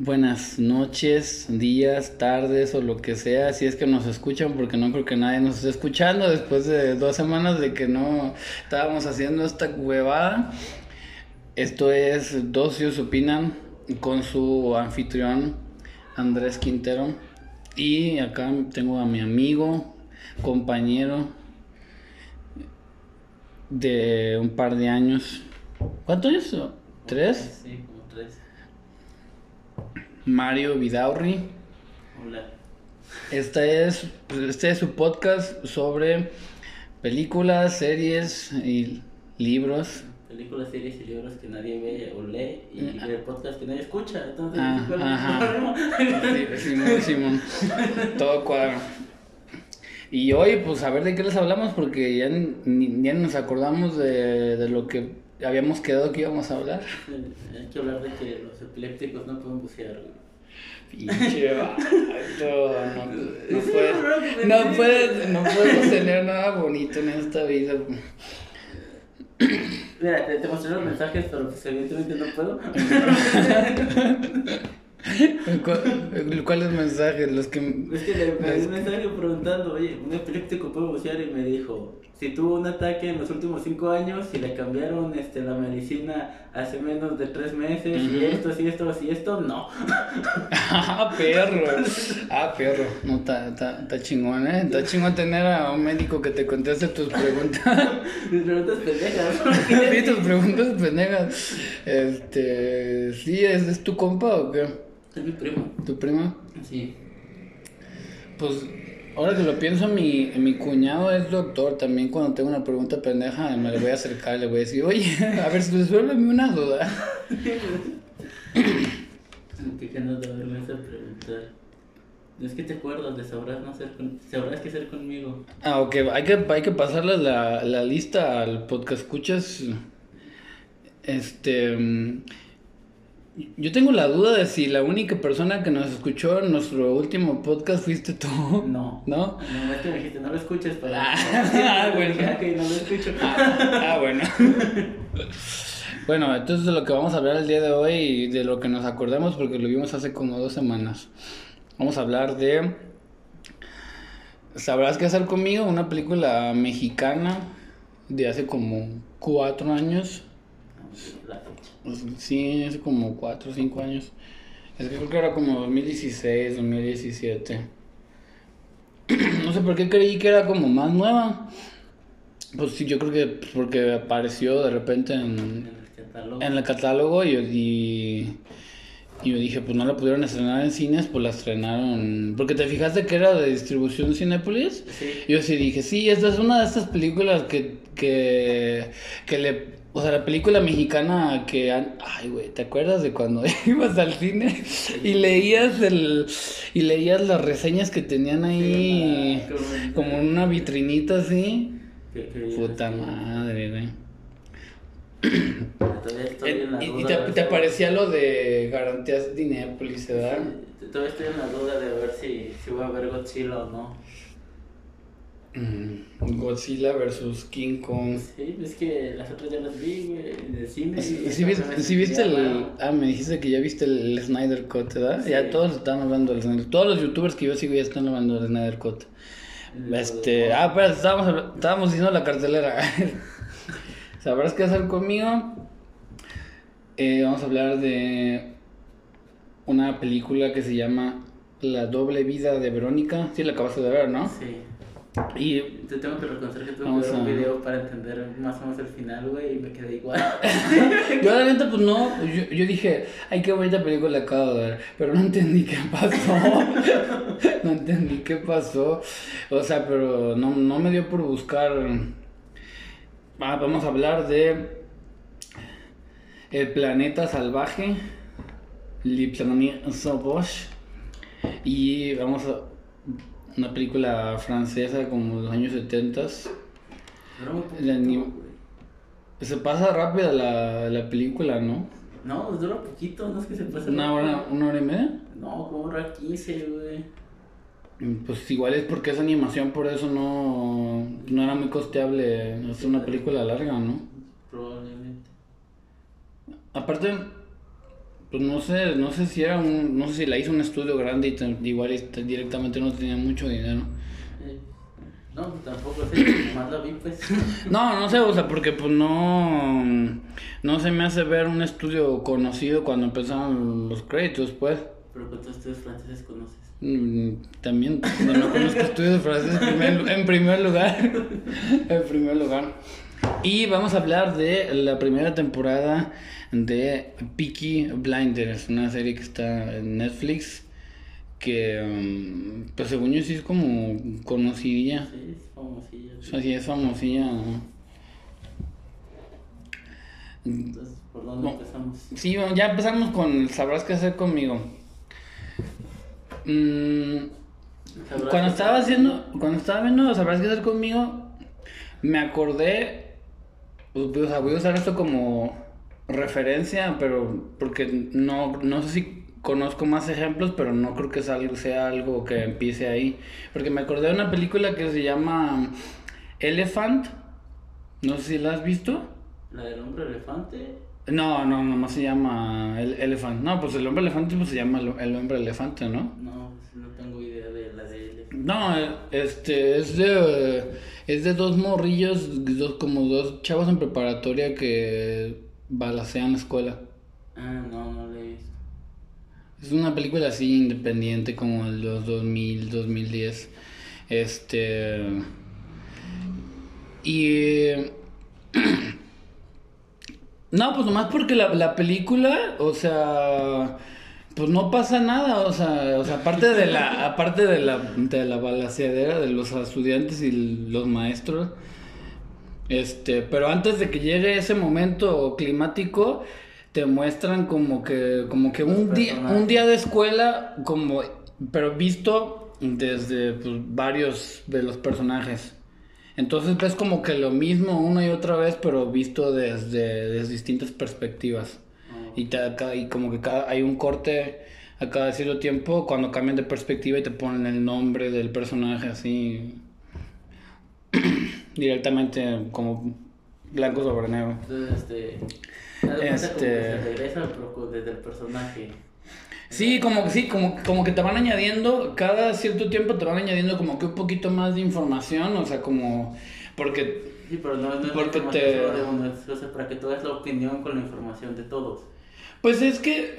buenas noches, días, tardes o lo que sea, si es que nos escuchan, porque no creo que nadie nos esté escuchando después de dos semanas de que no estábamos haciendo esta huevada. Esto es Dos Cios Opinan con su anfitrión Andrés Quintero. Y acá tengo a mi amigo, compañero de un par de años. ¿Cuántos años? ¿Tres? Sí. Mario Vidaurri. Hola. Este es, este es su podcast sobre películas, series y libros. Películas, series y libros que nadie ve o lee y el podcast que nadie escucha. Entonces, Ah, ¿cuál es el ajá. Sí, Simón, Simón. Todo cuadro. Y hoy, pues a ver de qué les hablamos, porque ya, ni- ya nos acordamos de, de lo que habíamos quedado que íbamos a hablar. Hay que hablar de que los epilépticos no pueden bucear. Pinche vato, no, no, puedes, no, puedes, no puedes tener nada bonito en esta vida. Mira, te, te mostré los mensajes, pero pues evidentemente no puedo. ¿Cu- ¿Cuáles mensajes? Los que... Es que le mandé un mensaje preguntando, oye, un epiléptico puede bucear y me dijo, si tuvo un ataque en los últimos cinco años y le cambiaron este, la medicina hace menos de tres meses y esto, y esto, y esto, no. Ah, perro. Ah, perro. No, está está- está chingón, ¿eh? Está chingón tener a un médico que te conteste tus preguntas. Mis preguntas pendejas. sí, tus preguntas pendejas. Este... ¿Sí? ¿Es, es tu compa o qué? Es mi primo. ¿Tu prima? Sí. Pues... Ahora que lo pienso, mi, mi cuñado es doctor. También cuando tengo una pregunta pendeja, me le voy a acercar, le voy a decir, oye, a ver, resuélveme una duda. Que no te vergüenza preguntar. Es que te acuerdas de sabrás no ser con... sabrás qué hacer conmigo. Ah, ok, hay que, hay que pasarle la, la lista al podcast escuchas. Este. Yo tengo la duda de si la única persona que nos escuchó en nuestro último podcast fuiste tú. No. ¿No? No, es que me dijiste, no lo escuches para... Ah, bueno. Dije, "Ok, no lo escucho. Ah, bueno. Bueno, entonces de lo que vamos a hablar el día de hoy y de lo que nos acordamos porque lo vimos hace como dos semanas. Vamos a hablar de Sabrás qué hacer conmigo, una película mexicana de hace como cuatro años. La Sí, hace como cuatro o cinco años. Es que creo que era como 2016, 2017. No sé por qué creí que era como más nueva. Pues sí, yo creo que pues, porque apareció de repente en, En el catálogo. en el catálogo y, y, y yo dije, pues no la pudieron estrenar en cines, pues la estrenaron. Porque te fijaste que era de distribución Cinépolis. Sí. Yo sí dije, sí, esta es una de estas películas que, que, que le... O sea, la película mexicana que... Ay, güey, ¿te acuerdas de cuando ibas al cine y leías el... Y leías las reseñas que tenían ahí Sí, como- como en una vitrinita así? Puta madre, güey. La Y, te, aparecía lo de garantías Cinépolis, ¿verdad? Sí, Todavía estoy en la duda de ver si, si voy a ver Godzilla o no. Mm, Godzilla versus King Kong. Sí, es que las otras ya las vi, güey, en el cine. ¿Sí, y sí sí viste el... Ah, me dijiste que ya viste el, el Snyder Cut, ¿verdad? Sí. Ya todos están hablando del Snyder Todos los youtubers que yo sigo ya están hablando del Snyder Cut. Este... Ah, pero estábamos, estábamos diciendo la cartelera. ¿Sabrás qué hacer conmigo? Eh, vamos a hablar de una película que se llama La doble vida de Verónica. Sí, la acabaste de ver, ¿no? Sí. Y Te tengo que reconocer que tuve Vamos que ver un video para entender más o menos el final, güey, y me quedé igual. Yo la neta, pues no, yo, yo dije, ay, qué bonita película acabo de ver, pero no entendí qué pasó, no entendí qué pasó, o sea, pero no, no me dio por buscar, ah, vamos a hablar de El planeta salvaje, Planète Sauvage, y vamos a, una película francesa como de los años 70 Duró muy poquito, El anim- güey. se pasa rápida la, la película, ¿no? No, pues dura poquito, no es que se pase. Una hora, una hora y media. No, como hora 15, güey. Mm, Pues igual es porque es animación, por eso no, no era muy costeable hacer una película larga, ¿no? Probablemente. Aparte, pues no sé, no sé si era un, no sé si la hizo un estudio grande y igual directamente no tenía mucho dinero. Eh, No, tampoco sé, nomás la vi pues. No, no sé, o sea, porque pues no, no se me hace ver un estudio conocido cuando empezaron los créditos, pues. Pero ¿cuántos estudios franceses conoces? Mm, También no, no conozco estudios franceses en primer, en primer lugar. en primer lugar. Y vamos a hablar de la primera temporada de Peaky Blinders, una serie que está en Netflix. Que, mm, pues según yo, sí es como conocidilla. Sí, es famosilla. O sea, sí es famosilla. ¿no? Entonces, ¿por dónde No. empezamos? Sí, bueno, ya empezamos con Sabrás qué hacer conmigo. Mm, ¿Sabrás Cuando estaba haciendo, cuando estaba viendo Sabrás qué hacer conmigo, me acordé, o sea, voy a usar esto como referencia, pero porque no, no sé si conozco más ejemplos, pero no creo que sea algo, sea algo que empiece ahí. Porque me acordé de una película que se llama Elephant, no sé si la has visto. ¿La del hombre elefante? No, no, nomás se llama el Elephant. No, pues el hombre elefante pues se llama el, el hombre elefante, ¿no? No, pues, no tengo idea de la de él. No, este, es de, es de dos morrillos, dos, como dos chavos en preparatoria que balacean la escuela. Ah, no, no visto. Es una película así independiente como el los 2000, 2010. Este... Y... No, pues nomás porque la, la película, o sea, pues no pasa nada, o sea, o sea, aparte de la, aparte de la, de la balaceadera de los estudiantes y los maestros, este, pero antes de que llegue ese momento climático, te muestran como que, como que un día, un día de escuela, como, pero visto desde pues, varios de los personajes. Entonces ves como que lo mismo una y otra vez, pero visto desde, desde distintas perspectivas. Y, te- y como que cada, hay un corte a cada cierto tiempo cuando cambian de perspectiva y te ponen el nombre del personaje así directamente como blanco sobre negro. Entonces, este. Este- se regresa desde el personaje. Sí, como que sí, como, como que te van añadiendo, cada cierto tiempo te van añadiendo como que un poquito más de información, o sea, como, porque, Sí, pero no, no es Porque te- para que tú des la opinión con la información de todos. Pues es que,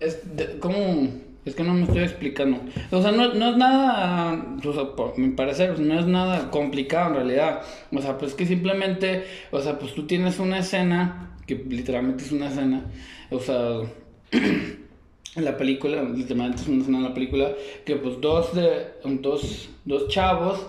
es, de- como, es que no me estoy explicando, o sea, no, no es nada, o sea, por mi parecer, no es nada complicado en realidad, o sea, pues que simplemente, o sea, pues tú tienes una escena, que literalmente es una escena, o sea... en la película, literalmente es una escena en la película, que pues dos de dos, dos chavos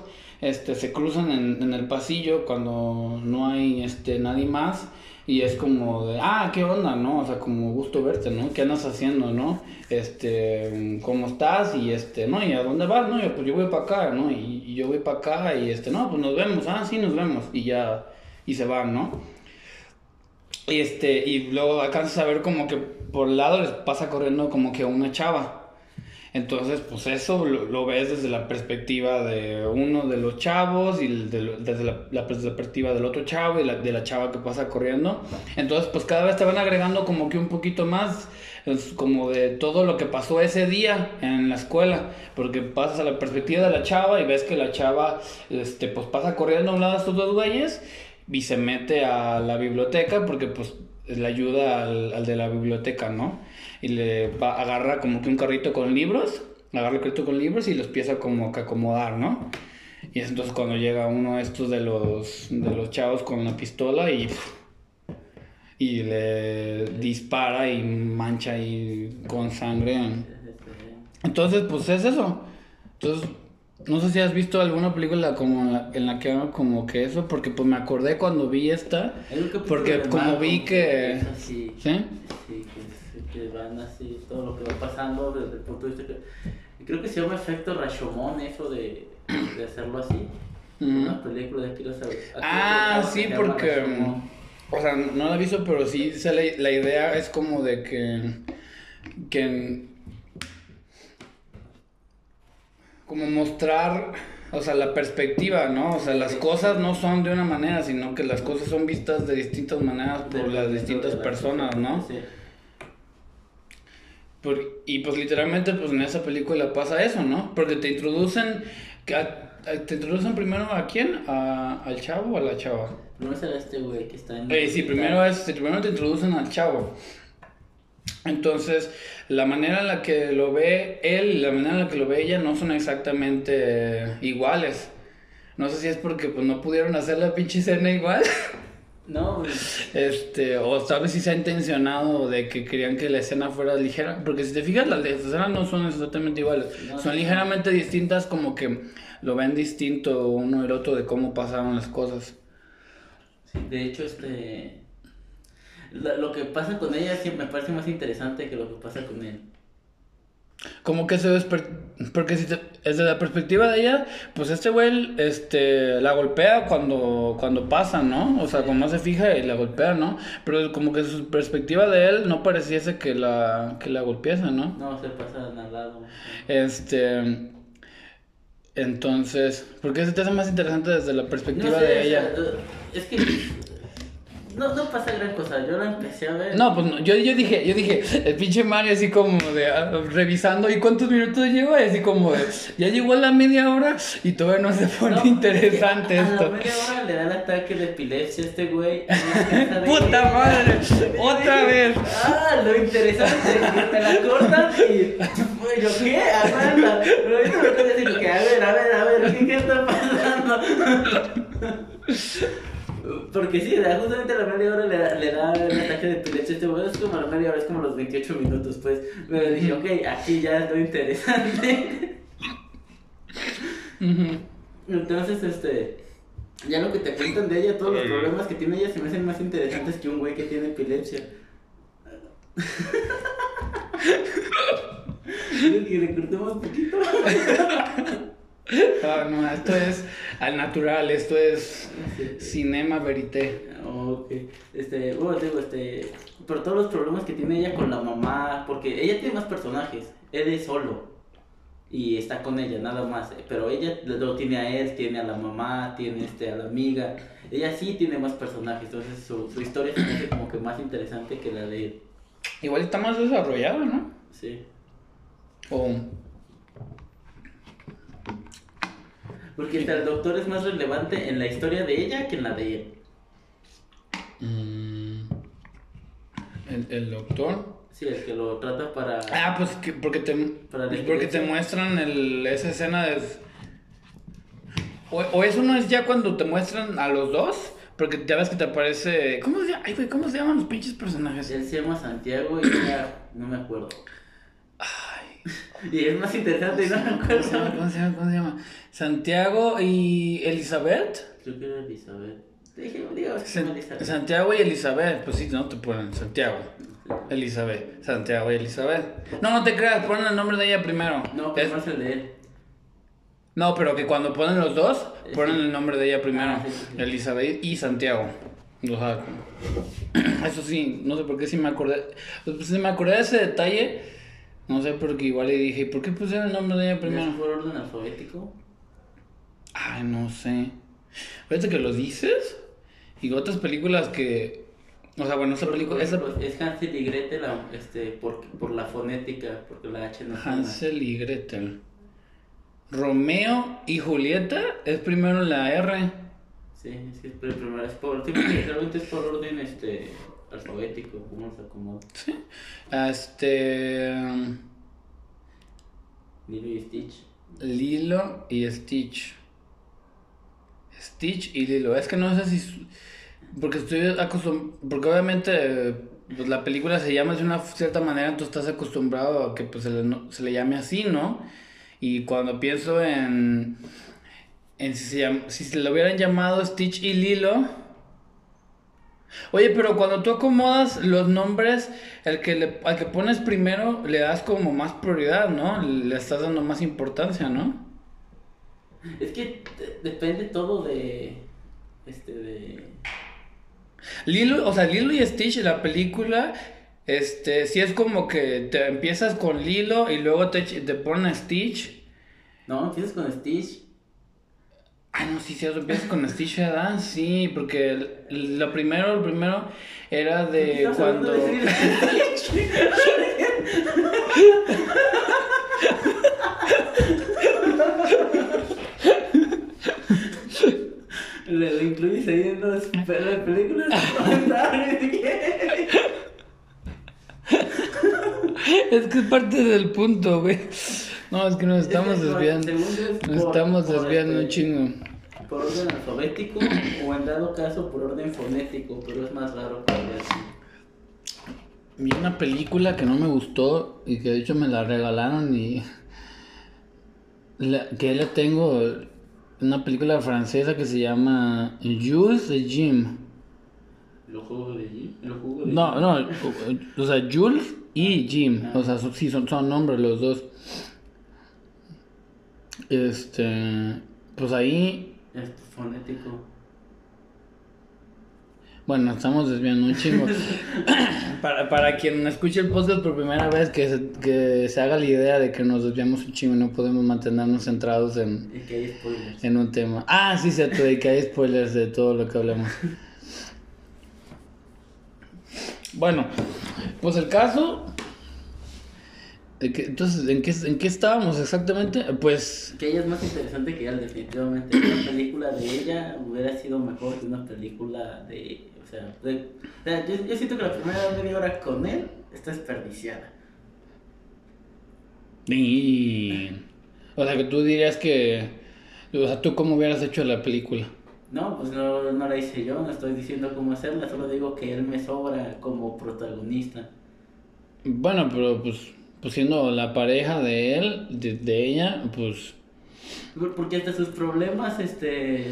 este se cruzan en, en el pasillo cuando no hay este nadie más y es como de ah qué onda no o sea como gusto verte no qué andas haciendo no este cómo estás y este no y a dónde vas no yo pues yo voy para acá no y, y yo voy para acá y este no pues nos vemos ah sí nos vemos y ya y se van no y este, y luego alcanzas a ver como que por el lado les pasa corriendo como que una chava. Entonces, pues eso lo, lo ves desde la perspectiva de uno de los chavos y de desde la, la perspectiva del otro chavo y la, de la chava que pasa corriendo. Entonces, pues cada vez te van agregando como que un poquito más, como de todo lo que pasó ese día en la escuela. Porque pasas a la perspectiva de la chava y ves que la chava, este, pues pasa corriendo a un lado de estos dos güeyes y se mete a la biblioteca porque pues le ayuda al, al de la biblioteca, ¿no? Y le va, agarra como que un carrito con libros, agarra el carrito con libros y los empieza como que acomodar, ¿no? Y es entonces cuando llega uno de estos de los, de los chavos con la pistola y, y le dispara y mancha ahí con sangre. Entonces, pues es eso. Entonces, no sé si has visto alguna película como en la, en la que haga como que eso, porque pues me acordé cuando vi esta, porque como vi que... ¿Sí? sí, que, van así, todo lo que va pasando desde el punto de vista que... Creo que se llama efecto Rashomon, eso de, de hacerlo así. Una película de Akira Ah, sí, porque... O sea, no la he visto, pero sí sé la, idea es como de que... que como mostrar, o sea, la perspectiva, ¿no? O sea, las cosas no son de una manera, sino que las cosas son vistas de distintas maneras por las distintas personas, ¿no? Sí. Y pues literalmente pues en esa película pasa eso, ¿no? Porque te introducen, te introducen primero a quién, a, al chavo o a la chava. Primero será este güey que está en... Eh, sí, primero, es, primero te introducen al chavo. Entonces, la manera en la que lo ve él y la manera en la que lo ve ella no son exactamente iguales. No sé si es porque pues no pudieron hacer la pinche escena igual. No, Este, o sabes si se ha intencionado de que querían que la escena fuera ligera. Porque si te fijas, las escenas no son exactamente iguales. son ligeramente distintas, como que lo ven distinto uno el otro de cómo pasaron las cosas. Sí, de hecho, este. lo que pasa con ella me parece más interesante que lo que pasa con él. Como que se Porque si desde la perspectiva de ella, pues este güey este, la golpea cuando, cuando pasa, ¿no? O sea, cuando se fija y la golpea, ¿no? Pero como que su perspectiva de él no pareciese que la, que la golpease, ¿no? No, se pasa al lado. Este... Entonces, ¿por qué se te hace más interesante desde la perspectiva de ella? es que no, no pasa gran cosa, yo la empecé a ver. No, pues no, yo, yo dije, yo dije, el pinche Mario así como de ah, revisando, ¿y cuántos minutos lleva? Y así como de, ya llegó la media hora y todavía no se pone interesante esto. A la media hora le da el ataque de epilepsia a este güey. ¡Puta madre! ¡Otra vez! Ah, lo interesante, que te la cortas y. ¿Yo qué? Aguanta. Pero ahorita me que, a ver, a ver, a ver, ¿qué, qué está pasando? Porque sí, justamente a la media hora le da, le da el ataque de epilepsia. Este es como a la media hora, es como los 28 minutos, pues. Me dije, ok, aquí ya es lo interesante. Entonces, este. Ya lo que te cuentan de ella, todos los problemas que tiene ella se me hacen más interesantes que un güey que tiene epilepsia. que le cortemos un poquito. Ah, no, esto es al natural, esto es cinema verité. Ok, este, bueno, digo, este, pero todos los problemas que tiene ella con la mamá, porque ella tiene más personajes, él es solo y está con ella, nada más, pero ella lo tiene a él, tiene a la mamá, tiene este, a la amiga, ella sí tiene más personajes, entonces su, su historia se hace como que más interesante que la de él. Igual está más desarrollada, ¿no? Sí. O... Porque el doctor es más relevante en la historia de ella que en la de él. Mm. ¿El, doctor? Sí, el que lo trata para... Ah, pues que, porque te, pues porque te muestran el, esa escena de... O, eso no es ya cuando te muestran a los dos, porque ya ves que te aparece... ¿Cómo se, Ay, güey, ¿cómo se llaman los pinches personajes? Él se llama Santiago y ya no me acuerdo. Y es más interesante, ¿no? ¿Cómo se llama? ¿Cómo se llama? ¿Cómo se llama? Santiago y Elizabeth. Creo que era Elizabeth. Dije, Elizabeth. Santiago y Elizabeth. Pues sí, no te ponen Santiago. Elizabeth. Santiago y Elizabeth. No, no te creas, ponen el nombre de ella primero. No, pero es el de él. No, pero que cuando ponen los dos, ponen el nombre de ella primero. Ah, Elizabeth y Santiago. O sea, eso sí, no sé por qué sí me acordé. Pues sí me acordé de ese detalle no sé, porque igual le dije, ¿por qué pusieron el nombre de ella primero? ¿Es por orden alfabético? Ay, no sé. Fíjate que lo dices. Y otras películas que. O sea, bueno, esa película. Esa... Es Hansel y Gretel este, por, por la fonética, porque la H no Hansel y Gretel. Romeo y Julieta es primero la R. Sí, es que es primero. Es por, realmente es por orden este, alfabético, ¿cómo se acomoda? Sí. Este. Lilo y Stitch. Lilo y Stitch. Stitch y Lilo. Es que no sé si. Porque estoy acostumbrado. Porque obviamente pues, la película se llama de una cierta manera, tú estás acostumbrado a que pues, se, le, se le llame así, ¿no? Y cuando pienso en. en si, se si se le hubieran llamado Stitch y Lilo Oye, pero cuando tú acomodas los nombres, el que le, al que pones primero le das como más prioridad, ¿no? Le estás dando más importancia, ¿no? Es que depende todo de. Este, de. Lilo, o sea, Lilo y Stitch, la película, este, sí es como que te empiezas con Lilo y luego te, te ponen Stitch. No, empiezas con Stitch Ah, no, sí, cierto, empiezas con Stitch, ¿verdad? Sí, porque el, lo primero, lo primero era de cuando... De Le incluís ahí en las películas. es que es parte del punto, güey. No, es que nos estamos Es desviando. es Nos por- estamos por desviando un este- chingo. Por orden alfabético o en dado caso por orden fonético, pero es más raro que así. Vi una película que no me gustó y que de hecho me la regalaron y la- que la tengo una película francesa que se llama Jules de Jim. ¿Lo juego de de No, no, o sea, Jules y Jim, o sea, sí son, son nombres los dos. Este, pues ahí Este, fonético. Bueno, estamos desviando un chingo. para, para quien escuche el podcast por primera vez, que se, que se haga la idea de que nos desviamos un chingo y no podemos mantenernos centrados en, Y que hay spoilers. en un tema. Ah, sí, cierto, de que hay spoilers de todo lo que hablamos. Bueno, pues el caso... entonces, ¿en qué, ¿en qué estábamos exactamente? Pues... Que ella es más interesante que él, definitivamente. Una película de ella hubiera sido mejor que una película de. O sea, de- o sea, yo, yo siento que la primera media hora con él está desperdiciada. Y... O sea, que tú dirías que... O sea, ¿tú cómo hubieras hecho la película? No, pues no, no la hice yo, no estoy diciendo cómo hacerla, solo digo que él me sobra como protagonista. Bueno, pero pues, pues siendo la pareja de él, de, de ella, pues... Por- Porque hasta sus problemas, este,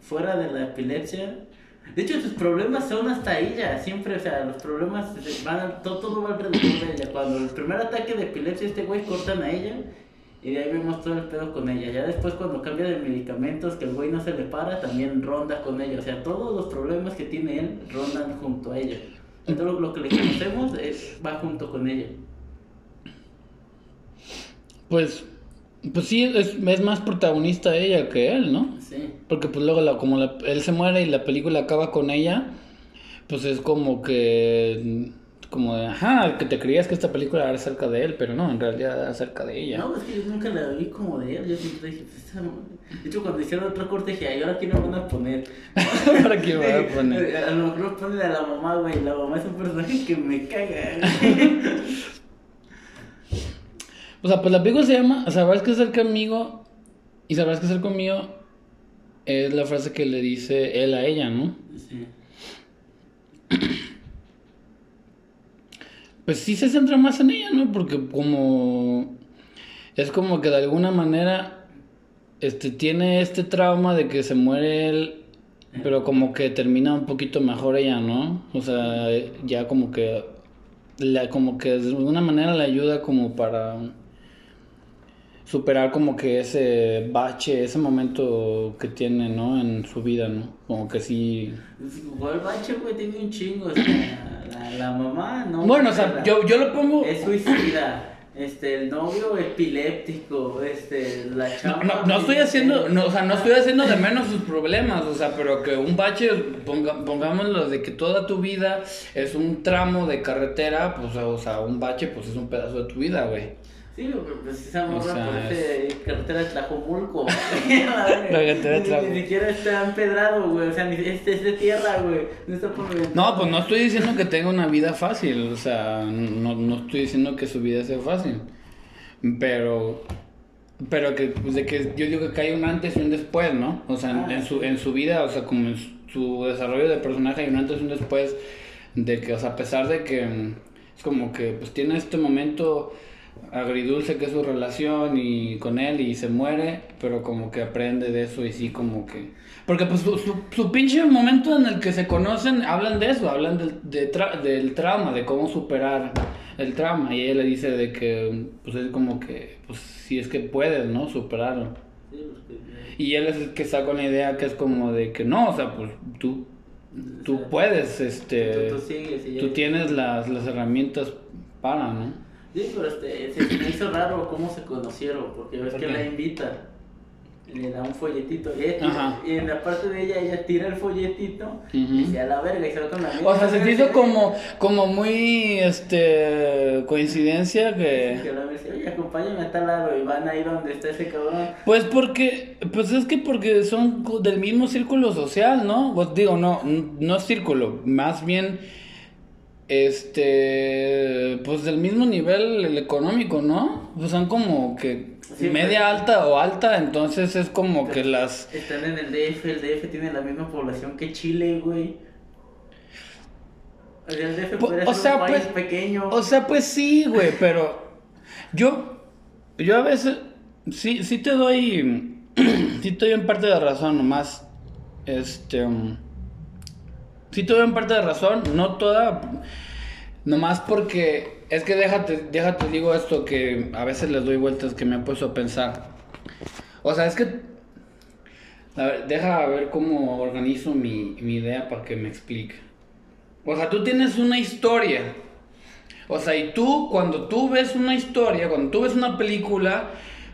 fuera de la epilepsia, de hecho sus problemas son hasta ella, siempre, o sea, los problemas van, todo, todo va alrededor de ella. Cuando el primer ataque de epilepsia, este güey cortan a ella y de ahí vemos todo el pedo con ella. Ya después cuando cambia de medicamentos, que el güey no se le para, también ronda con ella. O sea, todos los problemas que tiene él rondan junto a ella. Todo lo que le conocemos es- va junto con ella. Pues, pues sí, es, es más protagonista ella que él, ¿no? Sí. Porque pues luego la, como la- él se muere y la película acaba con ella, pues es como que... Como de, ajá, que te creías que esta película era acerca de él, pero no, en realidad era acerca de ella. No, es que yo nunca la vi como de él. Yo siempre dije, pues esta madre. De hecho, cuando hicieron otro corte, dije, ay, ahora quién me van a poner. ¿Para me voy a poner? A lo mejor ponen a la mamá, güey. La mamá es un personaje que me caga. O sea, pues la película se llama Sabrás que ser conmigo y sabrás que ser conmigo es la frase que le dice él a ella, ¿no? Sí. Pues sí se centra más en ella, ¿no? Porque como es como que de alguna manera este tiene este trauma de que se muere él, pero como que termina un poquito mejor ella, ¿no? O sea, ya como que la, como que de alguna manera le ayuda como para superar como que ese bache, ese momento que tiene, ¿no? En su vida, ¿no? Como que sí Igual bache, güey, tiene un chingo. o sea, la, la mamá, no. Bueno, o sea, yo, yo lo pongo Es suicida. Este, el novio epiléptico. Este, la No, chava. no, no estoy haciendo, no, o sea, no estoy haciendo de menos sus problemas, o sea, pero que un bache, ponga- pongámoslo de que toda tu vida es un tramo de carretera, pues, o sea, un bache, pues es un pedazo de tu vida, güey. Sí, pero pues esa morra por ese carretera de Tlajomulco. la carretera de Tlajomulco. Ni siquiera está empedrado, güey. O sea, ni, es, es de tierra, güey. No está por No, pues no estoy diciendo que tenga una vida fácil, o sea, no, no estoy diciendo que su vida sea fácil, pero, pero que, pues, de que yo digo que hay un antes y un después, ¿no? O sea, en, Ah, en su, en su vida, o sea, como en su desarrollo de personaje hay un antes y un después, de que, o sea, a pesar de que mm, es como que, pues tiene este momento agridulce que es su relación y con él y se muere, pero como que aprende de eso y sí como que... Porque pues su, su, su pinche momento en el que se conocen, hablan de eso, hablan del, de tra- del trauma, de cómo superar el trauma y ella le dice de que pues es como que, pues si es que puedes, ¿no? Superarlo. Porque, Y él es el que está con la idea que es como de que no, o sea, pues tú, tú puedes, este... Tú, tú sigues Tú tienes las, las herramientas para, ¿no? Sí, pero este, se me hizo raro cómo se conocieron. Porque ves ¿Por que la invita. le da un folletito. Y, ella- Ajá. y en la parte de ella, ella tira el folletito y se a la verga y se va con la. O sea, se te hizo como, como muy, este, coincidencia Que que... la dice, oye, acompáñame a tal lado y van ahí donde está ese cabrón. Pues porque, pues es que porque son del mismo círculo social, ¿no? Pues digo, no, no círculo, más bien, este, pues del mismo nivel el económico, ¿no? Pues son como que Sí, media pues. alta o alta, entonces es como que las... Están en el DF, el DF tiene la misma población que Chile, güey. O sea, el DF o ser sea, un país pues, pequeño. O sea, pues sí, güey, pero yo, yo a veces, sí, sí te doy, sí te doy en parte de razón, nomás, este, um, sí en parte de razón, no toda, nomás porque, es que déjate, déjate digo esto que a veces les doy vueltas que me he puesto a pensar. O sea, es que, a ver, deja ver cómo organizo mi, mi idea para que me explique. O sea, tú tienes una historia. O sea, y tú, cuando tú ves una historia, cuando tú ves una película,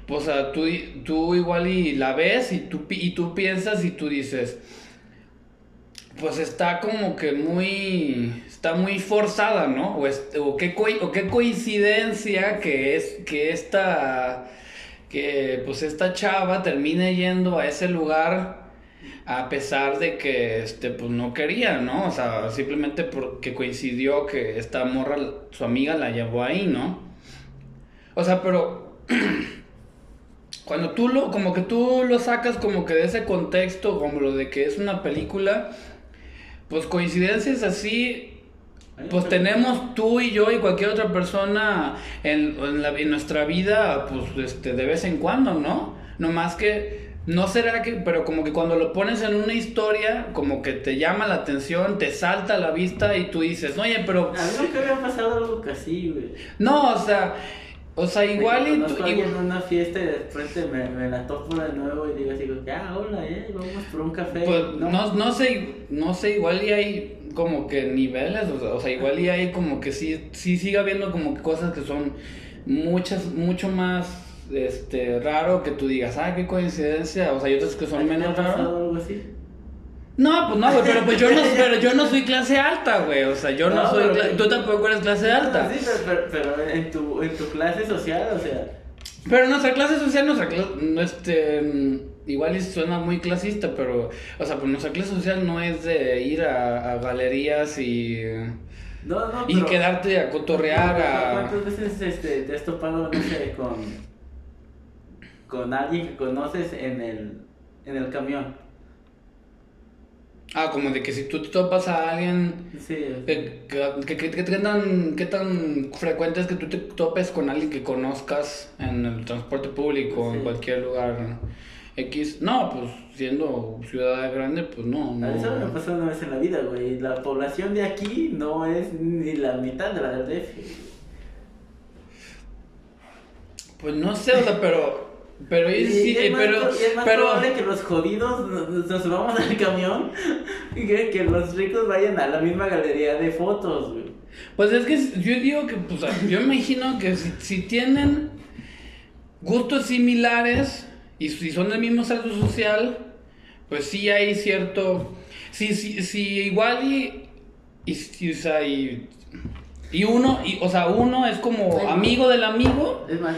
pues, o sea, tú, tú igual y la ves y tú, y tú piensas y tú dices, pues está como que muy, está muy forzada, ¿no? O, es- o, qué, o qué coincidencia que es, que esta, que pues esta chava termine yendo a ese lugar a pesar de que este pues no quería, ¿no? O sea, simplemente porque coincidió que esta morra, su amiga la llevó ahí, ¿no? O sea, pero cuando tú lo, como que tú lo sacas como que de ese contexto, como lo de que es una película, pues coincidencias así, pues tenemos tú y yo y cualquier otra persona en, en la- en nuestra vida, pues este, de vez en cuando, ¿no? No más que, no será que, pero como que cuando lo pones en una historia, como que te llama la atención, te salta a la vista y tú dices, oye, pero... A mí nunca había pasado algo así, güey. No, o sea, o sea, igual a alguien igual- en una fiesta y de repente me, me la topo de nuevo y digo así, ah, hola, eh, vamos por un café. Pues no, no sé, no sé, igual y hay como que niveles, o sea, o sea, igual y hay como que sí, sí sigue habiendo como que cosas que son muchas, mucho más, este, raro que tú digas, ah, qué coincidencia, o sea, hay otras que ¿A son menos raras. algo así? No, pues no, güey, pero pues yo no, pero yo no soy clase alta, güey, o sea, yo no, No, soy, pero- cla- tú tampoco eres clase alta. Sí, pero, pero, pero en, tu, en tu clase social, o sea, Pero nuestra clase social, nuestra clase, este, mm, igual suena muy clasista, pero, o sea, pues nuestra clase social no es de ir a, a galerías y, no, no, y quedarte a cotorrear a... ¿Cuántas veces este, te has topado, no sé, con, con alguien que conoces en el, en el camión? Ah, como de que si tú te topas a alguien, Sí, eh, que, que, que- que- ¿qué, tan, qué tan frecuente es que tú te topes con alguien que conozcas en el transporte público, Sí. en cualquier lugar X? No, pues siendo ciudad grande, pues no, mí solo me no. pasó una vez en la vida, güey. La población de aquí no es ni la mitad de la del DF. Pues no sé, o sea, pero... Pero, Y, sí, y es más, pero, y es más pero, probable que los jodidos nos, nos subamos al camión y que, que los ricos vayan a la misma galería de fotos, güey. Pues es que yo digo que, pues, yo imagino que si, si tienen gustos similares y si son del mismo salto social, pues sí hay cierto, sí, sí, sí, igual y, y, y, o sea, y, y uno, y, o sea, uno es como amigo del amigo. Es más,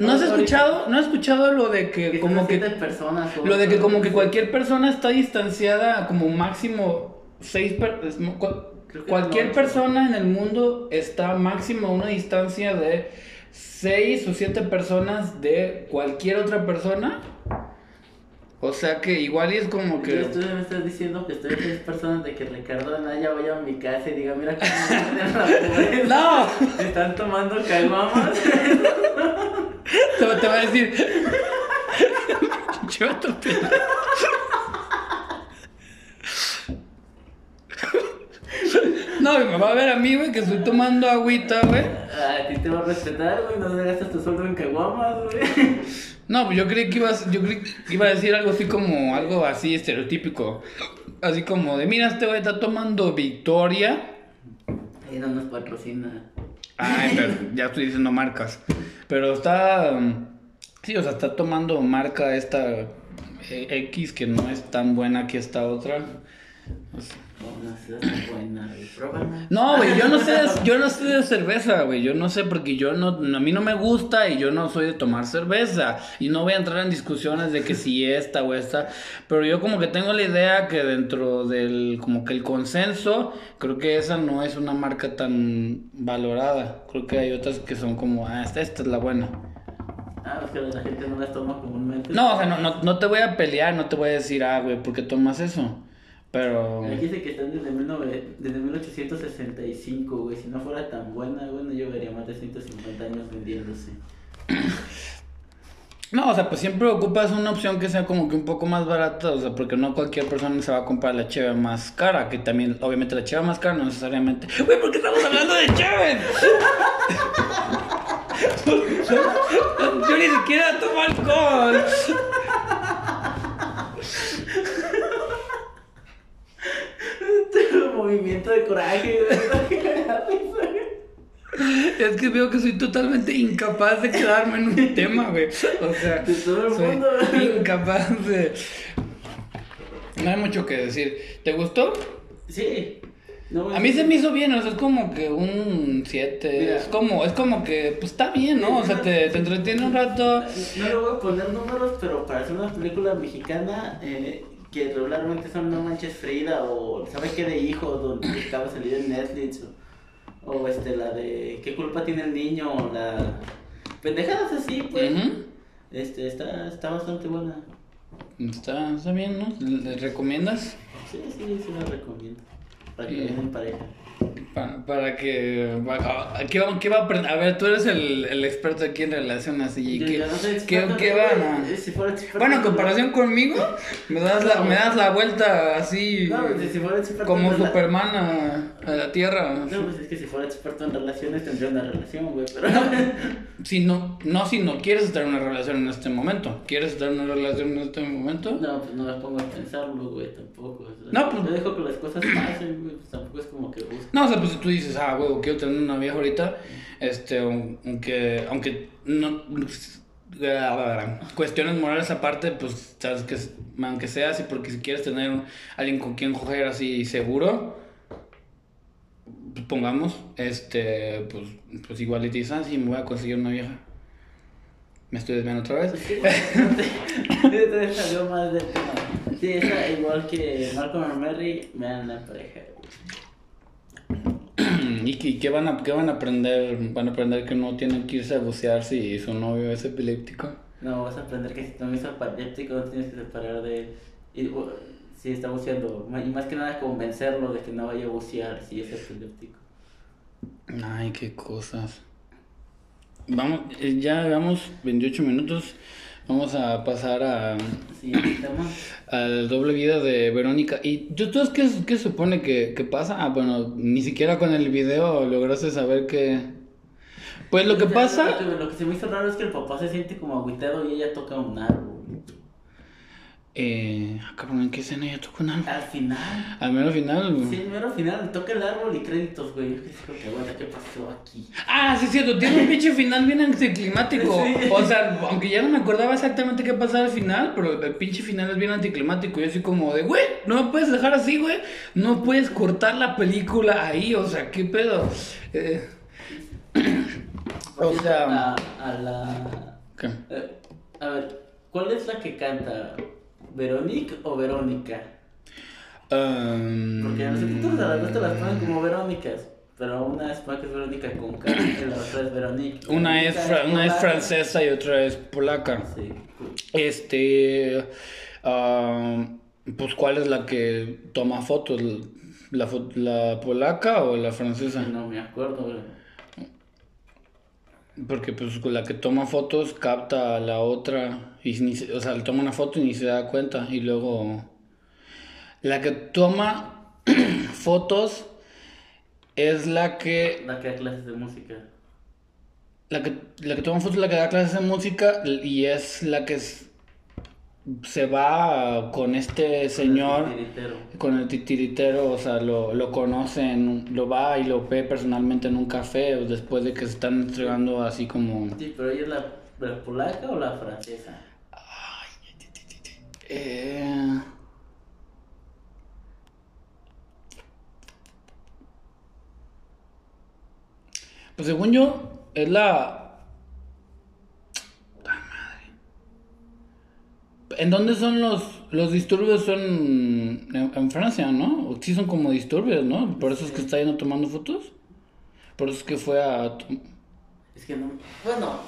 ¿No has escuchado, no has escuchado lo de que como que personas, lo de que como que cualquier persona está distanciada como máximo seis per- cualquier persona en el mundo está máximo a una distancia de seis o siete personas de cualquier otra persona. O sea que igual es como que tú me estás diciendo que estoy tres personas de que Ricardo Anaya vaya a mi casa y diga, mira cómo me la no, Están tomando caguamas. te, te va a decir tu pila. No, mamá va a ver a mí, güey, que estoy tomando agüita, güey. A ti te va a respetar, güey. No te gastas tu sueldo en caguamas, güey. No, pues yo creí que ibas, yo creí que iba a decir algo así como, algo así estereotípico. Así como de, mira, este güey está tomando Victoria. Y no nos patrocina. Ay, pero ya estoy diciendo marcas. Pero está, um, sí, o sea, está tomando marca esta eh, X que no es tan buena que esta otra. Pues, No, no güey. Yo no sé, yo no sé de cerveza, güey, yo no sé porque yo no, a mí no me gusta y yo no soy de tomar cerveza y no voy a entrar en discusiones de que si esta o esta, pero yo como que tengo la idea que dentro del, como que el consenso, creo que esa no es una marca tan valorada, creo que hay otras que son como, ah, esta, esta es la buena. Ah, es que la gente no las toma comúnmente. No, o sea, no, no, no te voy a pelear, no te voy a decir, ah, güey, ¿por qué tomas eso? Pero... Aquí dice que están desde, 19 desde 1865, güey. Si no fuera tan buena, bueno, yo vería más de 150 años vendiéndose. No, o sea, pues siempre ocupas una opción que sea como que un poco más barata, o sea, porque no cualquier persona se va a comprar la cheve más cara, que también, obviamente, la cheve más cara no necesariamente. Güey, ¿por qué estamos hablando de cheve? Yo ni siquiera tomo alcohol. Movimiento de coraje. Es que veo que soy totalmente incapaz de quedarme en un tema, güey. O sea, De todo el soy mundo. incapaz de. No hay mucho que decir. ¿Te gustó? Sí. No, A mí se me hizo bien, o sea, es como que un 7. Mira. Es como, es como que, pues está bien, ¿no? O sea, te, te entretiene un rato. No le voy a poner números, pero para hacer una película mexicana eh, que regularmente son No Manches Frida o ¿Sabe qué de hijo? donde acaba de salir en Netflix o, o, este la de ¿Qué culpa tiene el niño? o la pendejadas así, pues. Este está está bastante buena. Está, está bien, ¿no? ¿Le recomiendas? Sí, sí, sí la recomiendo. Para que en pareja. Pa- para que. para- ¿Qué va, qué va a aprender? A ver, tú eres el, el experto aquí en relaciones y ¿qué, no qué, qué van a.? si Bueno, en no- comparación conmigo, me das la, me das la vuelta así. No, pues, si fuera experto como en Superman a, a la Tierra. No, pues es que si fuera experto en relaciones tendría una relación, güey, pero... Si no, no si no quieres estar en una relación en este momento. ¿Quieres estar en una relación en este momento? No, pues no me pongo a pensarlo, güey, tampoco. o sea, No, pues- Yo dejo que las cosas pasen, güey, pues tampoco es como que. No, o sea, pues si tú dices, ah, huevo, quiero tener una vieja ahorita, este, aunque, aunque no, cuestiones morales aparte, pues, sabes que, aunque sea así, porque si quieres tener un- alguien con quien coger así seguro, pues, pongamos, este, pues, pues igual y te dices, ah, sí, me voy a conseguir una vieja. Me estoy desviando otra vez. Sí, te, te salió más tema. Sí, esa igual que Malcolm y Mary, me dan la pareja. ¿Y qué, qué van a, qué van a aprender? ¿Van a aprender que no tienen que irse a bucear si su novio es epiléptico? No, vas a aprender que si tu novio es apaléptico no tienes que separar de él. Y, si está buceando, y más que nada convencerlo de que no vaya a bucear si es epiléptico. Ay, qué cosas. Vamos, eh, ya llevamos 28 minutos. Vamos a pasar a, tema. al doble vida de Verónica. ¿Y tú, tú qué, qué supone que, que pasa? Ah, bueno, ni siquiera con el video lograste saber que... Pues lo que O sea, pasa... Lo que, lo que se me hizo raro es que el papá se siente como agüitado y ella toca un árbol. Eh, ah, cabrón, ¿en qué escena ya tocó un árbol? Al final. Al al final... Sí, mero final, toca el árbol y créditos, güey. Yo digo que bueno, ¿qué pasó aquí? Ah, sí, es cierto, tiene un pinche final bien anticlimático. Sí. O sea, aunque ya no me acordaba exactamente qué pasaba al final, pero el pinche final es bien anticlimático. Yo así como de, güey, no me puedes dejar así, güey. No puedes cortar la película ahí, o sea, qué pedo. Eh, o sea, A, a la. ¿qué? eh, a ver, ¿cuál es la que canta? ¿Veronique o Verónica? Um, Porque en los subtítulos a las dos te las ponen como Verónicas. Pero una es que es Verónica con K y la otra es Veronique. una es, Verónica fra- una es francesa y otra es polaca. Sí. Este. pues, ¿cuál es la que toma fotos? ¿La, fo- la polaca o la francesa? No me acuerdo, güey. Porque, pues, con la que toma fotos capta a la otra. Y ni se- o sea, le toma una foto y ni se da cuenta. Y luego. La que toma fotos es la que. La que da clases de música. La que, la que toma fotos es la que da clases de música. Y es la que se va con este señor. Tiritero. Con el titiritero, o sea, lo, lo conoce, en un- lo va y lo ve personalmente en un café después de que se están entregando así como... Sí, pero ella es la, la polaca o la francesa. Eh... Pues según yo, es la. ¡Puta madre! ¿En dónde son los, los disturbios? Son en, en Francia, ¿no? Sí son como disturbios, ¿no? Por eso es que está yendo tomando fotos. Por eso es que fue a... Es que no. Bueno,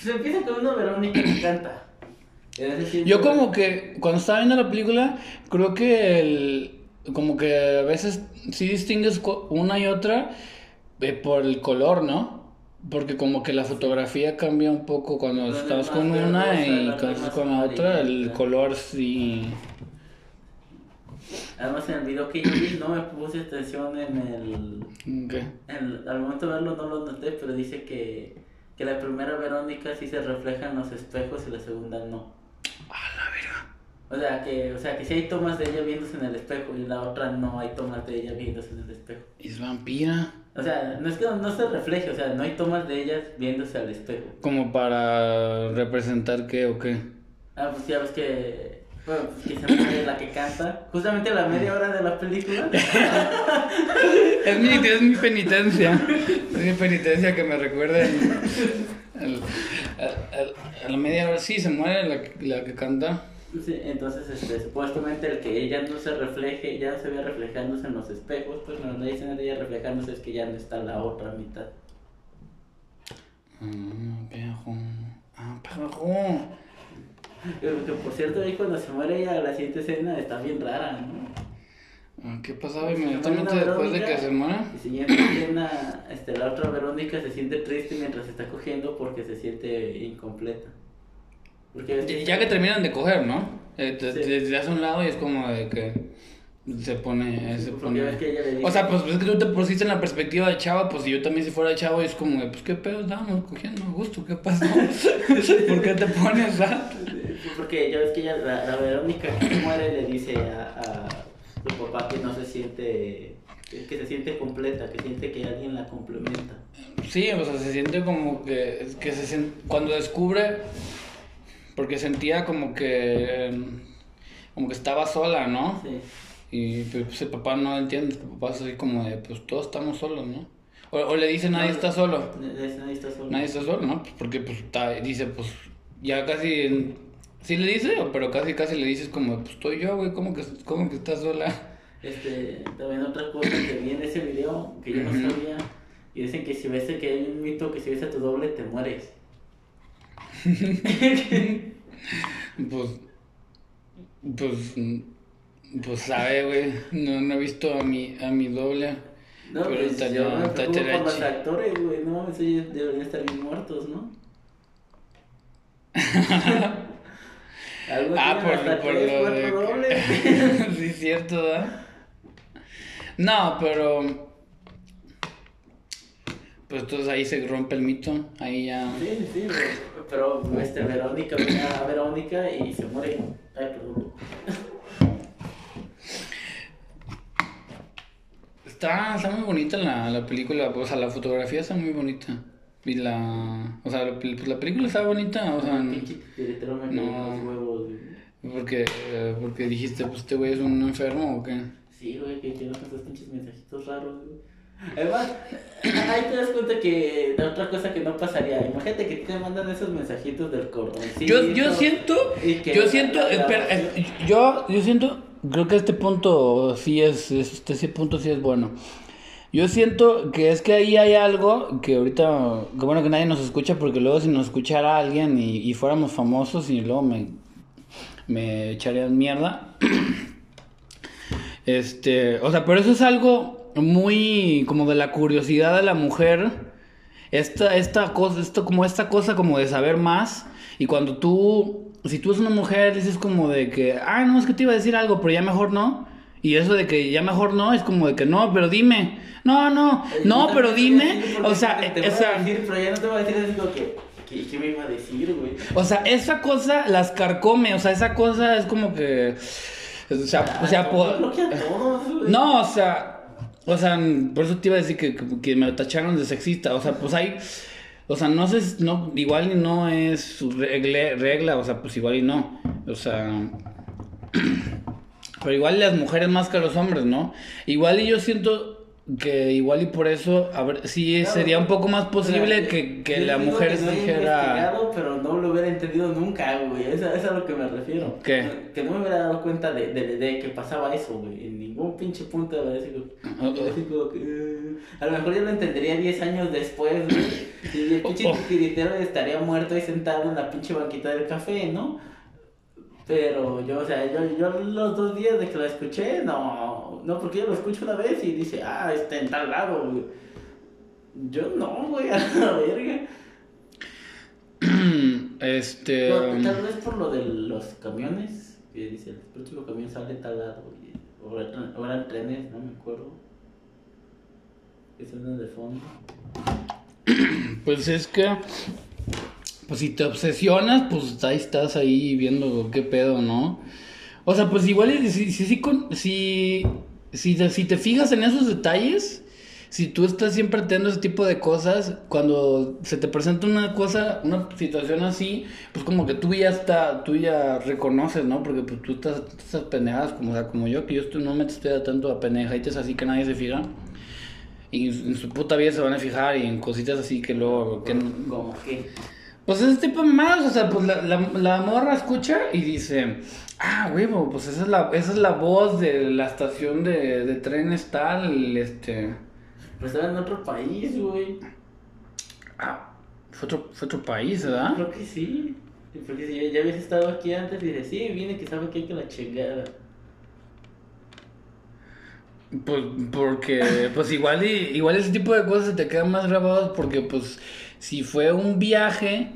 se empieza con una Verónica que canta. Yo como que cuando estaba viendo la película, creo que el, como que a veces sí distingues una y otra eh, por el color, ¿no? Porque como que la fotografía cambia un poco cuando es estás con una y cuando estás con la otra, el color sí... Además, en el video que yo vi, no me puse atención en el. ¿Qué? en- al momento de verlo no lo noté, pero dice que, que la primera Verónica sí se refleja en los espejos y la segunda no. A la verga. O sea, que, o sea, que sí hay tomas de ella viéndose en el espejo y la otra no hay tomas de ella viéndose en el espejo. Es vampira. O sea, no es que no se refleje, o sea, no hay tomas de ellas viéndose al espejo. Como para representar qué o qué. Ah, pues ya ves que. Bueno, pues que la que canta. Justamente a la media hora de la película. Es mi, es mi penitencia. Es mi penitencia que me recuerden. al- al- al- a la media hora sí se muere la, que- la que canta. Sí, entonces, este, supuestamente el que ella no se refleje, ya se ve reflejándose en los espejos, pues cuando dicen de ella reflejándose es que ya no está la otra mitad. Ah, perro. Ah, perro. Que por cierto, ahí cuando se muere ella, la siguiente escena está bien rara, ¿no? Ah, ¿Qué pasaba muere inmediatamente después de que se muera? Y escena, este, la otra Verónica se siente triste mientras se está cogiendo porque se siente incompleta. Porque Ya- Ya que terminan de coger, ¿no? Eh, te, Sí. te- te das a un lado y es como de que se pone. Se que dice- O sea, pues es que tú te pusiste en la perspectiva de chava, pues si yo también si fuera chavo es como de, pues qué pedo, estábamos cogiendo a gusto, ¿qué pasó? ¿Por qué te pones a...? Porque ya ves que ella, la, la Verónica que se muere le dice a, a su papá que no se siente, que, se siente completa, que siente que alguien la complementa. Sí, o sea, se siente como que, que se cuando descubre, porque sentía como que, como que estaba sola, ¿no? Sí. Y pues el papá no entiende, el papá es así como de, pues todos estamos solos, ¿no? O, o le dice, nadie No, está solo. Nadie nadie está solo. Nadie está solo, ¿no? Pues porque pues está- dice, pues ya casi, sí le dice, pero casi casi le dices como, pues estoy yo, güey, ¿cómo que, cómo que estás sola? Este, también otra cosa que vi en ese video que yo no sabía. Y dicen que si ves que hay un mito que si ves a tu doble te mueres. Pues, pues, pues sabe, güey, no, no he visto a mi, a mi doble. No, Pero pues está yo está por los actores, güey. No ellos deberían estar bien muertos, ¿no? Ah, por, hasta por tres, lo de dobles. sí, cierto, ¿verdad? No, pero... Pues entonces ahí se rompe el mito, ahí ya... Sí, sí, güey. pero este, Verónica ve a Verónica y se muere. Ay, perdón. Está, está muy bonita la, la película, o sea, la fotografía está muy bonita. Y la... O sea, pues la película está bonita, o sea... No. güey. Porque, porque dijiste, pues este güey es un enfermo o qué. Sí, güey, que tiene esos pinches mensajitos raros, güey. Además, ahí te das cuenta que de otra cosa que no pasaría. Imagínate que te mandan esos mensajitos del cordoncito. Yo, yo siento, yo siento, espera, yo, yo siento, creo que este punto sí es, es- este sí punto sí es bueno. Yo siento que es que ahí hay algo que ahorita, que bueno que nadie nos escucha porque luego si nos escuchara alguien y, fuéramos famosos y luego me, me echarían mierda. Este, o sea, pero eso es algo muy como de la curiosidad de la mujer. Esta, esta cosa, esto como esta cosa como de saber más. Y cuando tú, si tú eres una mujer, dices como de que, ah, no, es que te iba a decir algo, pero ya mejor no. Y eso de que ya mejor no, es como de que no, pero dime. No, no, no, pero dime. O sea, te o sea, decir, pero ya no te voy a decir así como que, ¿qué, qué me iba a decir, güey? o sea, esa cosa las carcome, o sea, esa cosa es como que, o sea, o sea, Ah, no, todos. No, o sea, o sea, por eso te iba a decir que, que- que me tacharon de sexista. O sea, pues hay, o sea, no sé, no, igual y no es su regle- regla, o sea, pues igual y no. O sea, Pero igual las mujeres más que los hombres, ¿no? Igual y yo siento que igual y por eso, a ver, sí Claro, sería un poco más posible Pero, que, que la mujer que no dijera... pero no lo hubiera entendido nunca, güey. Eso, eso es a lo que me refiero. ¿Qué? Que no me hubiera dado cuenta de, de, de que pasaba eso, güey. En ningún pinche punto de la. Oh, oh. Que, eh, A lo mejor yo lo entendería 10 años después, güey. Y el pinche Oh, oh. titiritero estaría muerto ahí sentado en la pinche banquita del café, ¿no? Pero yo, o sea, yo, yo los dos días de que lo escuché, no, no, porque yo lo escucho una vez y dice, ah, está en tal lado, güey. Yo no, güey, a la verga. Este... No, tal vez por lo de los camiones, que dice, el próximo camión sale tal lado, y- o, eran- trenes, no me acuerdo. Que suenan de fondo. Pues es que, pues si te obsesionas, pues ahí estás ahí viendo qué pedo, ¿no? O sea, pues igual si, si, si, si, si, te, fijas en esos detalles, si tú estás siempre a ese tipo de cosas, cuando se te presenta una cosa, una situación así, pues como que tú ya está, tú ya reconoces, ¿no? Porque pues tú estás, estás como, o sea, como yo, que yo estoy, no me estoy tanto a pendejaditas así que nadie se fija. Y en su puta vida se van a fijar y en cositas así que luego... Que, que. Pues ese tipo de mamadas, o sea, pues la, la, la morra escucha y dice, ah, huevo, pues esa es la, esa es la voz de la estación de, de trenes tal, este... Pues estaba en otro país, güey. Ah, fue otro, fue otro país, ¿verdad? Creo que sí. Porque si ya, ya habías estado aquí antes y dices, sí, viene que sabe que hay que la chingada. Pues porque, pues igual y, igual ese tipo de cosas se te quedan más grabados porque pues si fue un viaje,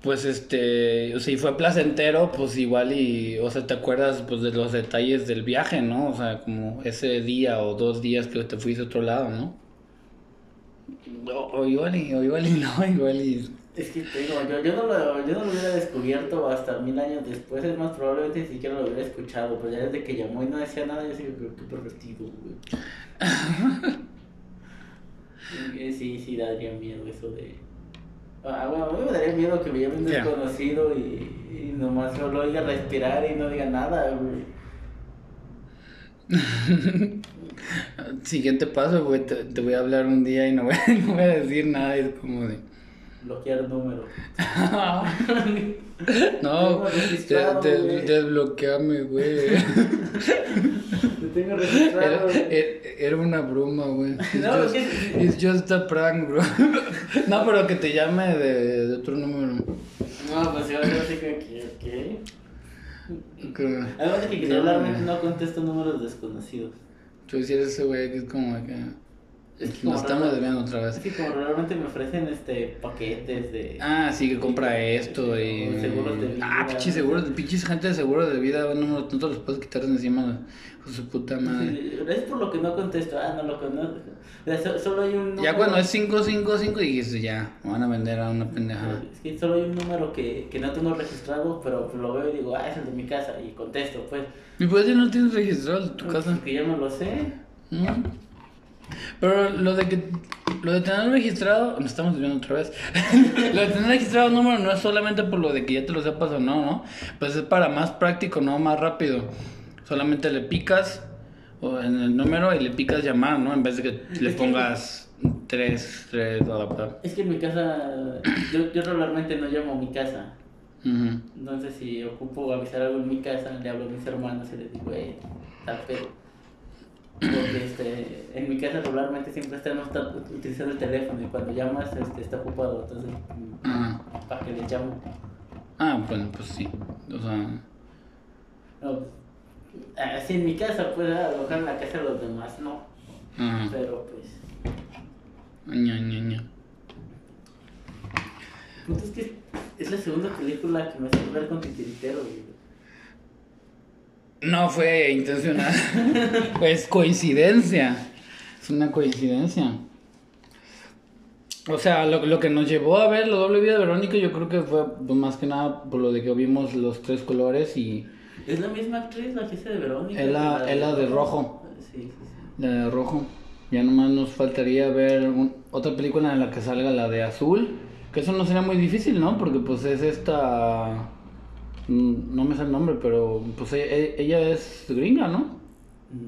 pues este, si fue placentero, pues igual y, o sea, te acuerdas pues de los detalles del viaje, ¿no? O sea, como ese día o dos días que te fuiste a otro lado, ¿no? O, o igual y, o igual y no, igual y... Es que te digo, yo, yo, no lo, yo no lo hubiera descubierto hasta mil años después, es más probablemente ni siquiera lo hubiera escuchado, pero ya desde que llamó y no decía nada, yo sí que pervertido, güey. Sí, sí, daría miedo eso de... Ah, bueno, a mí me daría miedo que me llame un desconocido y, y nomás solo oiga respirar y no diga nada, güey. Siguiente paso, güey, te, te voy a hablar un día y no voy, no voy a decir nada, es como de... Bloquear número. No, de- de- desbloqueame, güey. Lo tengo registrado, Era, güey. era- una broma, güey. It's, No, just, ¿qué? it's just a prank, bro. No, pero que te llame de, de otro número. No, pues yo así que, que, ¿qué? Que, Además de que regularmente no contesto números desconocidos. tú hicieras ese güey que es como que... Es que Nos estamos desviando otra Es vez. que como realmente me ofrecen este paquetes de... Ah, sí, que compra esto y... Seguros de vida. Ah, pinches seguros, pinches gente de seguro de vida, no, no te los puedes quitar de encima su puta madre. Es por lo que no contesto. Ah, no lo conozco. Sea, so- solo hay un Ya número- cuando es 555 dijiste ya, me van a vender a una pendejada. Es que solo hay un número que, que no tengo registrado, pero lo veo y digo, ah, es el de mi casa, y contesto, pues. ¿Y por qué no tienes registrado tu casa? Que ya me lo sé. ¿No? Pero lo de que lo de tener registrado, nos estamos viendo otra vez. lo de tener registrado un número no es solamente por lo de que ya te lo sepas o no, ¿no? Pues es para más práctico, no más rápido. Solamente le picas o en el número y le picas llamar, ¿no? En vez de que le pongas tres, tres, bla. Es que en mi casa, yo, yo regularmente no llamo a mi casa. Ujú. Entonces, si ocupo avisar algo en mi casa, le hablo a mis hermanos y les digo, eh, tal pedo. Porque este, en mi casa regularmente siempre estamos ta- utilizando el teléfono y cuando llamas este, está ocupado. Entonces. ¿para qué le llamo? Ah, bueno, pues sí. O sea, No, así en mi casa, pues a lo mejor en la casa de los demás no. ajá. Pero pues, Ña, ña, ña. el punto es que es la segunda película que me hace ver con titiritero. güey. No fue intencional. pues coincidencia. Es una coincidencia. O sea, lo, lo que nos llevó a ver la doble vida de Verónica, yo creo que fue pues, más que nada por lo de que vimos los tres colores y Es la misma actriz la que de Verónica. Es la- que es la de rojo. Sí, sí, sí. la de rojo. Ya nomás nos faltaría ver un- otra película en la que salga la de azul. Que eso no sería muy difícil, ¿no? Porque pues es esta. Mm, No me sé el nombre, pero pues e- ella es gringa, ¿no?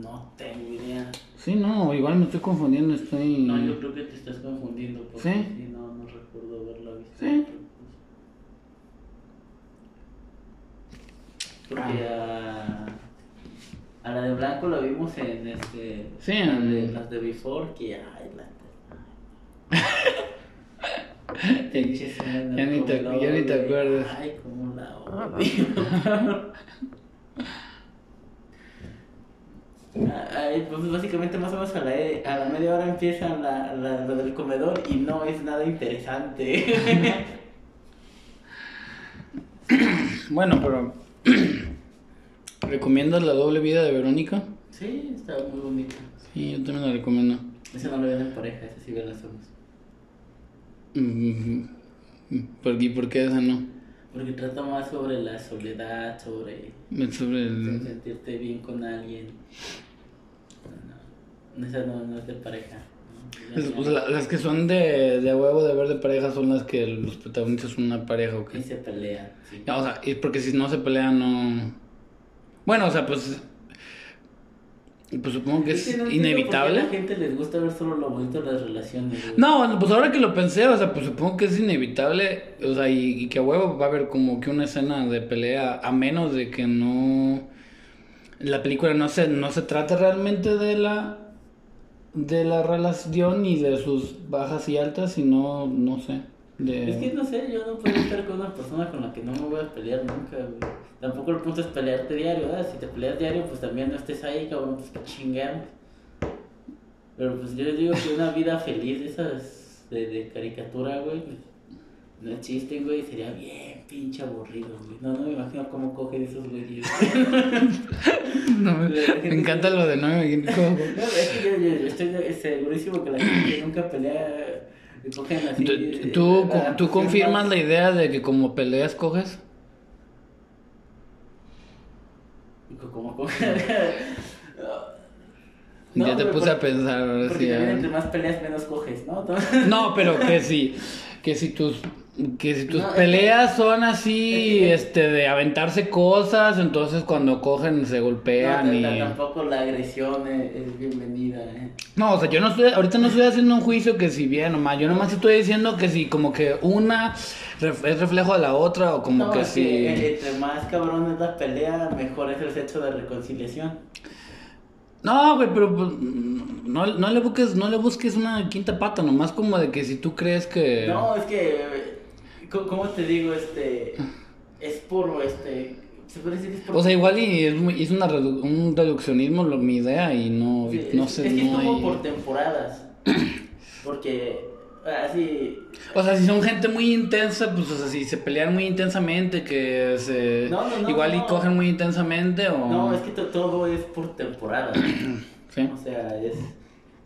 No tengo idea. Sí, no, igual me estoy confundiendo, estoy... No, yo creo que te estás confundiendo. Porque ¿Sí? sí, no, no recuerdo haberla visto. Sí. Porque a, a la de blanco la vimos en este. Sí, las de, las de Before, que ay, la. Ya- ni te- la ya ni te acuerdas. Ay, cómo la odio. Ay, pues básicamente más o menos a la, a la media hora empieza la, la, lo del comedor y no es nada interesante. Bueno, pero... ¿Recomiendas la doble vida de Verónica? sí, está muy bonita. Sí, yo también la recomiendo. Esa no lo ven en pareja, esa sí ven las solos. ¿Por qué, por qué esa no? Porque trata más sobre la soledad, sobre Sobre el... sentirte bien con alguien. No, esa no, no es de pareja. Es- o la- las que son de, de huevo de ver de pareja son las que los protagonistas son una pareja, ¿ok? Y se pelean. sí. O sea, y porque si no se pelean, no. Bueno, o sea, pues. Pues supongo que es no inevitable. A la gente les gusta ver solo lo bonito de las relaciones. güey. No, pues ahora que lo pensé, o sea, pues supongo que es inevitable, o sea, y, y que a huevo va a haber como que una escena de pelea, a menos de que no. La película no se, no se trata realmente de la. de la relación y de sus bajas y altas, sino, no sé. De... Es que no sé, yo no puedo estar con una persona con la que no me voy a pelear nunca, güey. Tampoco el punto es pelearte diario, ¿verdad? Si te peleas diario, pues también no estés ahí, cabrón, pues que chingamos. Pero pues yo digo que una vida feliz de esas de, de caricatura, güey, pues, no existen, güey, sería bien pinche aburrido, güey. No, no me imagino cómo cogen esos güeyes. No, me, me encanta lo de no me imagino cómo- No, es que yo, yo- yo estoy segurísimo que la gente nunca pelea cogen así. ¿Tú, eh, tú, la tú confirmas la idea de que como peleas coges? Como cogen. ya te puse a pensar ahora Porque sí. entre más peleas, menos coges, ¿no? Entonces, No, pero que si, que si tus, que si tus No, es peleas son así, es este, de aventarse cosas, entonces cuando cogen se no, golpean t- y... t- tampoco la agresión es, bienvenida, ¿eh? No, o sea, yo no estoy, ahorita no estoy haciendo un juicio que si bien mal, yo nomás estoy diciendo que si como que una ref- es reflejo de la otra o como no, que si... eh, entre más cabrón es la pelea, mejor es el sexo de reconciliación. No, güey, pero pues, no, no le busques, no le busques una quinta pata, nomás como de que si tú crees que... No, es que, ¿cómo te digo? Este, es por, este, se puede decir que es por... O sea, igual y es, muy- es una redu- un reduccionismo lo- mi idea y no, Sí, no es, sé, es que no hay- por temporadas. Porque así. O sea, si son gente muy intensa, pues o sea, si se pelean muy intensamente, que se... No, no, no, igual y cogen muy intensamente o... No, es que to- todo es por temporada. Sí. O sea, es.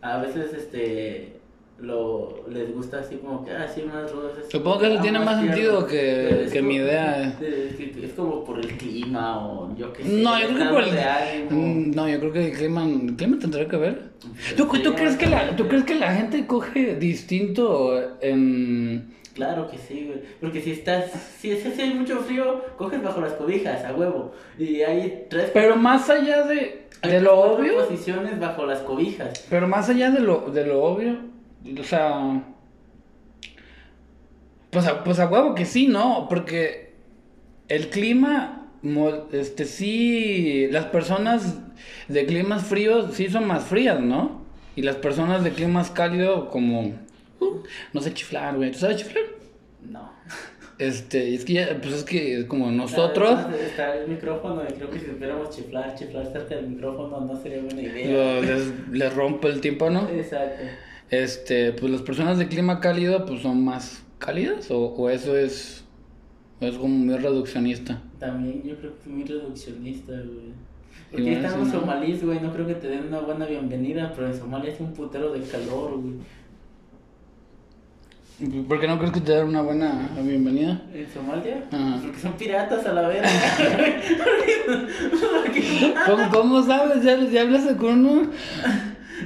A veces este. Lo, les gusta así como que, ah, sí, más rudas. es- Supongo que eso ah, tiene más sentido que- que mi idea. Es, que- es como por el clima o yo qué sé. No, yo creo que por el... Mm, No, yo creo que el clima, el clima tendrá que ver. ¿Tú, sí, tú crees que la, ¿Tú sí. crees que la gente coge distinto en... Claro que sí, güey. Porque si estás, si, es- si hay mucho frío, coges bajo las cobijas, a huevo. Y hay tres, Pero más allá de, de lo obvio, posiciones bajo las cobijas. pero más allá de lo, de lo obvio, o sea... Pues a, pues a huevo que sí, ¿no? Porque el clima, este sí, las personas de climas fríos sí son más frías, ¿no? Y las personas de climas cálidos como... uh, no sé chiflar, güey. ¿Tú sabes chiflar? No. Este, es que ya, pues es que como nosotros... Está el micrófono y creo que si pudiéramos chiflar, chiflar cerca del micrófono no sería buena idea. les, les rompe el tímpano. Exacto. Este, pues las personas de clima cálido pues son más cálidas o, o eso es o es como muy reduccionista. También yo creo que es muy reduccionista, güey. Porque están sí, los ¿no? somalíes, güey, no creo que te den una buena bienvenida, pero en Somalia es un putero de calor, güey. ¿Por qué no crees que te dan una buena bienvenida? ¿En Somalia? Ajá. Porque son piratas a la verga. ¿Cómo, cómo sabes? ¿Ya, ya hablas con uno?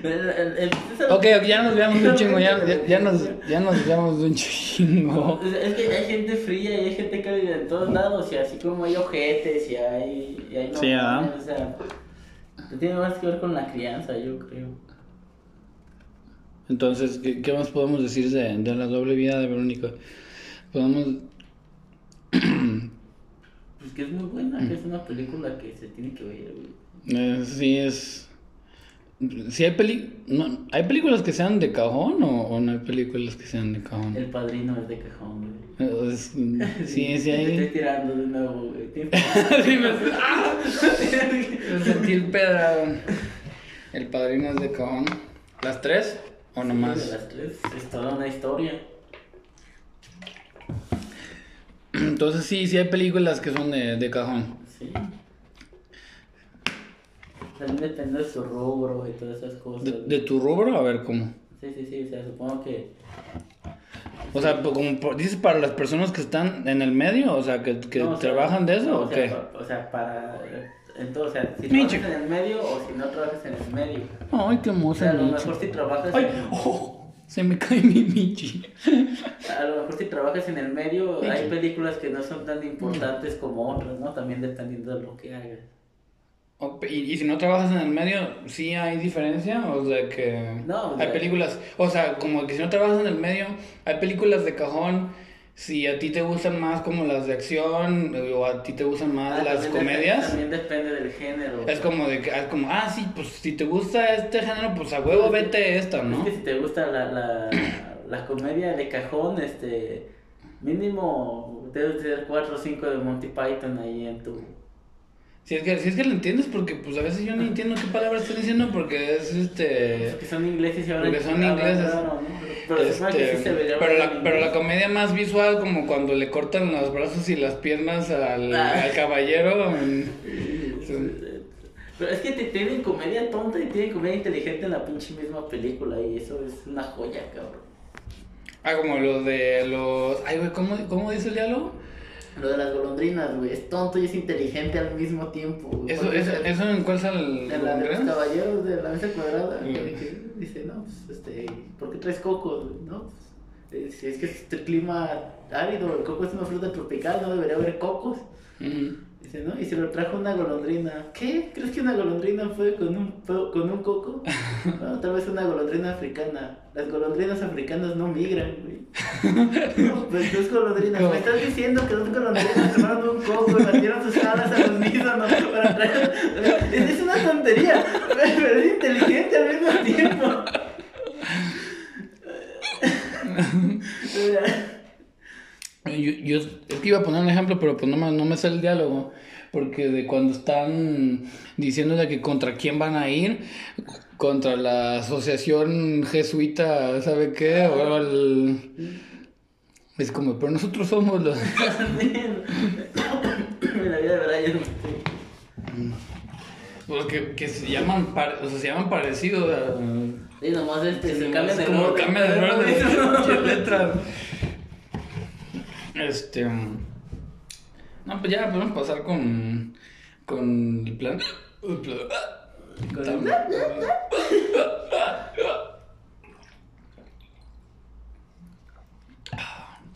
El- el- el- esa- Ok, ok, ya nos veamos un chingo, ya, ya, ya nos, ya nos veamos un chingo. Es que hay gente fría y hay gente cálida en todos lados, y así como hay ojetes y hay. Y hay Sí, ¿ah? mamones, O sea, tiene más que ver con la crianza, yo creo. Entonces, ¿qué, qué más podemos decir de, de la doble vida de Verónica? Podemos... Pues que es muy buena, que es una película que se tiene que ver, güey. Eh, sí, es... Sí hay, peli... no, ¿Hay películas que sean de cajón o, o no hay películas que sean de cajón? El padrino es de cajón, güey. Eh, es- sí, sí Te estoy hay... tirando de nuevo, güey. Sí, me, ¡Ah! me sentí el pedrado. El padrino es de cajón. ¿Las tres o nomás? las tres, es toda una historia. Entonces sí, sí hay películas que son de, de cajón. Sí. También depende de su rubro y todas esas cosas. De, de tu rubro, a ver cómo. Sí, sí, sí, o sea, supongo que. O sea, pues, como dices para las personas que están en el medio, o sea, que, que No, o sea, trabajan de eso no, o, o sea, qué. pa- o sea, para. Entonces, o sea, si trabajas en el medio o si no trabajas en el medio. Ay, qué O hermosa sea, a lo mejor si trabajas. Ay, en- oh, se me cae mi Michi. A lo mejor si trabajas en el medio, Michi. hay películas que no son tan importantes como otras, ¿no? También dependiendo de lo que hagas. Y, y si no trabajas en el medio, sí hay diferencia, o sea que No, hay películas, o sea, como que si no trabajas en el medio, hay películas de cajón, si a ti te gustan más como las de acción o a ti te gustan más Ah, las comedias, También depende del género. es como de que, es como, ah, sí, pues si te gusta este género, pues a huevo vete esta, ¿no? Es que si te gusta la, la, la comedia de cajón, este. Mínimo debes tener 4 o 5 de Monty Python ahí en tu. Si es que, si es que lo entiendes, porque pues a veces yo no entiendo qué palabras están diciendo porque es este... Que son ingleses y ahora. Porque son hablan ingleses. este, sí se vería pero, la, pero comedia más visual, como cuando le cortan los brazos y las piernas al, Ah. al caballero. en- Pero es que te tienen comedia tonta y tienen comedia inteligente en la pinche misma película y eso es una joya, cabrón. Ah, como lo de los... Ay, güey, ¿cómo, ¿cómo dice el diálogo? Lo de las golondrinas, güey, es tonto y es inteligente al mismo tiempo. güey. ¿Eso, eso, es- eso en cuál sale el... En la de los caballeros de la mesa cuadrada, Mm. que dice, no, pues, este, ¿por qué traes cocos? No, pues, es que es el clima árido, el coco es una fruta tropical, no debería haber cocos. Dice, ¿no? Y se lo trajo una golondrina. ¿Qué? ¿Crees que una golondrina puede con un, con un coco? No, tal vez una golondrina africana. Las golondrinas africanas no migran, güey. No, pues dos golondrinas. ¿Cómo? Me estás diciendo que dos golondrinas tomaron un coco y sus alas al unísono para traer... Es es una tontería, pero es inteligente al mismo tiempo. Yo, yo es que iba a poner un ejemplo, pero pues no me, no me sale el diálogo. Porque de cuando están diciendo de que contra quién van a ir, contra la asociación jesuita, ¿sabe qué? O el... Es como, pero nosotros somos los... la vida de Brian. Pues que, que se llaman, par- o sea, se llaman parecidos. a- Y nomás este, se Es cambian de como cambia de de pinches letras. Este. No, pues ya podemos pasar con. Con el plan. el Con-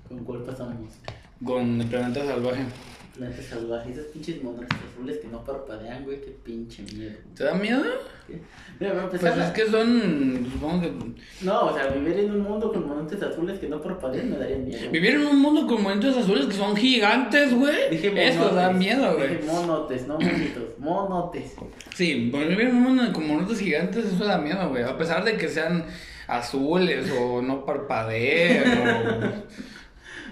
¿Con cuál pasamos? Con el planeta salvaje. Planeta salvaje, esos pinches monos azules que no parpadean, güey, qué pinche miedo. ¿Te da miedo? Mira, me Pues empezaba- es que son. Supongo que. No, o sea, vivir en un mundo con montes azules que no parpadean me daría miedo. Vivir en un mundo con momentos azules que son gigantes, güey. Dije Eso da miedo, güey. Dije monotes, no monitos, monotes. Sí, pues vivir en un mundo con monotes gigantes, eso da miedo, güey. A pesar de que sean azules o no parpadeen o.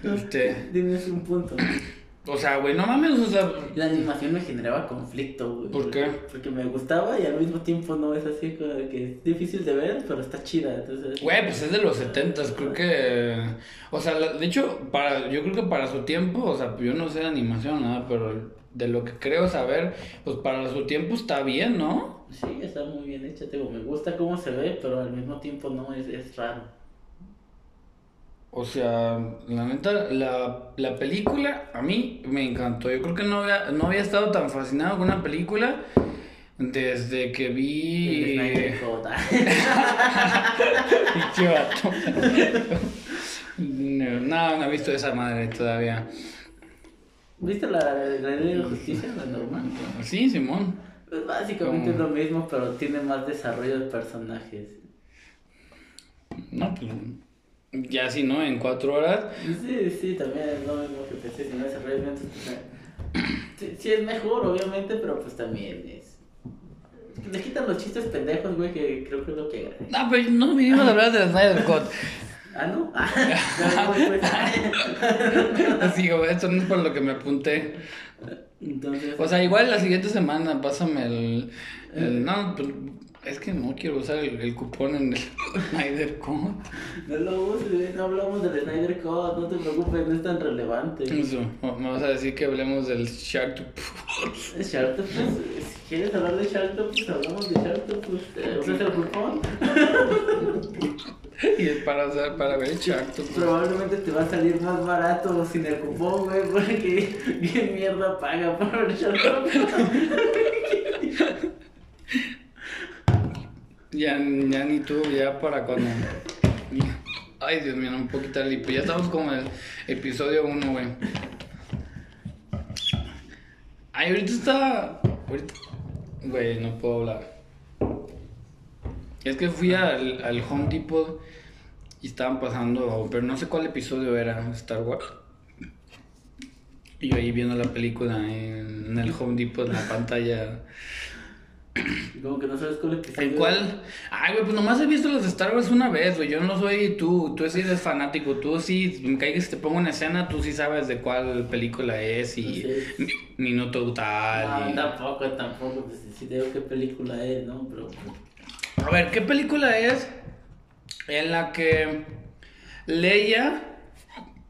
Este. Tienes un punto. O sea, güey, no mames, o sea. La animación me generaba conflicto, güey. ¿Por qué? Porque me gustaba y al mismo tiempo no es así como que es difícil de ver, pero está chida. Entonces, Güey, pues es de los 70 creo que. O sea, de hecho, para, yo creo que para su tiempo, o sea, yo no sé de animación, nada, pero de lo que creo saber, pues para su tiempo está bien, ¿no? sí, está muy bien hecha. Te Digo, me gusta cómo se ve, pero al mismo tiempo no es, es raro. O sea, la neta, la, la película a mí me encantó. Yo creo que no había, no había estado tan fascinado con una película Desde que vi. Pinche vato. No, no, no he visto esa madre todavía. ¿Viste la la Ley de Justicia, la normal? Sí, Simón. Pues básicamente ¿Cómo? es lo mismo, pero tiene más desarrollo de personajes. No, pues. Ya si no, en cuatro horas. Sí, sí, también es lo mismo que pensé, si no bien, entonces, pues, sí, sí es mejor, obviamente, pero pues también es... Le quitan los chistes pendejos, güey, que creo que es lo que. No, pero no vinimos a hablar de Snyder Cut. Ah, ¿no? Ah, ya, güey, pues. Así, güey, esto no es por lo que me apunté. Entonces, O sea, igual la siguiente semana, pásame el. el- no, pues, es que no quiero usar el, el cupón en el Snyder Cut. no lo uses, güey, no hablamos del Snyder Cut, no te preocupes, no es tan relevante. Eso, me vas a decir que hablemos del Shark. Sharktopus, si quieres hablar de Sharktopus, hablamos de Sharktopus, eh, usas el cupón. y es para, usar, para ver el Shark. Probablemente te va a salir más barato sin el cupón, güey, porque ¿quién mierda paga por el Sharktopus? Ya, ya ni tú, ya para cuando. Ay, Dios mío, puedo quitar el hipo. Ya estamos como en el episodio 1, güey. Ay, ahorita está. Ahorita. Güey, no puedo hablar. Es que fui al, al Home Depot y estaban pasando, pero no sé cuál episodio era, Star Wars. Y yo ahí viendo la película en el Home Depot en la pantalla. Como que no sabes cuál episodio. ¿En cuál? Ay, güey, pues nomás he visto los de Star Wars una vez, güey. Yo no soy tú, tú sí eres fanático. Tú sí, me caigas si te pongo una escena, tú sí sabes de cuál película es y Sí. mi- minuto tal. No, y- tampoco, tampoco, pues si te digo qué película es, ¿no? Pero A ver, ¿qué película es en la que Leia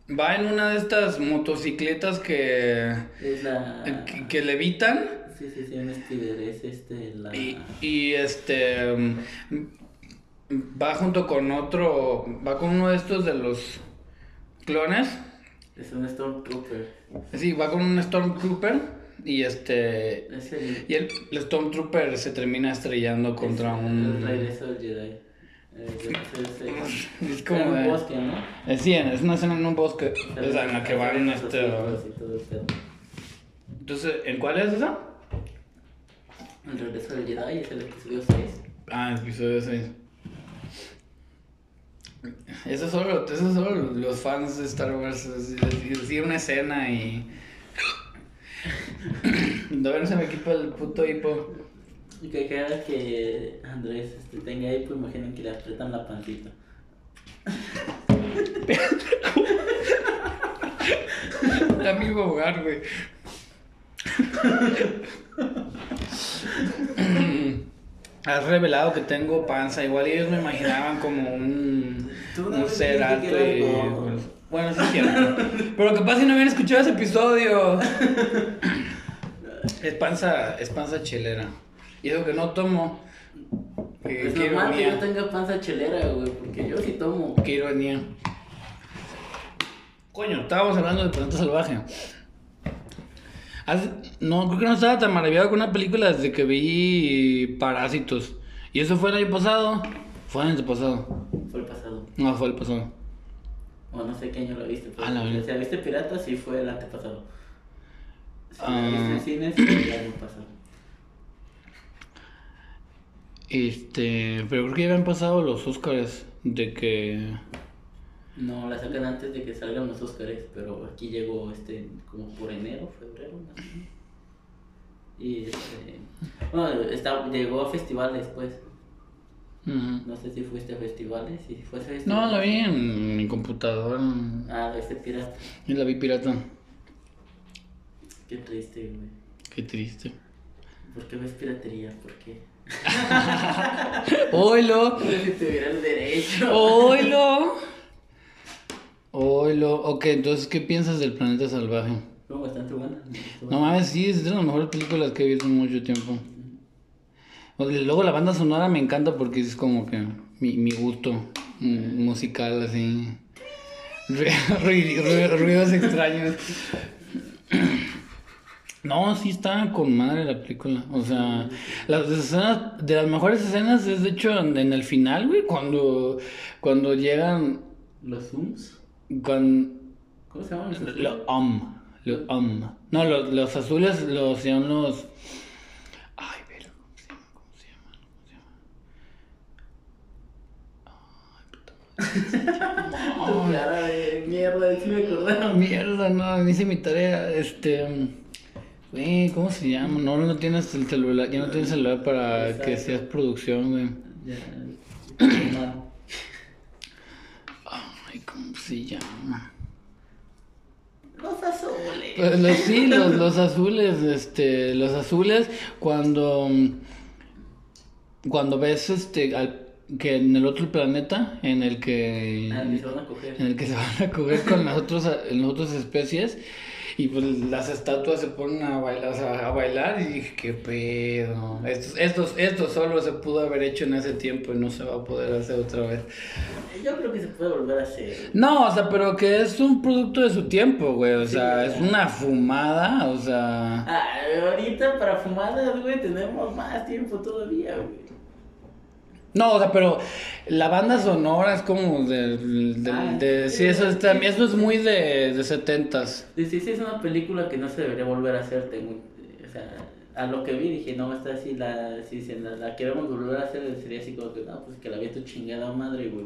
va en una de estas motocicletas que, es la... que, que levitan? Sí, sí, sí, un Steeder, es este, la... Y, y, este mm, va junto con otro, va con uno de estos de los clones. Es un Stormtrooper. Sí, va con un Stormtrooper y este Es el... y el, el Stormtrooper se termina estrellando contra es un El regreso del Jedi. Eh, es- es- es es como en un bosque, ¿no? Eh, sí, es una escena en un bosque, o sea, en la que van este. Entonces, ¿en cuál es esa? El regreso del Jedi es el episodio 6. Ah, el episodio 6. Eso solo, eso solo los fans de Star Wars decir, una escena y. No se me quita el puto hipo. Y que cada que Andrés este, tenga pues imaginen que le aprietan la pancita. Da mi hogar, güey. Has revelado que tengo panza. Igual ellos me imaginaban como un, Tú no un ser alto que y. pues, bueno, sí es cierto. Pero que pasa si no habían escuchado ese episodio. Es panza, es panza chelera. Y eso que no tomo. Qué, Es qué normal que yo tenga panza chelera, güey, porque yo sí tomo. Qué ironía. Coño, estábamos hablando de Planeta Salvaje. No, creo que no estaba tan maravillado con una película desde que vi Parásitos. ¿Y eso fue el año pasado? Fue el año pasado. Fue el pasado. No, fue el pasado. O no sé qué año lo viste. Ah, la verdad. si la viste pirata, sí fue el antepasado. Si Ah. viste en cines, fue el año pasado. Este, pero creo que ya habían pasado los Oscars de que... No, la sacan antes de que salgan los Oscars, pero aquí llegó este como por enero, febrero, más o menos. Y este. Bueno, está, llegó a festivales, pues. Ujú. No sé si fuiste a festivales. Si fue a festivales. No, la vi en mi computadora. Ah, este pirata. Y la vi pirata. Qué triste, güey. Qué triste. ¿Por qué ves piratería? ¿Por qué? ¡Oilo! Si tuviera el derecho. ¡Oilo! ¡Oilo! Ok, entonces, ¿qué piensas del planeta salvaje? No, bastante buena. No mames, sí, es de las mejores películas que he visto en mucho tiempo. Luego la banda sonora me encanta porque es como que mi, mi gusto musical, así. Ru- ru- ru- ruidos extraños. No, sí está con madre la película. O sea, las escenas, de las mejores escenas es de hecho en, en el final, güey, cuando, cuando llegan, ¿Los Zooms? Con ¿Cómo se llaman los lo um, lo um. No, los, los azules los son los, ay, pero ¿cómo se llaman? ¿Cómo se llaman? ¿Cómo se llaman? Ay, puta Tu cara de mierda, sí me acordaba. Mierda, no, hice mi tarea. Este. Güey, ¿cómo se llama? No, no tienes el celular, ya no tienes celular para que seas producción, güey. Ya. ¿cómo se llama? Los azules. Pues los, sí, los, los azules, este, los azules, cuando. Cuando ves este, al, que en el otro planeta, en el que. Ah, ni se van a coger. en el que se van a coger con las, otros, las otras especies y pues las estatuas se ponen a bailar, o sea, a bailar y dije, qué pedo. Esto, esto, esto solo se pudo haber hecho en ese tiempo y no se va a poder hacer otra vez. Yo creo que se puede volver a hacer. No, o sea, pero que es un producto de su tiempo, güey. O Sí, sea, es una fumada, o sea... Ah, ahorita para fumadas, güey, tenemos más tiempo todavía, güey. No, o sea, pero la banda sonora es como de... de, Ah, de- sí, eso, es, también- eso es muy de, de 70s. Sí, sí, es una película que no se debería volver a hacer. Tengo, o sea, a lo que vi dije, no, esta sí la, sí, sí, la, la queremos volver a hacer, sería así como que, no, pues que la vea tu chingada madre, güey.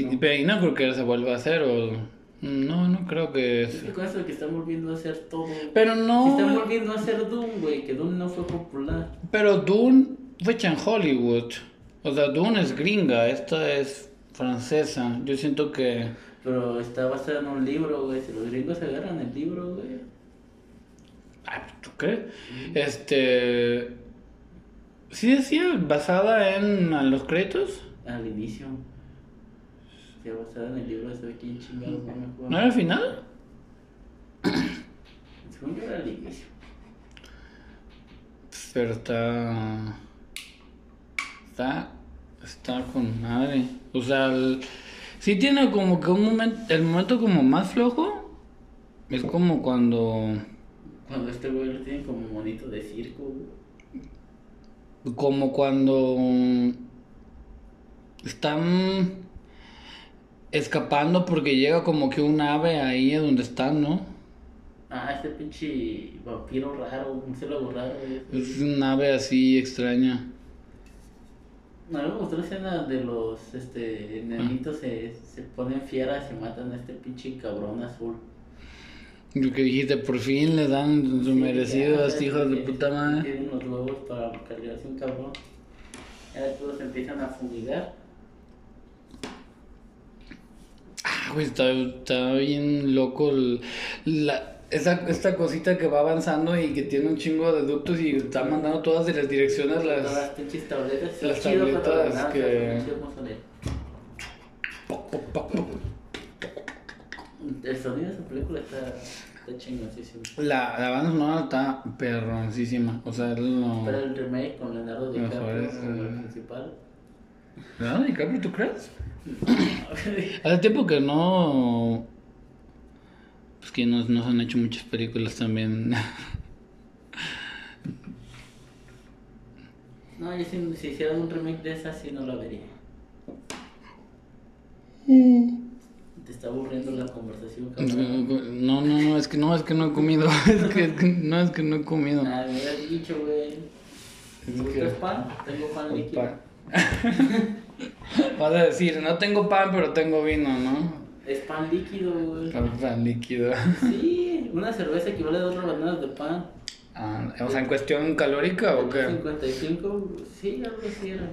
Y, no. pero y no creo que se vuelva a hacer, o... No, no creo que... Es que con eso que están volviendo a hacer todo. Pero Si no... están volviendo a hacer Doom, güey, que Doom no fue popular. Pero Dune fue hecha en Hollywood. O sea, Dune es gringa, esta es francesa. Yo siento que... Pero está basada en un libro, güey. Si los gringos agarran el libro, güey. Ay, ¿tú qué? Este... Sí decía, basada en a los créditos. Al inicio. Se basada en el libro de quién chingados, no me acuerdo. ¿No era el final? Según yo era al inicio. Pero está... Está... Está con madre. O sea, el- sí tiene como que un momento... El momento como más flojo. Es como cuando... Cuando este güey lo tiene como monito de circo, güey. Como cuando están escapando porque llega como que un ave ahí a donde están, ¿no? Ah, este pinche vampiro raro, un murciélago raro, güey. Es un ave así extraña. A mí me gustó la escena de los este, enanitos se, se ponen fieras y matan a este pinche cabrón azul. Lo que dijiste, por fin le dan su Sí, merecido a este hijo de puta madre. Tienen los huevos para cargarse un cabrón. Ya todos empiezan a fumigar. Ah, güey, está, está bien loco el- la, esa, esta cosita que va avanzando y que tiene un chingo de ductos y está mandando todas de las direcciones Todas las... las pinches tabletas. las tabletas que-. El sonido de esa película está, está chingoncísimo. La, la banda sonora está perroncísima. O sea, es lo... Pero el remake con Leonardo DiCaprio como el eh. principal. ¿Leonardo DiCaprio, tú crees? Hace tiempo que no. Pues que nos, nos han hecho muchas películas también. No, yo si, si hicieran un remake de esa, sí no la vería. Te está aburriendo la conversación, cabrón. No, no, no, es que no, es que no he comido. Es que, es que- no, es que no he comido. Ah, me hubieras dicho, güey. Es que- ¿Buscas pan? Tengo pan líquido. Pan. Vas a decir, no tengo pan, pero tengo vino, ¿no? Es pan líquido, güey. Pan, pan líquido. Sí, una cerveza equivale a dos rebanadas de pan. Ah, o sea, en cuestión calórica o qué? 55, sí, algo así era.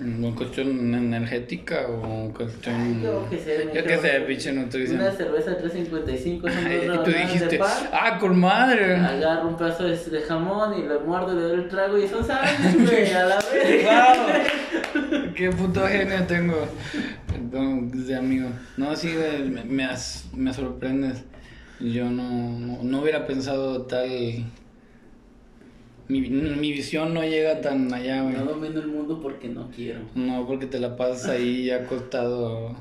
¿En cuestión energética o cuestión.? Yo qué sé, Yo qué sé, pinche nutrición. Una cerveza de 355 son dos Ay, y tú dijiste, ah, con madre. Agarro un pedazo de, de jamón y le muerdo y le doy el trago y son sándwiches, güey, a la vez. ¡Wow! ¡Qué puto genio tengo! Perdón, de amigo. No, sí, me, me, me sorprendes. Yo no, no, no hubiera pensado tal. Mi, mi visión no llega tan allá, güey. No domino el mundo porque no quiero. No, porque te la pasas ahí acostado.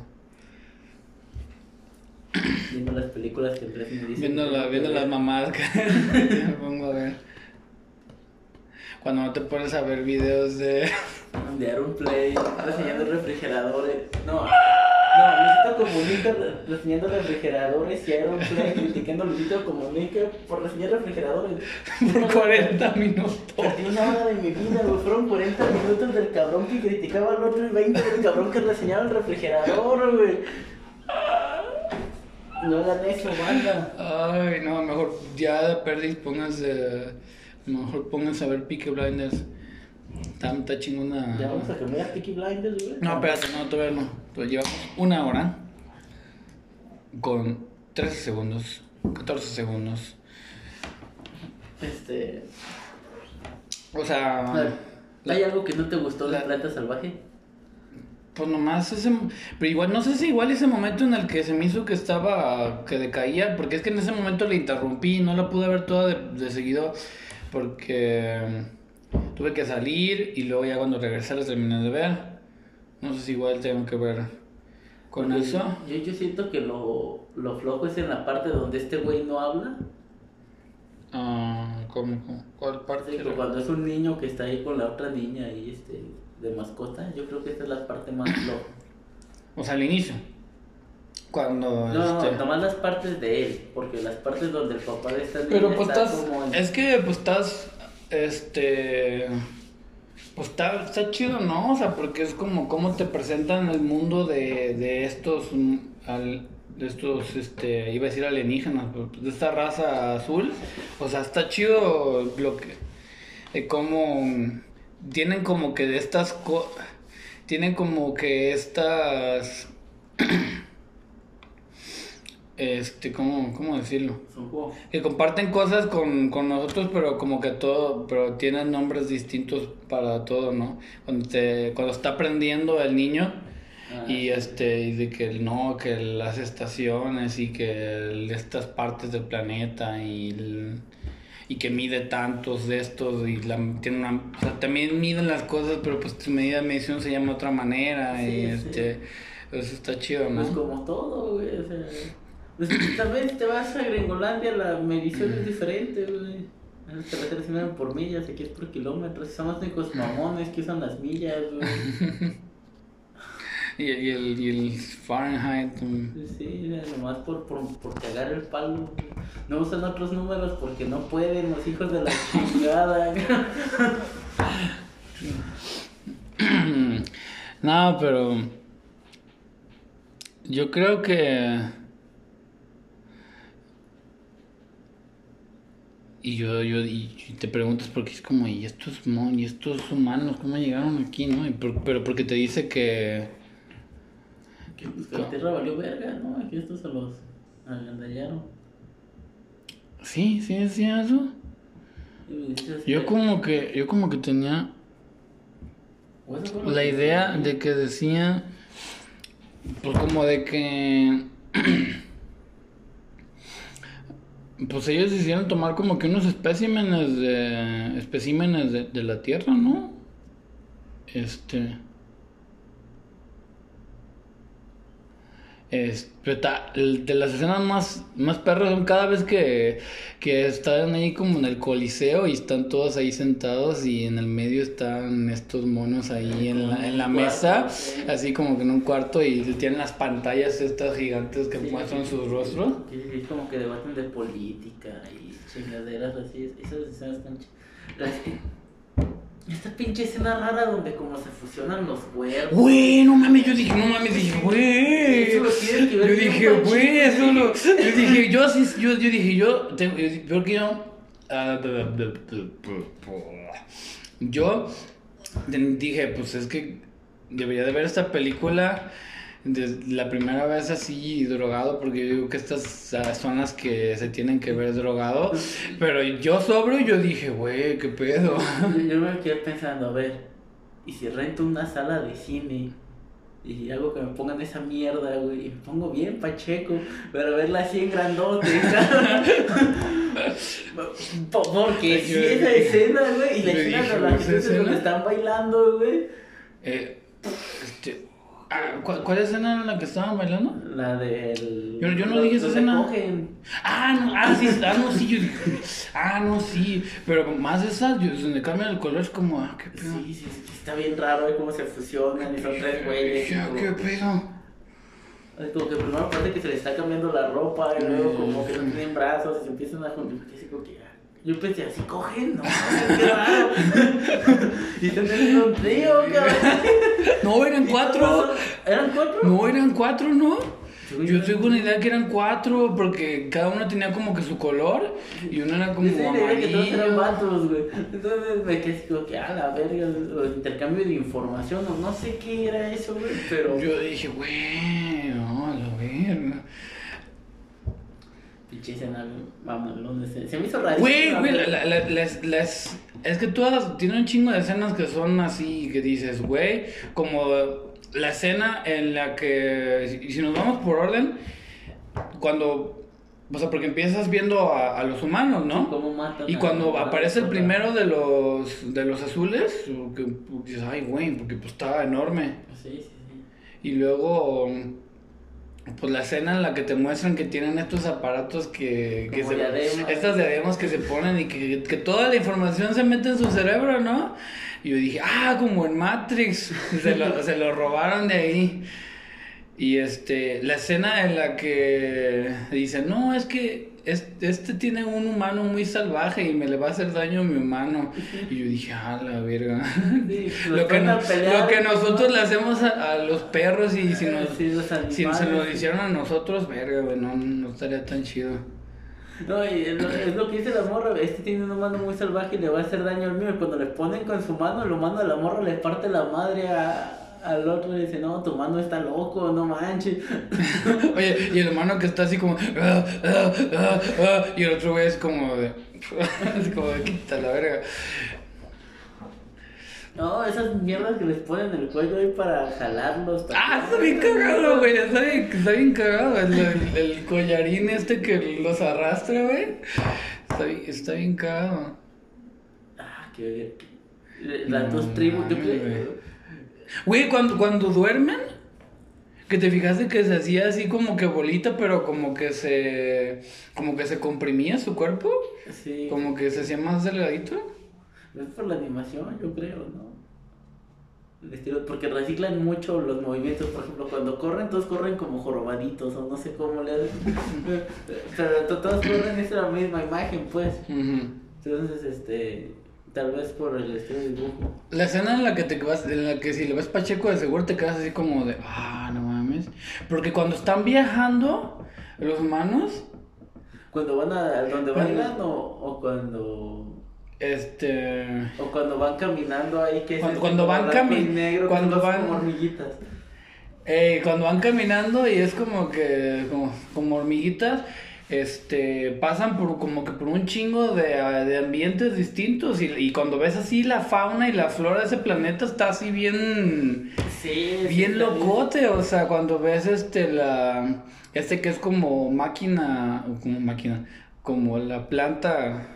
Viendo las películas que Andrés me dice. Viendo, la, viendo las mamadas que me pongo a ver. Cuando no te pones a ver videos de... De Aaron Play, reseñando refrigeradores. No, no, Luisito Comunica re- reseñando refrigeradores y Aaron Play criticando a Luisito Comunica por reseñar refrigeradores. por 40 minutos. Perdí una hora de mi vida, güey. Fueron 40 minutos del cabrón que criticaba al otro y 20 del cabrón que reseñaba el refrigerador, güey. No hagan eso, banda. Ay, no, mejor ya de perdiz pónganse... Mejor pónganse a ver Peaky Blinders. Está, está chingona. Ya vamos a cambiar a Peaky Blinders, güey. No, espérate, no, todavía no. Pues llevamos una hora con 13 segundos, 14 segundos. Este. O sea, ver, ¿Hay algo que no te gustó de la- Planta Salvaje? pues nomás ese. Pero igual, no sé si igual ese momento en el que se me hizo que estaba, que decaía, porque es que en ese momento le interrumpí, no la pude ver toda de, de seguido, porque mm, tuve que salir y luego ya cuando regresé la terminé de ver. No sé si igual tengo que ver con Porque eso. Yo, yo siento que lo, lo flojo es en la parte donde este güey no habla. Ah, ¿cómo, cómo? ¿Cuál parte? Sí, cuando es un niño que está ahí con la otra niña y este de mascota, yo creo que esta es la parte más floja. O sea, al inicio. Cuando No, este... no, nomás las partes de él, porque las partes donde el papá de esta niña Pero pues está estás. como en- Es que pues estás. Este. Pues está, está chido, ¿no? O sea, porque es como cómo te presentan el mundo de, de estos. mm, al- de estos, este, iba a decir alienígenas, pero, pues, de esta raza azul. O sea, está chido lo que. De cómo. mm, Tienen como que de estas. co- tienen como que estas. Este, ¿cómo, cómo decirlo? Que comparten cosas con, con nosotros, pero como que todo, pero tienen nombres distintos para todo, ¿no? Cuando te, cuando está aprendiendo el niño Ah, y este, y de que el no, que las estaciones y que el- estas partes del planeta y el- y que mide tantos de estos y la, tiene una, o sea, también miden las cosas, pero pues su medida de medición se llama de otra manera Sí, y sí. este, eso está chido, ¿no? Pues como todo, güey, o sea... Pues tal vez te vas a Gringolandia, la medición es diferente, güey. Las carreteras se miden por millas, aquí es por kilómetros. Son los únicos mamones que usan las millas, güey. Y, y el, y el Fahrenheit. mm, Sí, Sí, nomás por, por, por cagar el palo. No usan otros números porque no pueden, los hijos de la chingada. no, pero yo creo que y yo, yo y te preguntas porque es como y estos mon y estos humanos cómo llegaron aquí, ¿no? Y por- pero porque te dice que que pues que la tierra valió verga, ¿no? Aquí estos se los agandallaron. sí, sí decía eso. Yo como que yo como que tenía la idea de que decía pues como de que pues ellos hicieron tomar como que unos especímenes de especímenes de, de la tierra no este es, de las escenas más, más perras son cada vez que, que están ahí como en el coliseo y están todos ahí sentados y en el medio están estos monos ahí en la, en la mesa, así como que en un cuarto y tienen las pantallas estas gigantes que Sí, muestran sus rostros. Que es como que debaten de política y chingaderas así. Esas escenas están Esta pinche escena rara donde como se fusionan los cuerpos. Güey, no mames, yo dije, no mames, dije, güey. Eso lo tienes que ver Yo dije, güey, eso lo. Yo dije, yo así, yo, yo dije, yo, tengo, yo, que yo. dije, pues es que debería de ver esta película la primera vez así drogado, porque yo digo que estas son las que se tienen que ver drogado. Pero yo sobrio, yo dije, güey, qué pedo. Yo, me quedé pensando, a ver, ¿y si rento una sala de cine? Y hago que me pongan esa mierda, güey. Y me pongo bien pacheco. Pero verla así en grandote. Po- Porque si esa escena, güey. Y la escena de la ¿esa gente donde escena? están bailando, güey. Eh, Ah, ¿cuál, ¿Cuál escena en la que estaban bailando? La del. Yo- yo no dije esa escena. Ah, no, ah, sí, ah, no, sí, yo dije, ah, no, sí, pero más esas, yo, donde cambian el color es como, ah, qué pedo. Sí, sí, sí, está bien raro eh, cómo se fusionan y son tres güeyes. Ya, qué pedo. Es como que primero parece que se le está cambiando la ropa y luego como que no Mm. tienen brazos y se empiezan a juntar. Así como que, Yo pensé, así cogen, no, qué raro. y teniendo un trío, cabrón. No, eran cuatro. ¿Eran cuatro? No, eran cuatro, ¿no? Yo tengo una idea que eran cuatro, porque cada uno tenía como que su color, y uno era como sí dije que todos eran amarillo. vatos, güey. Entonces me quedé así como que, ah, la verga, o intercambio de información, o no sé qué era eso, güey, pero... Yo dije, güey, no, a la verga. Pinche escena, mamalón, ese- se me hizo rarísimo. Güey, güey, la, la, la- las- las- es que todas tienen un chingo de escenas que son así, que dices, güey, como la escena en la que, si, si nos vamos por orden, cuando, o sea, porque empiezas viendo a, a los humanos, ¿no? ¿Cómo matan Y cuando aparece el primero de los, de los azules, que dices, ay, güey, porque pues estaba enorme. Sí, sí, sí. Y luego, pues la escena en la que te muestran que tienen estos aparatos que, que Como se, diademas. estas diademas que se ponen y que, que toda la información se mete en su cerebro, ¿no? Y yo dije, ah, como en Matrix, se lo, se lo robaron de ahí. Y este, la escena en la que dice, no, es que es- este tiene un humano muy salvaje y me le va a hacer daño a mi humano. Y yo dije, ah, la verga. Sí, Lo que, nosotros le hacemos a, a los perros y si nos, Sí, si se lo hicieron a nosotros, verga, güey, no, no estaría tan chido. No, y es lo, es lo que dice la morra, este tiene un humano muy salvaje y le va a hacer daño al mío. Y cuando le ponen con su mano, el humano de la morra le parte la madre a, al otro y dice, no, tu mano está loco, no manches. Oye, y el hermano que está así como, "Ah, ah, ah, ah", y el otro güey es como de, es como de, quita la verga. No, esas mierdas que les ponen en el cuello ahí para jalarlos. para- Ah, está bien cagado, güey, está bien, está bien cagado. El, el- el collarín este que los arrastra, güey. Está bien, está bien cagado. Ah, qué Las dos No tribus, yo mames, creo. Güey. Cuando, cuando duermen, que te fijaste que se hacía así como que bolita, pero como que se. como que se comprimía su cuerpo, Sí. como que se hacía más delgadito. Es por la animación, yo creo, ¿no? El estilo, porque reciclan mucho los movimientos, por ejemplo, cuando corren, todos corren como jorobaditos, o no sé cómo le hacen. Pero to- todos corren, es la misma imagen, pues. Entonces, este, tal vez por el estilo de dibujo. La escena en la que te vas, en la que si le ves Pacheco de seguro te quedas así como de, ah, no mames. Porque cuando están viajando, los humanos, Cuando van a donde Cuando- bailan o, o cuando este. o cuando van caminando ahí que es Cuando- este cuando van blanco y cami- negro, que cuando van- como hormiguitas. Eh, cuando van caminando y es como que, como, como hormiguitas, este, pasan por como que por un chingo de, de ambientes distintos y, y cuando ves así la fauna y la flora de ese planeta está así bien, Sí, bien locote, o sea, cuando ves este, la, este que es como máquina, o como máquina, como la planta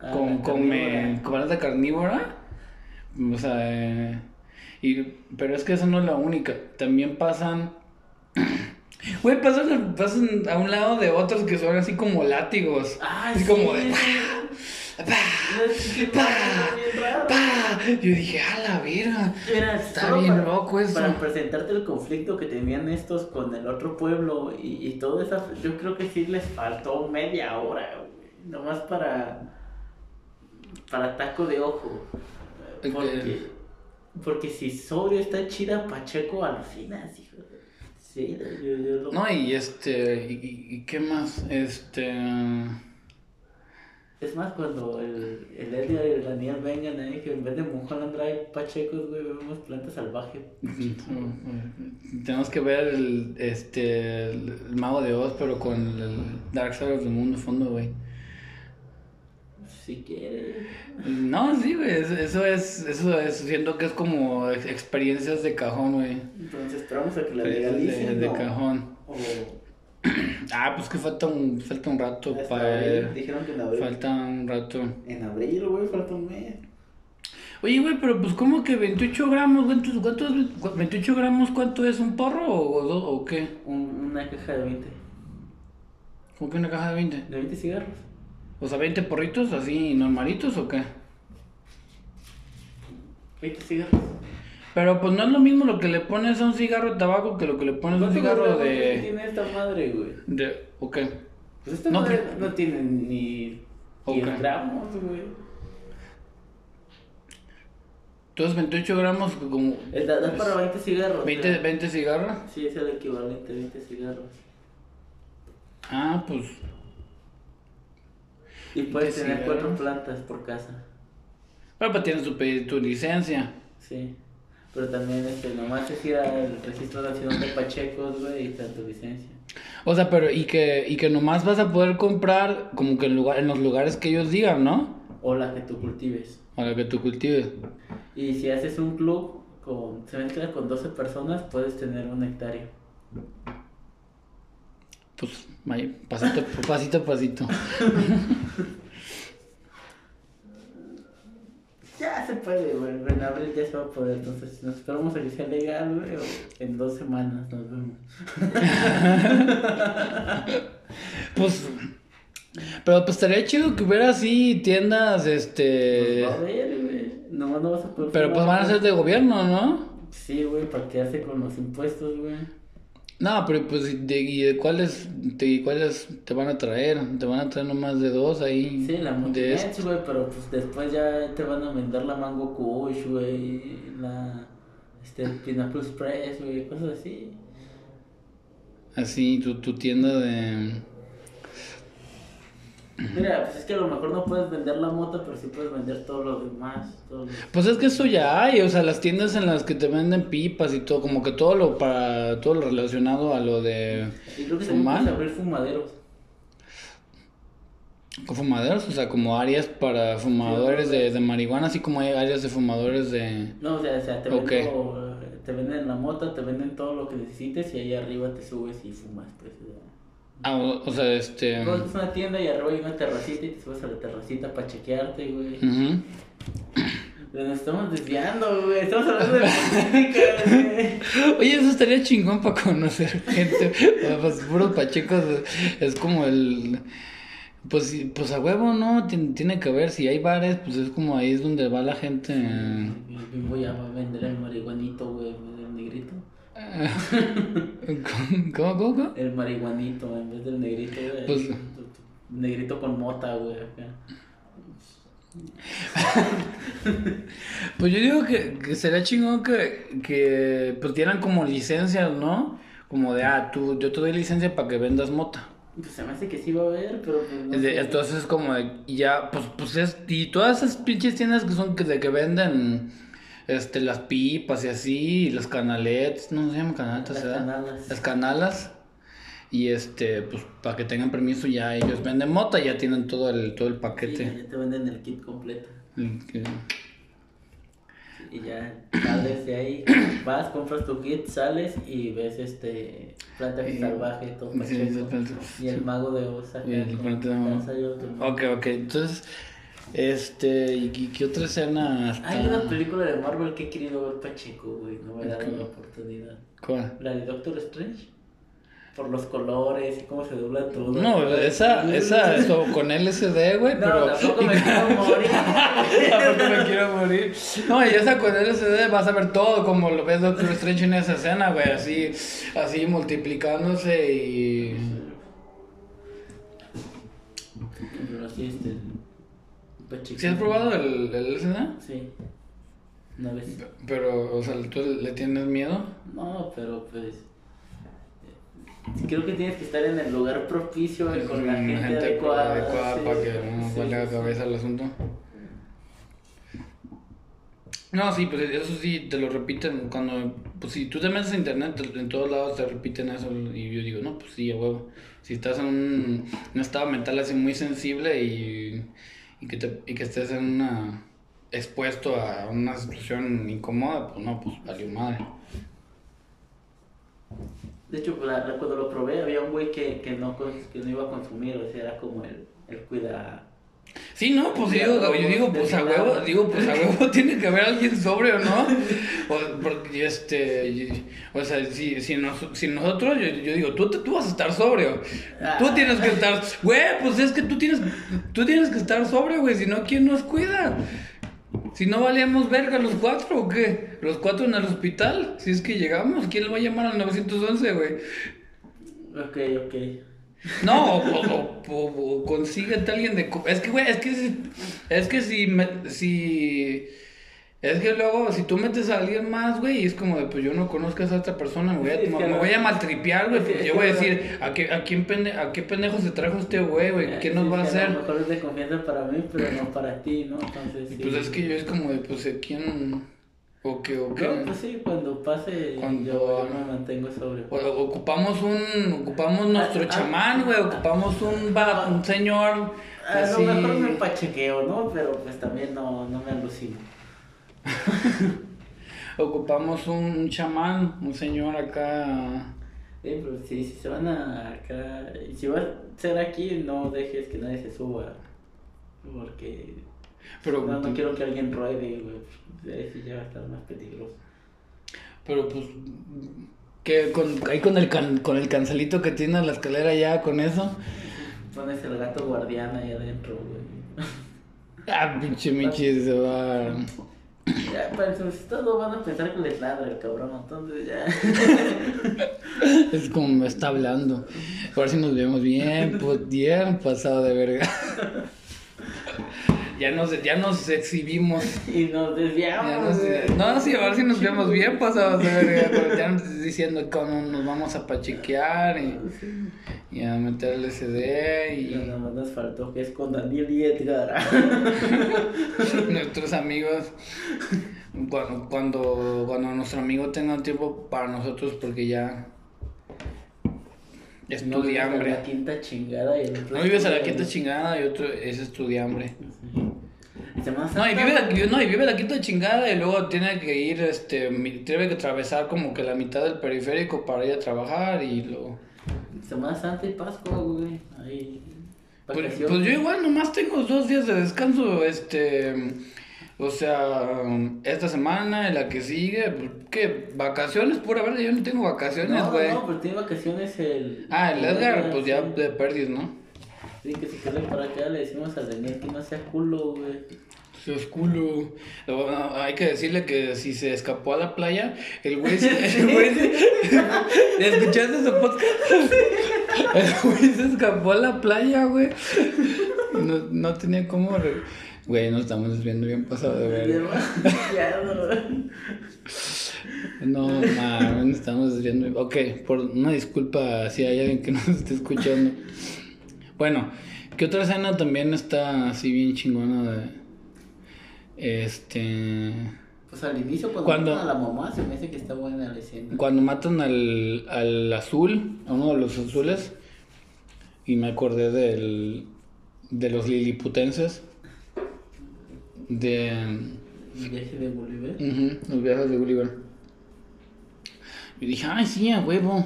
Ah, con, come, planta carnívora, o sea, eh, y, pero es que esa no es la única. También pasan. Güey, pasan, pasan a un lado de otros que son así como látigos. Ay, así sí, como de. sí. ¡pa! Es que ¡pa! está bien raro. ¡pa! Yo dije, a la verga. Mira, Está bien para- loco eso. Para presentarte el conflicto que tenían estos con el otro pueblo y, y todo eso, yo creo que sí les faltó media hora, güey. Nomás para. para taco de ojo. Porque, porque si Sorio está chida, Pacheco alucinas, hijo. Sí, yo, yo lo- No, y este. ¿Y, y- y qué más? Este. Es más, cuando el, el Edgar y el Daniel vengan ahí, que en vez de Mulholland Drive, Pachecos, güey, vemos planta salvaje. Tenemos que ver el, este, el Mago de Oz, pero con el Dark Side of the Moon de fondo, güey. Si quieres. No, sí, güey, es- eso es, eso es, siento que es como ex- experiencias de cajón, güey. Entonces esperamos a que la de, legalicen. de cajón. O Ah, pues que falta un, falta un rato hasta para abril. Dijeron que en abril. Falta un rato. En abril, güey, falta un mes. Oye, güey, pero pues ¿cómo que 28 gramos? ¿Cuántos, cuántos, 28 gramos cuánto es? ¿Un porro o, o, o qué? Un- una caja de 20. ¿Cómo que una caja de 20? ¿De 20 cigarros? O sea, 20 porritos así normalitos o qué? 20 cigarros. Pero pues no es lo mismo lo que le pones a un cigarro de tabaco que lo que le pones a un ¿Cuántos cigarro de... tiene esta madre, güey? de ¿O qué? Pues esta No, madre pero- no tiene ni 10 Ok. gramos, güey. Entonces 28 gramos como... Eh, Da, da para 20 cigarros. 20, ¿verdad? 20 cigarros. Sí, es el equivalente a 20 cigarros. Ah, pues... Y puedes 20 tener cuatro plantas por casa. Pero pues tienes tu, tu licencia. Sí. Pero también este, nomás es ir al registro nacional de Pachecos, güey, y te dan tu licencia. O sea, pero y que, y que nomás vas a poder comprar como que en, lugar, en los lugares que ellos digan, ¿no? O la que tú cultives. Para que tú cultives. Y si haces un club con, se mezcla con 12 personas, puedes tener un hectárea. Pues, pasito, pasito a pasito. Ya se puede, güey. En abril ya se va a poder. Entonces, nos esperamos a que sea legal, güey. En dos semanas nos vemos. Pues, pero pues estaría chido que hubiera así tiendas, este... Pues va a ver, güey. Nomás no vas a poder. Pero pues van a ser de gobierno, ¿no? Sí, güey, para quedarse con los impuestos, güey. No, pero pues, de, ¿y de cuáles, de cuáles te van a traer? Te van a traer nomás de dos ahí. Sí, la de Montinex, este. güey, pero pues después ya te van a vender la Mango Kush, güey, la este, el Pineapple Express, güey, cosas así. Así, tu, tu tienda de... Mira, pues es que a lo mejor no puedes vender la moto, pero sí puedes vender todo lo demás. Todo lo- Pues es que eso ya hay, o sea, las tiendas en las que te venden pipas y todo, como que todo lo para todo lo relacionado a lo de Y creo que fumar, puedes abrir fumaderos. con fumaderos, o sea, como áreas para fumadores de, de marihuana, así como hay áreas de fumadores de No, o sea, o sea te, Ok. vendo, te venden la moto, te venden todo lo que necesites y ahí arriba te subes y fumas, pues. Ah, o, sea, este Luego Es una tienda y arriba hay una terracita y te subes a la terracita para chequearte, güey. ujú. Pero Nos estamos desviando, güey. Estamos hablando de política, güey. Oye, eso estaría chingón para conocer gente. Pues puros pachecos es, como el pues pues a huevo, ¿no? Tien- Tiene que ver si hay bares, pues es como ahí es donde va la gente. Voy a vender el marihuanito, güey, del negrito. ¿Cómo, cómo, cómo? El marihuanito en vez del negrito, güey. Pues- Negrito con mota, güey. acá. Pues yo digo que, que sería chingón que, que pues dieran como licencias, ¿no? Como de, ah, tú, yo te doy licencia para que vendas mota. Pues se me hace que sí va a haber, pero pues no Es de- entonces como de, ya, pues, pues es, y todas esas pinches tiendas que son que, de que venden, este, las pipas y así, y las canaletas, no se llaman canaletas, Las canalas. Las canalas. Y este, pues para que tengan permiso ya ellos venden mota, ya tienen todo el, todo el Sí, paquete. ya te venden el kit completo. El que- Y ya sales de ahí, vas, compras tu kit, sales y ves este planta Y- salvaje, todo sí, sí, pacheco. sí, Y el mago de acá Y el Planta de otro. Ok, ok, entonces, este, ¿y qué, otra escena? Hay una película de Marvel que he querido ver Pacheco, güey, no me Ok. la oportunidad. ¿Cuál? La de Doctor Strange. Por los colores y cómo se dobla todo. No, esa, esa, eso con LSD, güey, No, pero... tampoco me quiero morir. Tampoco me quiero morir. No, y esa con LSD vas a ver todo como lo ves Doctor Strange en esa escena, güey, así, así multiplicándose y... Pero así este. ¿Sí has probado el, el LSD? Sí. Una vez. Pero, o sea, ¿tú le tienes miedo? No, pero pues. eh, Creo que tienes que estar en el lugar propicio y con la Mm, gente, adecuada. adecuada sí, para que no sí, la cabeza el asunto. No, sí, pues eso sí, te lo repiten cuando, pues si tú te metes a internet, te- en todos lados te repiten eso y yo digo, no, pues sí, a huevo. Si estás en un, un estado mental así muy sensible y, y, que te, y que estés en una, expuesto a una situación incómoda, pues no, pues valió madre. De hecho, la- la- cuando lo probé, había un güey que, que, no, que no iba a consumir, o sea, era como el, el cuida. Sí, no, pues yo digo, yo digo, pues a huevo, digo, pues a huevo tiene que haber alguien sobrio, ¿no? O, porque este, o sea, si, si, nos- si nosotros, yo, yo digo, tú, tú vas a estar sobrio. Tú Ah. tienes que estar, güey, pues es que tú tienes, tú tienes que estar sobrio, güey, si no, ¿quién nos cuida? Si no valíamos verga los cuatro o qué? Los cuatro en el hospital, si es que llegamos, ¿quién le va a llamar al 911, güey? Ok, ok. No, o, o- o- o consíguete a alguien de... Es que, güey, es que, si- es que si, me- si... Es que luego, si tú metes a alguien más, güey, y es como de, pues yo no conozco a esa otra persona, me voy a, que me voy a maltripear, güey, porque yo voy a decir, ¿a qué, a, quién pende, ¿a qué pendejo se trajo este güey, güey? ¿Qué Sí, nos va a hacer? lo mejor es de confianza para mí, pero no para ti, ¿no? Entonces, sí. pues es que yo es como de, pues, ¿a ¿quién? ¿O qué? ¿O qué? No, pues sí, cuando pase Cuando- yo me mantengo sobre. O- ocupamos un, ocupamos nuestro Ah, ah. chamán, güey, ocupamos un, va- un señor A así... lo mejor me pachequeo, ¿no? Pero pues también no, no me alucino. Ocupamos un chamán, un señor acá. Sí, pero si, si se van a acá, si va a ser aquí, no dejes que nadie se suba. Porque Pero, no, no quiero que alguien ruede, güey. Ahí sí ya va a estar más peligroso. pero pues. Que con, ahí con el, can- con el cancelito que tiene la escalera ya, con eso. Pones el gato guardián ahí adentro, güey. Ah, pinche Michi se va. Ya, para el solicitado van a pensar que les ladra el cabrón, entonces ya. Es como me está hablando. A ver si nos vemos bien, pues bien pasado de verga. Ya nos, ya nos exhibimos. Y nos desviamos. nos- no, sí, a ver si nos vemos bien pasados de verga. Pero ya nos estás diciendo cómo nos vamos a pachequear y, y a meterle CD Y y nada más nos faltó que es con Daniel y Edgar. nuestros amigos. Cuando, cuando, cuando nuestro amigo tenga tiempo para nosotros, porque ya No estudiambre. La quinta chingada y el otro No vives a la quinta chingada y otro es estudiambre. No, y Santa, vive la, no, y vive la quinta chingada y luego tiene que ir, este, tiene que atravesar como que la mitad del periférico para ir a trabajar y luego... Semana Santa y Pascua, güey. Ahí. Pues, pues yo igual nomás tengo dos días de descanso, este, o sea, esta semana la que sigue, ¿qué? Vacaciones, pura verdad, yo no tengo vacaciones, No, güey. no, pero tiene vacaciones el. Ah, el Edgar, pues ya de perdis, ¿no? Sí, que si quiere para acá le decimos a Daniel que no sea culo, güey. Se es culo. Bueno, hay que decirle que si se escapó a la playa, el güey se... El güey se ¿Escuchaste ese podcast? El güey se escapó a la playa, güey. No, no tenía cómo... re- Güey, nos estamos desviando bien pasado de ver. No, mames, nos estamos desviando. Ok, por una disculpa si hay alguien que nos esté escuchando. Bueno, ¿qué otra escena también está así bien chingona de... Este... Pues al inicio, cuando, Cuando- matan a la mamá, se me hace que está buena la escena. Cuando matan al, al azul, a uno de los azules, y me acordé del, de los liliputenses, de El viaje de Bolívar. ujú, los viajes de Gulliver. Y dije, ay, sí, a huevo,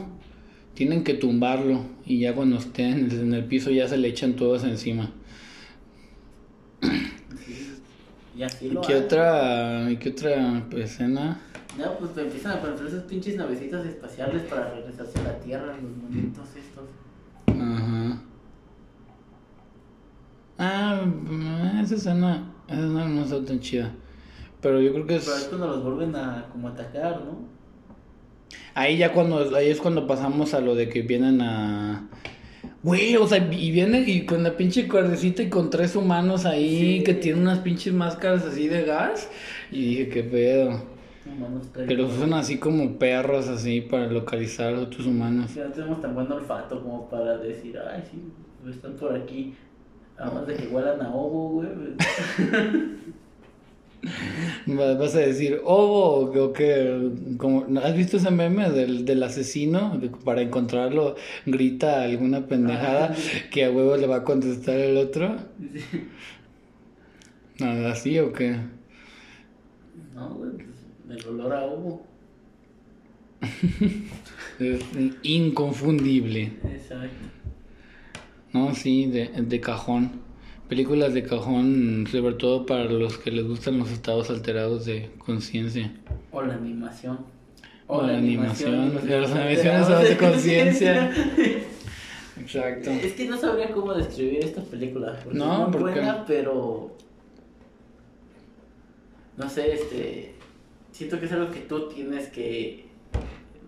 tienen que tumbarlo, y ya cuando estén en el piso ya se le echan todos encima. Y así ¿Y lo qué hacen. otra, y qué otra pues, escena? Ya, pues empiezan a aparecer esos pinches navecitas espaciales para regresarse a la Tierra, los monitos estos. Ajá. Ah, esa escena, esa escena no está tan chida. Pero yo creo que Pero es es... cuando los vuelven a como atacar, ¿no? Ahí ya cuando, ahí es cuando pasamos a lo de que vienen a... Güey, o sea, y vienen y con la pinche cuerdecita y con tres humanos ahí Sí. que tienen unas pinches máscaras así de gas. Y dije, qué pedo. No, manos, Que los usan así como perros así para localizar a otros humanos. Ya no tenemos tan buen olfato como para decir, ay, sí, están por aquí. Además de que huelan a ovo, güey. Va- Vas a decir, oh, o que, como, ¿no ¿has visto ese meme del, del asesino? Para encontrarlo, grita alguna pendejada que a huevo le va a contestar el otro. Sí. Nada así o qué? No, güey, pues, el olor a ovo. Es inconfundible. Exacto. No, sí, de, de cajón. películas de cajón, sobre todo para los que les gustan los estados alterados de conciencia. O la animación. O la animación, los de estados animaciones de conciencia. Exacto. Es que no sabría cómo describir esta película. Porque No, es porque- buena, pero. No sé, este. Siento que es algo que tú tienes que.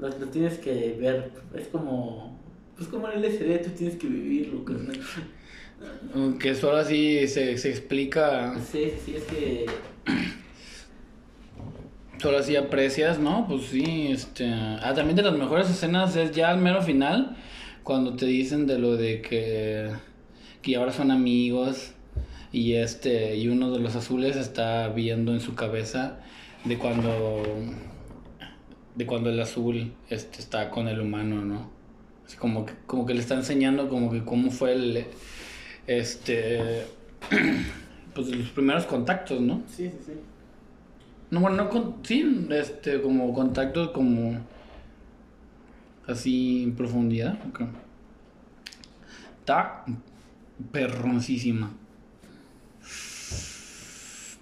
Lo, lo tienes que ver. Es como. Pues como el LSD, tú tienes que vivirlo. carnal. Que solo así se, se explica, Sí, sí, sí, es que. solo así aprecias, ¿no? Pues sí, este... Ah, también de las mejores escenas es ya al mero final, cuando te dicen de lo de que, que ahora son amigos y este y uno de los azules está viendo en su cabeza de cuando de cuando el azul este está con el humano, ¿no? Así como que como que le está enseñando como que cómo fue el este pues los primeros contactos, ¿no? Sí, sí, sí. No, bueno, no con, sí, este, como contactos como así en profundidad. Está perroncísima.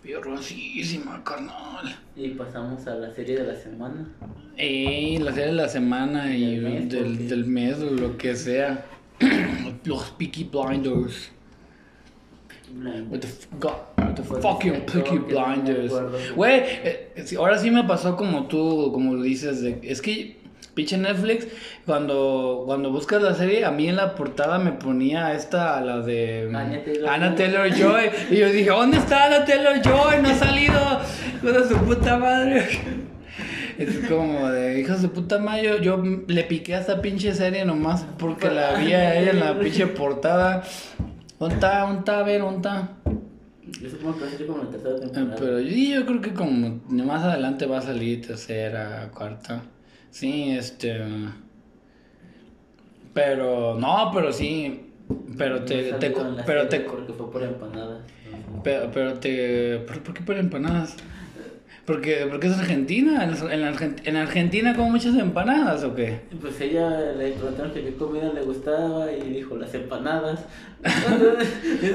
Perroncísima, carnal. Y pasamos a la serie de la semana. Ey, la serie de la semana y Del mes, del, porque- del mes o lo que sea. Los Peaky Blinders. What the, God, what the fucking Peaky no Blinders. Güey, eh, ahora sí me pasó como tú, como lo dices, de, es que pinche Netflix, cuando, cuando buscas la serie, a mí en la portada me ponía esta, la de Taylor-Joy. Anna Taylor-Joy. y yo dije, ¿dónde está Anna Taylor-Joy? No ha salido. De su puta madre. Es como de hijos de puta madre. Yo, yo le piqué a esta pinche serie nomás porque la vi a ella en la pinche portada. ¿Dónde está? ¿Dónde está? A ver, ¿dónde está? Yo supongo que va a ser como la tercera Eh, temporada. Pero yo, yo creo que como más adelante va a salir tercera, cuarta. Sí, este. Pero, no, pero sí. Pero te. te pero te. Porque fue por empanadas. Pero, pero te. ¿Por, por qué por empanadas? Porque, porque es Argentina. En, en Argen- en Argentina como muchas empanadas o qué? Pues ella le preguntaron que qué comida le gustaba y dijo las empanadas.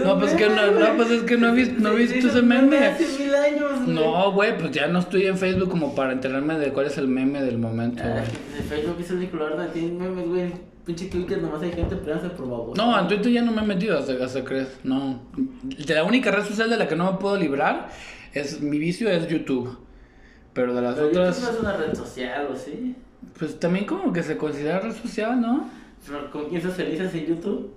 No, pues que no, no, pues es que no he visto, no he visto ese meme. Hace mil años. güey. No, güey, pues ya no estoy en Facebook como para enterarme de cuál es el meme del momento. Ah, güey. que Facebook es el donde tienen memes, güey. Pinche Twitter nomás hay gente peleándose por babosa. No, en Twitter ya no me he metido hasta, hasta crees. No. De la única red social de la que no me puedo librar es mi vicio es YouTube. Pero de las Pero YouTube otras, no es una red social, ¿o sí? pues también como que se considera red social, ¿no? ¿con quién socializas en YouTube?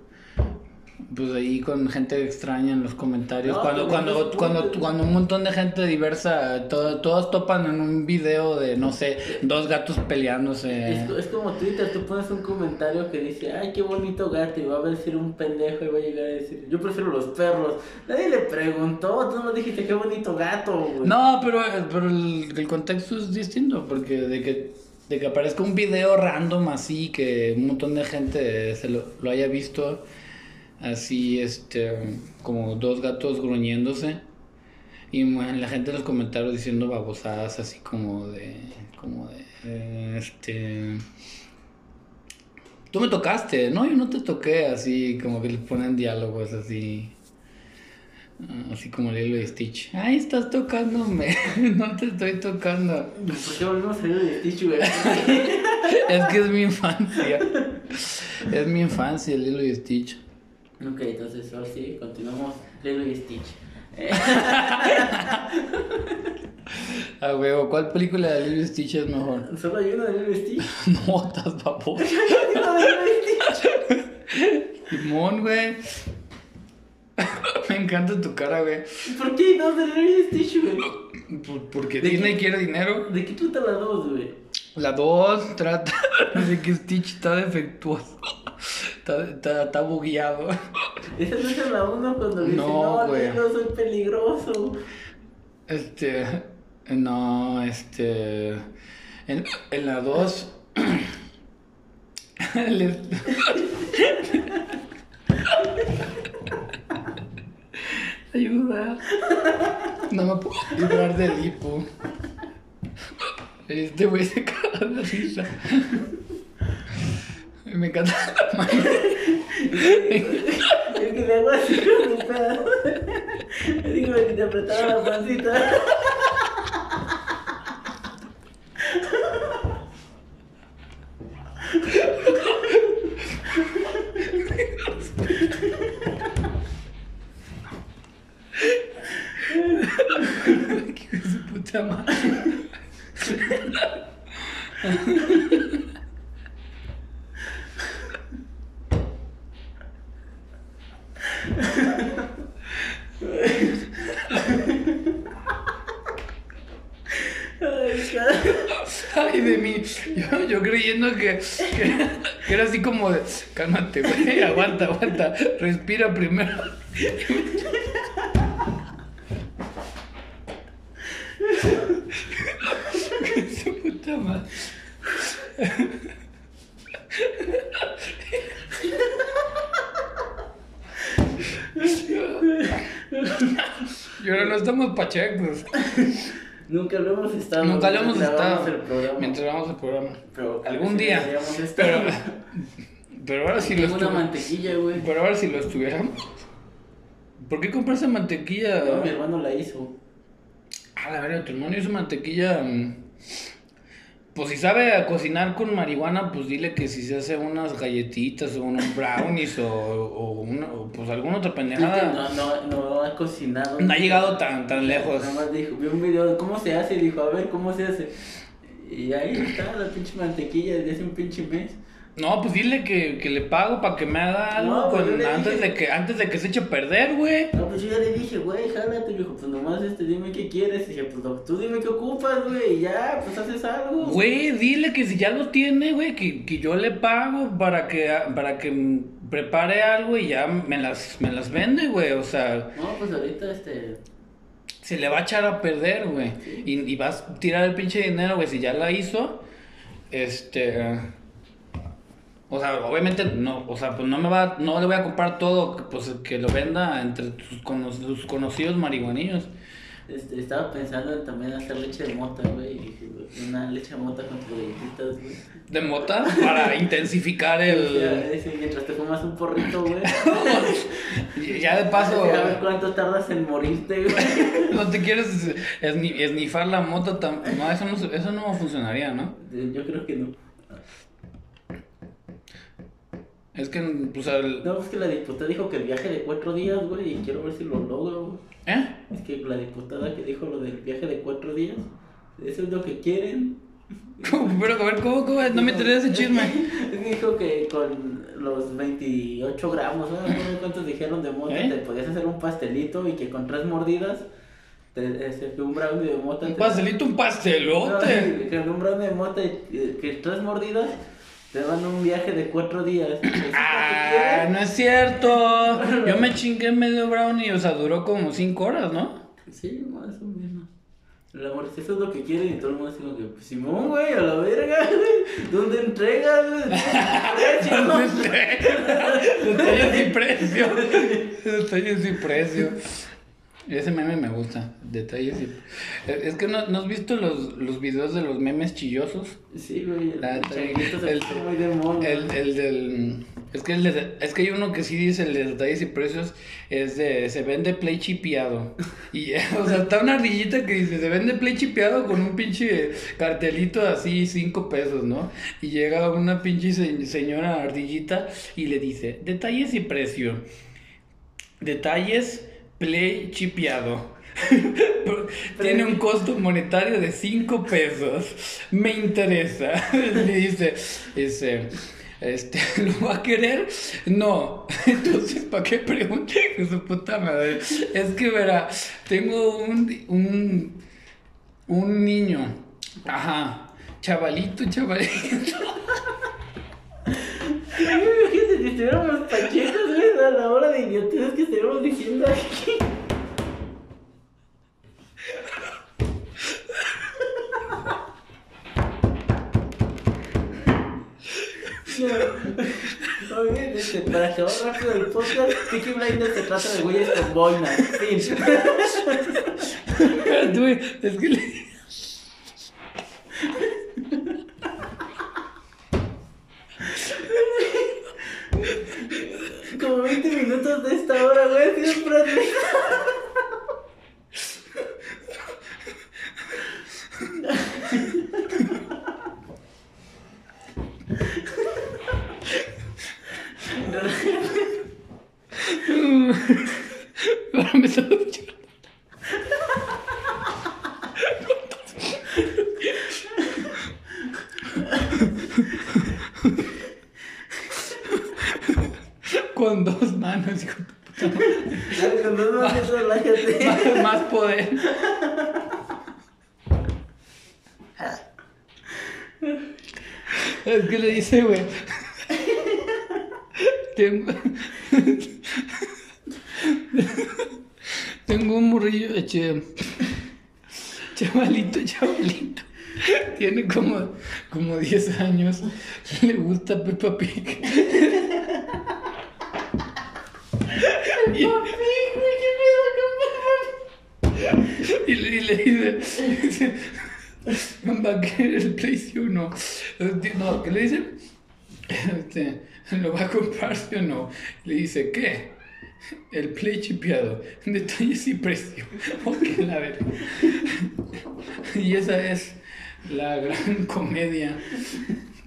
Pues ahí con gente extraña en los comentarios. No, cuando, cuando, cuando, cuando un montón de gente diversa, to- todos topan en un video de, no sé, dos gatos peleándose. Es, es como Twitter, tú pones un comentario que dice, ay, qué bonito gato, y va a decir un pendejo y va a llegar a decir, yo prefiero los perros. Nadie le preguntó, tú no dijiste qué bonito gato, güey. No, pero, pero el, el contexto es distinto, porque de que, de que aparezca un video random así, que un montón de gente se lo, lo haya visto, así, este, como dos gatos gruñéndose, y bueno, la gente en los comentarios diciendo babosadas, así como de, como de, eh, este... Tú me tocaste, ¿no? Yo no te toqué, así, como que le ponen diálogos así... Así como Lilo y Stitch. Ay, estás tocándome. no te estoy tocando. ¿Por qué volvimos a Stitch, güey? Es que es mi infancia. Es mi infancia, Lilo y Stitch. Ok, entonces ahora sí, continuamos Lilo y Stitch. Ah, huevo, ¿cuál película de Lilo y Stitch es mejor? Solo hay una de Lilo y Stitch. No, estás baboso. Hay una de Lilo y Stitch. Simón, güey. Me encanta tu cara, güey. ¿Por qué hay dos de Lilo y Stitch, güey? Por- Porque ¿De Disney qué? quiere dinero. ¿De qué trata la dos, güey? La 2 trata de que Stitch está defectuoso. Está, está, está bugueado. Esa no es la uno cuando dice, No, no, güey. Lilo, soy peligroso. Este. No, este. En, en la 2. le- Ayuda. No me puedo librar del hipo. Este güey se caga de risa. Me encanta la mano. Es que le hago así con mi pedo. Le digo que te apretaba la pancita. Hijo de su puta madre. Ay, de mí. Yo, yo creyendo que, que, era así como de. Cálmate. Aguanta, aguanta. Respira primero. Su puta madre. Y ahora no estamos pachecos. Nunca lo hemos estado. Nunca lo hemos estado mientras grabamos el programa. Pero Algún día. estar. Pero, pero ahora sí lo una estuve- mantequilla, güey. Pero ahora si lo estuviéramos. ¿Por qué compraste mantequilla? No, mi hermano la hizo. A la verga, tu hermano hizo mantequilla. Pues si sabe a cocinar con marihuana, pues dile que si se hace unas galletitas o unos brownies o, o una- o, pues alguna otra pendejada. No, no, no ha cocinado. No ha llegado tan, tan lejos. Nada más dijo, vi un video de cómo se hace y dijo, a ver cómo se hace. Y ahí está la pinche mantequilla desde hace un pinche mes. No, pues dile que, que le pago para que me haga algo No, pues con- antes, dije- de que, antes de que se eche a perder, güey. No, pues yo ya le dije, güey, jálate. Me dijo, pues nomás este, dime qué quieres. Y dije, pues no, tú dime qué ocupas, güey. Y ya, pues haces algo. Güey, dile que si ya lo tiene, güey, que, que yo le pago para que, para que prepare algo y ya me las, me las vende, güey. O sea, No, pues ahorita este. se le va a echar a perder, güey. Y, y vas a tirar el pinche dinero, güey, si ya la hizo. Este. O sea, obviamente no, o sea, pues no me va, no le voy a comprar todo, pues que lo venda entre sus, cono- sus conocidos marihuanillos. Este, estaba pensando en también hacer leche de mota, güey. Una leche de mota con tus galletitas, güey. De mota para intensificar Ya, el. mientras te fumas un porrito, güey. Ya de paso. A ver cuánto tardas en morirte, güey. No te quieres esni- esnifar la moto tam- No, eso no, eso no funcionaría, ¿no? Yo creo que no. Es que, pues, el... No, es que la diputada dijo que el viaje de cuatro días, güey, y quiero ver si lo logro, güey. ¿Eh? Es que la diputada que dijo lo del viaje de cuatro días, eso es lo que quieren. ¿Cómo? Pero, a ver, ¿cómo, cómo? No me interesa ese chisme. Dijo que con los 28 gramos, ¿no? No cuántos dijeron de mota, ¿Eh? te podías hacer un pastelito y que con tres mordidas, te, ese, que un brownie de mota. Un te- pastelito, un No, pastelote. que con un brownie de mota, y- que tres mordidas, te dan un viaje de cuatro días. ¿Eso es Ah, no es cierto. Yo me chingué medio brownie, o sea, duró como 5 horas, ¿no? Sí, más o menos. El amor, si eso es lo que quieren y todo el mundo así como que, pues Simón, güey, a la verga, güey. ¿Dónde entregas, güey? Detalles y precio. Detalles y precio. Ese meme me gusta. Detalles y. Es que no, ¿no has visto los, los videos de los memes chillosos? Sí, güey, La- el se el-. El, el del. Es que, el de- es que hay uno que sí dice el de detalles y precios. Es de. Se vende play chipeado. Y, o sea, está una ardillita que dice: Se vende play chipeado con un pinche cartelito así, 5 pesos, ¿no? Y llega una pinche se- señora ardillita y le dice: Detalles y precio. Detalles play chipeado. Tiene un costo monetario de 5 pesos. Me interesa. Le dice, dice, este, ¿lo va a querer? No. Entonces, ¿para qué pregunte? Que su puta madre. Es que, verá, tengo un, un, un niño. Ajá. Chavalito, chavalito. Imagínate si estuviéramos pachecos, güey, a la hora de idioteces que estuviéramos diciendo aquí. Oye, este, para acabar rápido el podcast, Peaky Blinders se trata de güeyes con boinas. Fin. Güey, es que le- como 20 minutos de esta hora, güey, siempre. Ahora. Con dos manos, hijo de puta con dos manos, relájate. madre. Más poder. Es que le dice, güey. Tengo. Tengo un morrillo de che. Chavalito, chavalito. Tiene como, como 10 años. Le gusta Peppa Pig. Y, y le, y le dice, dice, va a querer el Play 1. No, ¿qué le dice? Este, ¿Lo va a comprar sí o no? Le dice, ¿qué? El Play chipeado. Detalles y precio. Ok, la verga. Y esa es la gran comedia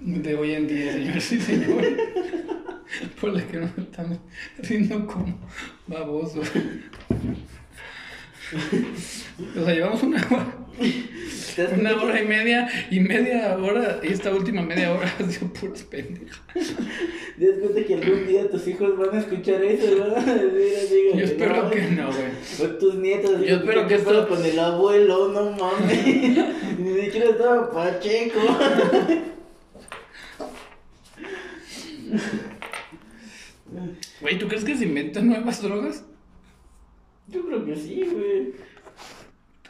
de hoy en día, señores y señores. Por la que nos estamos riendo como babosos. O sea, llevamos una hora, ¿Te das una hora y media y media hora, y esta última media hora ha sido puras pendejas. ¿Te das cuenta que algún día tus hijos van a escuchar eso? van a decir Yo espero no, que no, güey. O tus nietos. Yo espero que ¿qué pedo esto- Con el abuelo, no mames. Ni siquiera estaba Pacheco. Güey, ¿tú crees que se inventan nuevas drogas? Yo creo que sí, güey.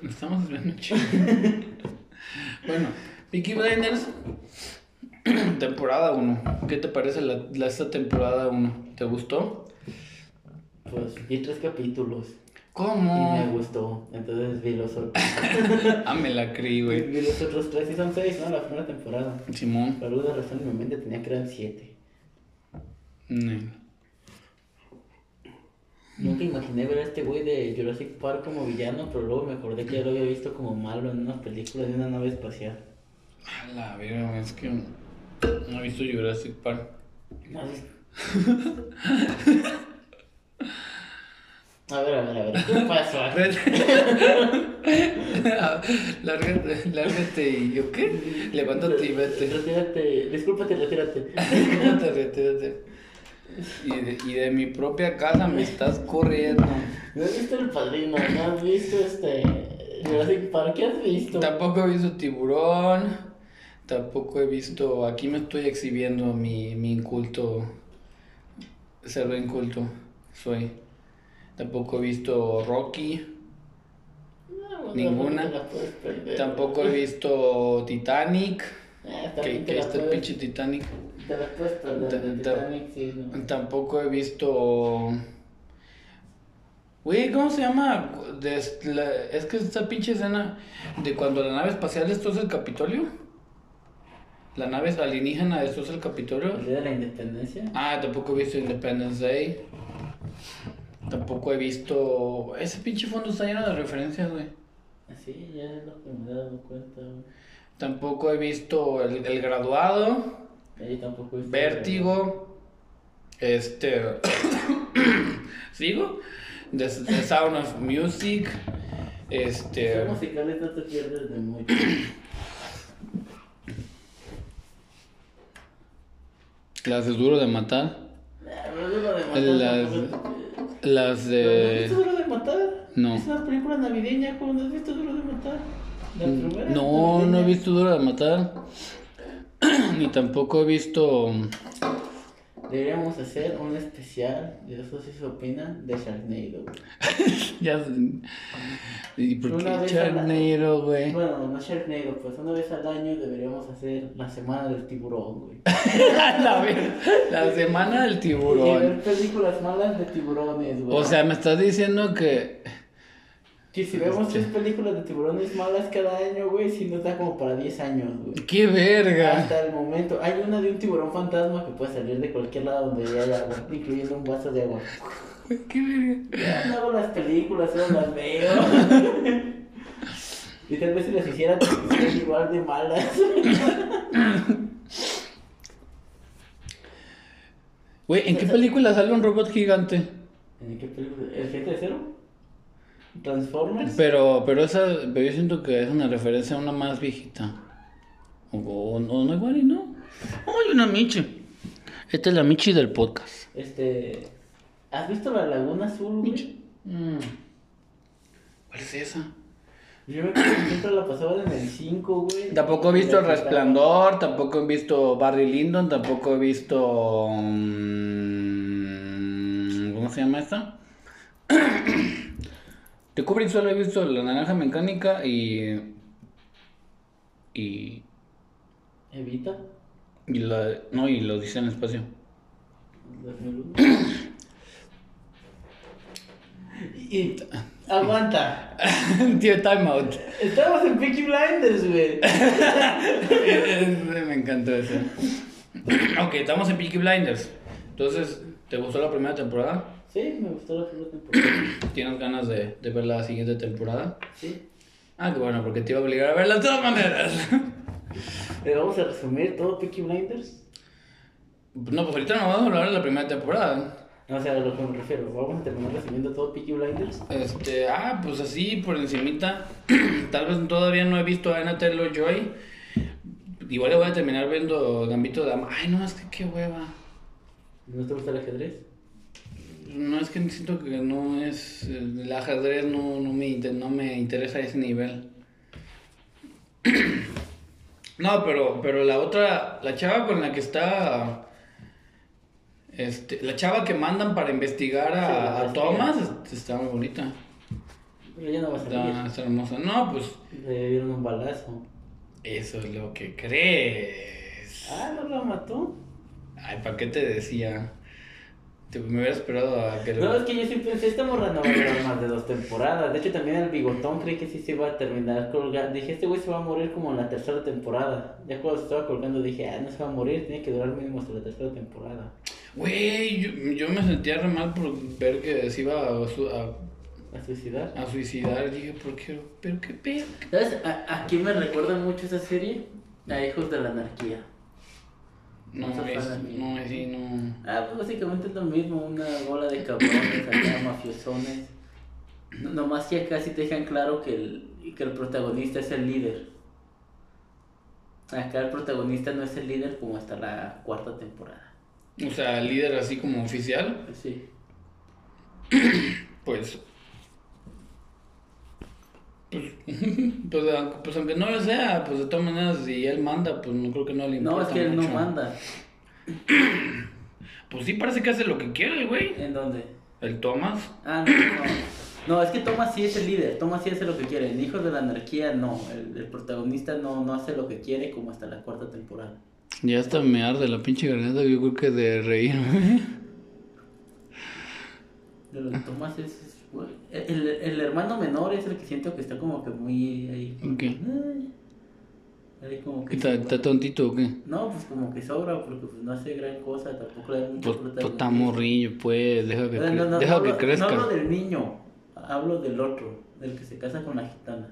Estamos desviando chido. bueno, Peaky Blinders, temporada 1. ¿Qué te parece la, la- esta temporada 1? ¿Te gustó? Pues vi tres capítulos y me ¿Cómo? gustó. Entonces vi los otros. Ah, me la creí, güey. Vi los otros tres y son seis, ¿no? La primera temporada. Simón. Por alguna razón en mi mente tenía que eran siete. Nunca imaginé ver a este güey de Jurassic Park como villano, pero luego me acordé que ya lo había visto como malo en una película de una nave espacial. A la verga, es que no he visto Jurassic Park. No, A ver, a ver, a ver, ¿qué pasó? lárgate, lárgate y yo qué? Levántate y vete. Retírate, discúlpate, retírate. Retírate, retírate. Y de, y de mi propia casa me estás corriendo. ¿No has visto el padrino? ¿No has visto este Jurassic Park? ¿Qué has visto? Tampoco he visto tiburón. Tampoco he visto. Aquí me estoy exhibiendo mi, mi inculto. Cerdo inculto. Soy. Tampoco he visto Rocky. No, bueno, Ninguna. perder. Tampoco he visto Titanic. Eh, Que, que puedes- pinche Titanic. De ta- Titanic, sí, no. Tampoco he visto. Güey, ¿cómo se llama? La- es que esta pinche escena de cuando la nave espacial destroza el Capitolio. La nave alienígena destroza el Capitolio. ¿El día de la independencia? Ah, tampoco he visto Independence Day. Tampoco he visto. Ese pinche fondo está lleno de referencias, güey. Sí, ya es lo que me he dado cuenta. güey. Tampoco he visto El, el Graduado, Ahí tampoco visto- Vértigo, este. ¿Sigo? The, The Sound of Music, este. Los musicales no te pierdes de mucho. Las de Duro de Matar, de matar. Las- las ¿No has de. visto Duro de matar? No. Es una película navideña, ¿cómo no has visto Duro de matar? La primera. No, no he visto Duro de Matar. Ni tampoco he visto. Deberíamos hacer un especial, de eso sí se opina, de Sharknado. Ya. ¿Y por Una qué Charnero, güey? Bueno, no Sharknado, pues una vez al año deberíamos hacer la semana del tiburón, güey. la, semana del Y ver tiburón. películas malas de tiburones, güey. O sea, me estás diciendo que. Que si vemos este- tres películas de tiburones malas cada año, güey, sí nos da como para 10 años, güey. ¡Qué verga! Hasta el momento. Hay una de un tiburón fantasma que puede salir de cualquier lado donde haya agua, incluyendo un vaso de agua. ¡Qué verga! Ya no hago las películas, solo las veo. y tal vez si las hiciera, serían igual de malas. Güey, ¿en qué película sale un robot gigante? ¿En qué película? ¿El gente de cero? Transformers. Pero, pero esa, pero yo siento que es una referencia a una más viejita. O, o- o no igual y no. Oye, una Michi. Esta es la Michi del podcast. Este. ¿Has visto la Laguna Azul, güey? Mm. ¿Cuál es esa? Yo me acuerdo que siempre la pasaban en el 5, güey. Tampoco he visto El. Resplandor, tampoco he visto Barry Lyndon, tampoco he visto... mm, ¿Cómo se llama esta? De Kubrick solo he visto La Naranja Mecánica y... Y... Evita. y la, no, y lo dice en el espacio. 2001. Y. Aguanta. Tío, time out. Estamos en Peaky Blinders, güey. Me encantó eso. ok, estamos en Peaky Blinders. Entonces, ¿te gustó la primera temporada? Sí, me gustó la primera temporada. ¿Tienes ganas de, de ver la siguiente temporada? Sí. Ah, qué bueno, porque te iba a obligar a verla de todas maneras. Le vamos a resumir todo Peaky Blinders. No, pues ahorita no vamos a hablar de la primera temporada. No, o sea, a lo que me refiero. Vamos a terminar resumiendo todo Peaky Blinders. Este, ah, pues así, por encimita. Tal vez todavía no he visto a Anna Taylor-Joy. Igual le voy a terminar viendo Gambito de Dama. Ay, no, es que qué hueva. ¿No te gusta el ajedrez? No, es que siento que no es... El ajedrez no, no, me, no me interesa ese nivel. No, pero, pero la otra, la chava con la que está... Este, la chava que mandan para investigar Sí, a, a. Thomas está muy bonita. Pero ya no va a Está, está hermosa. No, pues Le dieron un balazo. eso es lo que crees. Ah, no la mató. Ay, ¿para qué te decía? Te, me hubiera esperado a que... No, es que yo sí pensé, esta morra no va a durar más de dos temporadas. De hecho, también el bigotón creí que sí se iba a terminar colgando. Dije, este güey se va a morir como en la tercera temporada. Ya cuando se estaba colgando dije, ah, no se va a morir, tiene que durar mínimo hasta la tercera temporada. Güey, yo, yo me sentía re mal por ver que se iba a, su- a, ¿A suicidar? a suicidar. Dije, ¿por qué? ¿Pero qué pedo? ¿Sabes a, a quién me recuerda mucho esa serie? A Hijos de la Anarquía. No, No es, no, sí, no. Ah, pues básicamente es lo mismo, una bola de cabrones acá, mafiosones. No- nomás que acá sí te dejan claro que el, que el protagonista es el líder. Acá el protagonista no es el líder como hasta la cuarta temporada. O sea, líder así como oficial, Sí. pues. Pues, pues, aunque- pues aunque no lo sea, pues de todas maneras, si él manda, pues no creo que no le importa. No, es que él no manda. Pues sí, parece que hace lo que quiere el güey. ¿En dónde? El Thomas. Ah, no, no. No, es que Thomas sí es el líder, Thomas sí hace lo que quiere. En Hijos de la Anarquía no, el, el protagonista no, no hace lo que quiere como hasta la cuarta temporada. Ya hasta me arde la pinche garganta, yo creo que de reírme. Pero Tomás es, güey, el, el hermano menor es el que siento que está como que muy ahí. como que, ay, ahí como que ¿Está, está tontito o qué? No, pues como que sobra porque pues no hace gran cosa, tampoco le da mucho Pues, pues está morrillo, pues, deja que, No, cre- no, no, deja no que crezca. No hablo del niño, hablo del otro, del que se casa con la gitana.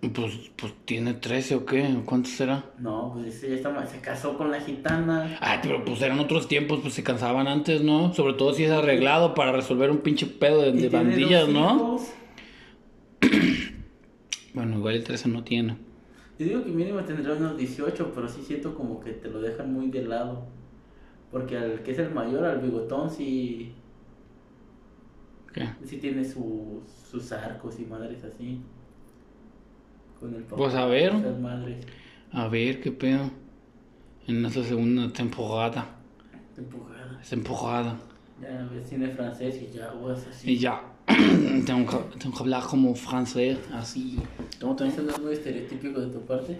Pues, pues tiene 13 o qué, ¿cuánto será? No, pues ese ya está, ma- se casó con la gitana. Ah, pero pues eran otros tiempos, pues se cansaban antes, ¿no? Sobre todo si es arreglado para resolver un pinche pedo de, bandillas, ¿no? Bueno, igual el 13 no tiene. Yo digo que mínimo tendría unos 18, pero sí siento como que te lo dejan muy de lado. Porque al que es el mayor, al bigotón, sí, ¿Qué? sí tiene su- sus arcos y madres así. Con el papá. Pues, a ver. A ver, qué pedo. En esta segunda temporada. Empujada. Es empujada. Ya ves cine francés y ya, guas así. Y ya. tengo, que, tengo que hablar como francés, así. Eso no es muy estereotípico de tu parte.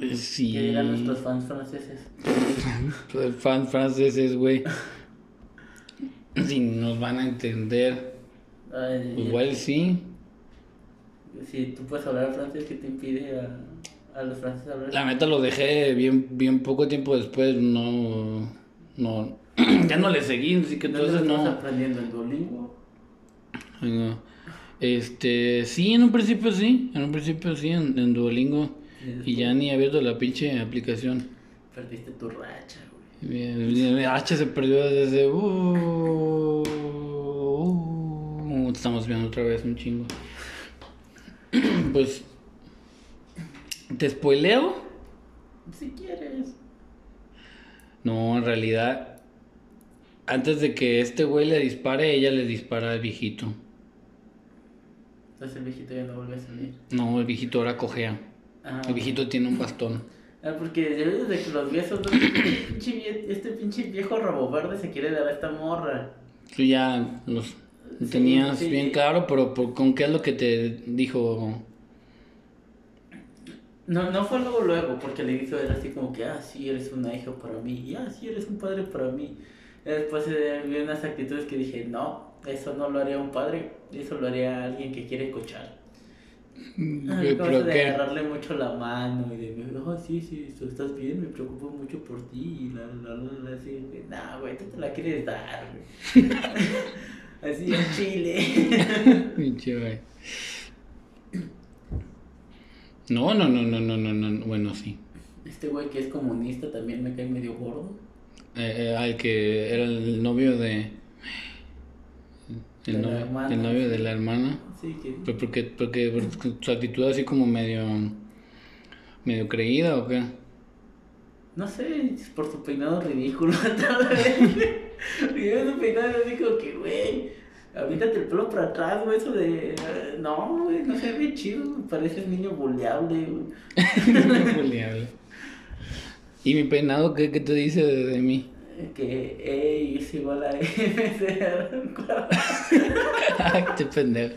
Eh, Sí. ¿Qué dirán nuestros fans franceses? Pues, Fans franceses, güey. Si nos van a entender. Ay, igual sí. Si tú puedes hablar francés, ¿qué te impide a, a los franceses hablar? La neta lo dejé bien, bien poco tiempo después. No. No. ya no le seguí, así que ¿No entonces lo estás no. aprendiendo en Duolingo? No. Este. Sí, en un principio sí. En un principio sí, en, en Duolingo. Y ya ni he abierto la pinche aplicación. Perdiste tu racha, güey. Mi mi H se perdió desde uh, uh, estamos viendo otra vez un chingo. pues. ¿Te spoileo? Si quieres. No, en realidad. Antes de que este güey le dispare, ella le dispara al viejito. Entonces el viejito ya no vuelve a salir. No, el viejito ahora cojea. Ah, El viejito tiene un bastón. Ah, porque desde que los vi a esos dos, este pinche, este pinche viejo rabo verde se quiere dar a esta morra. Tú ya los Sí, tenías sí. bien claro, pero por- ¿con qué es lo que te dijo? No, no fue luego luego, porque le hizo era así como que, ah, sí, eres una hija para mí, y ah, sí, eres un padre para mí. Y después eh, vi unas actitudes que dije, no, eso no lo haría un padre, eso lo haría alguien que quiere cochar. Ah, ¿Pero de agarrarle mucho la mano y de, oh, sí, sí, tú estás bien, me preocupo mucho por ti, y la, la, la, la, así, güey, nah, güey, tú te la quieres dar, güey. así en Chile. Pinche güey. No, no, no, no, no, no, no, bueno, sí. Este güey que es comunista también me cae medio gordo. Eh, eh, al que era el novio de... De El, la novio, hermana, el novio de la hermana. Sí, que... ¿Pero? Porque, porque su actitud así como medio... ¿Medio creída o qué? No sé, por su peinado ridículo tal vez. Porque su peinado así como que, güey, avítate el pelo para atrás, güey, eso de... eh, No, güey, no se ve chido, pareces niño boleable, güey. Juliable. ¿Y mi peinado qué, qué te dice de, de mí? Que, ey, es igual a MC qué pendejo.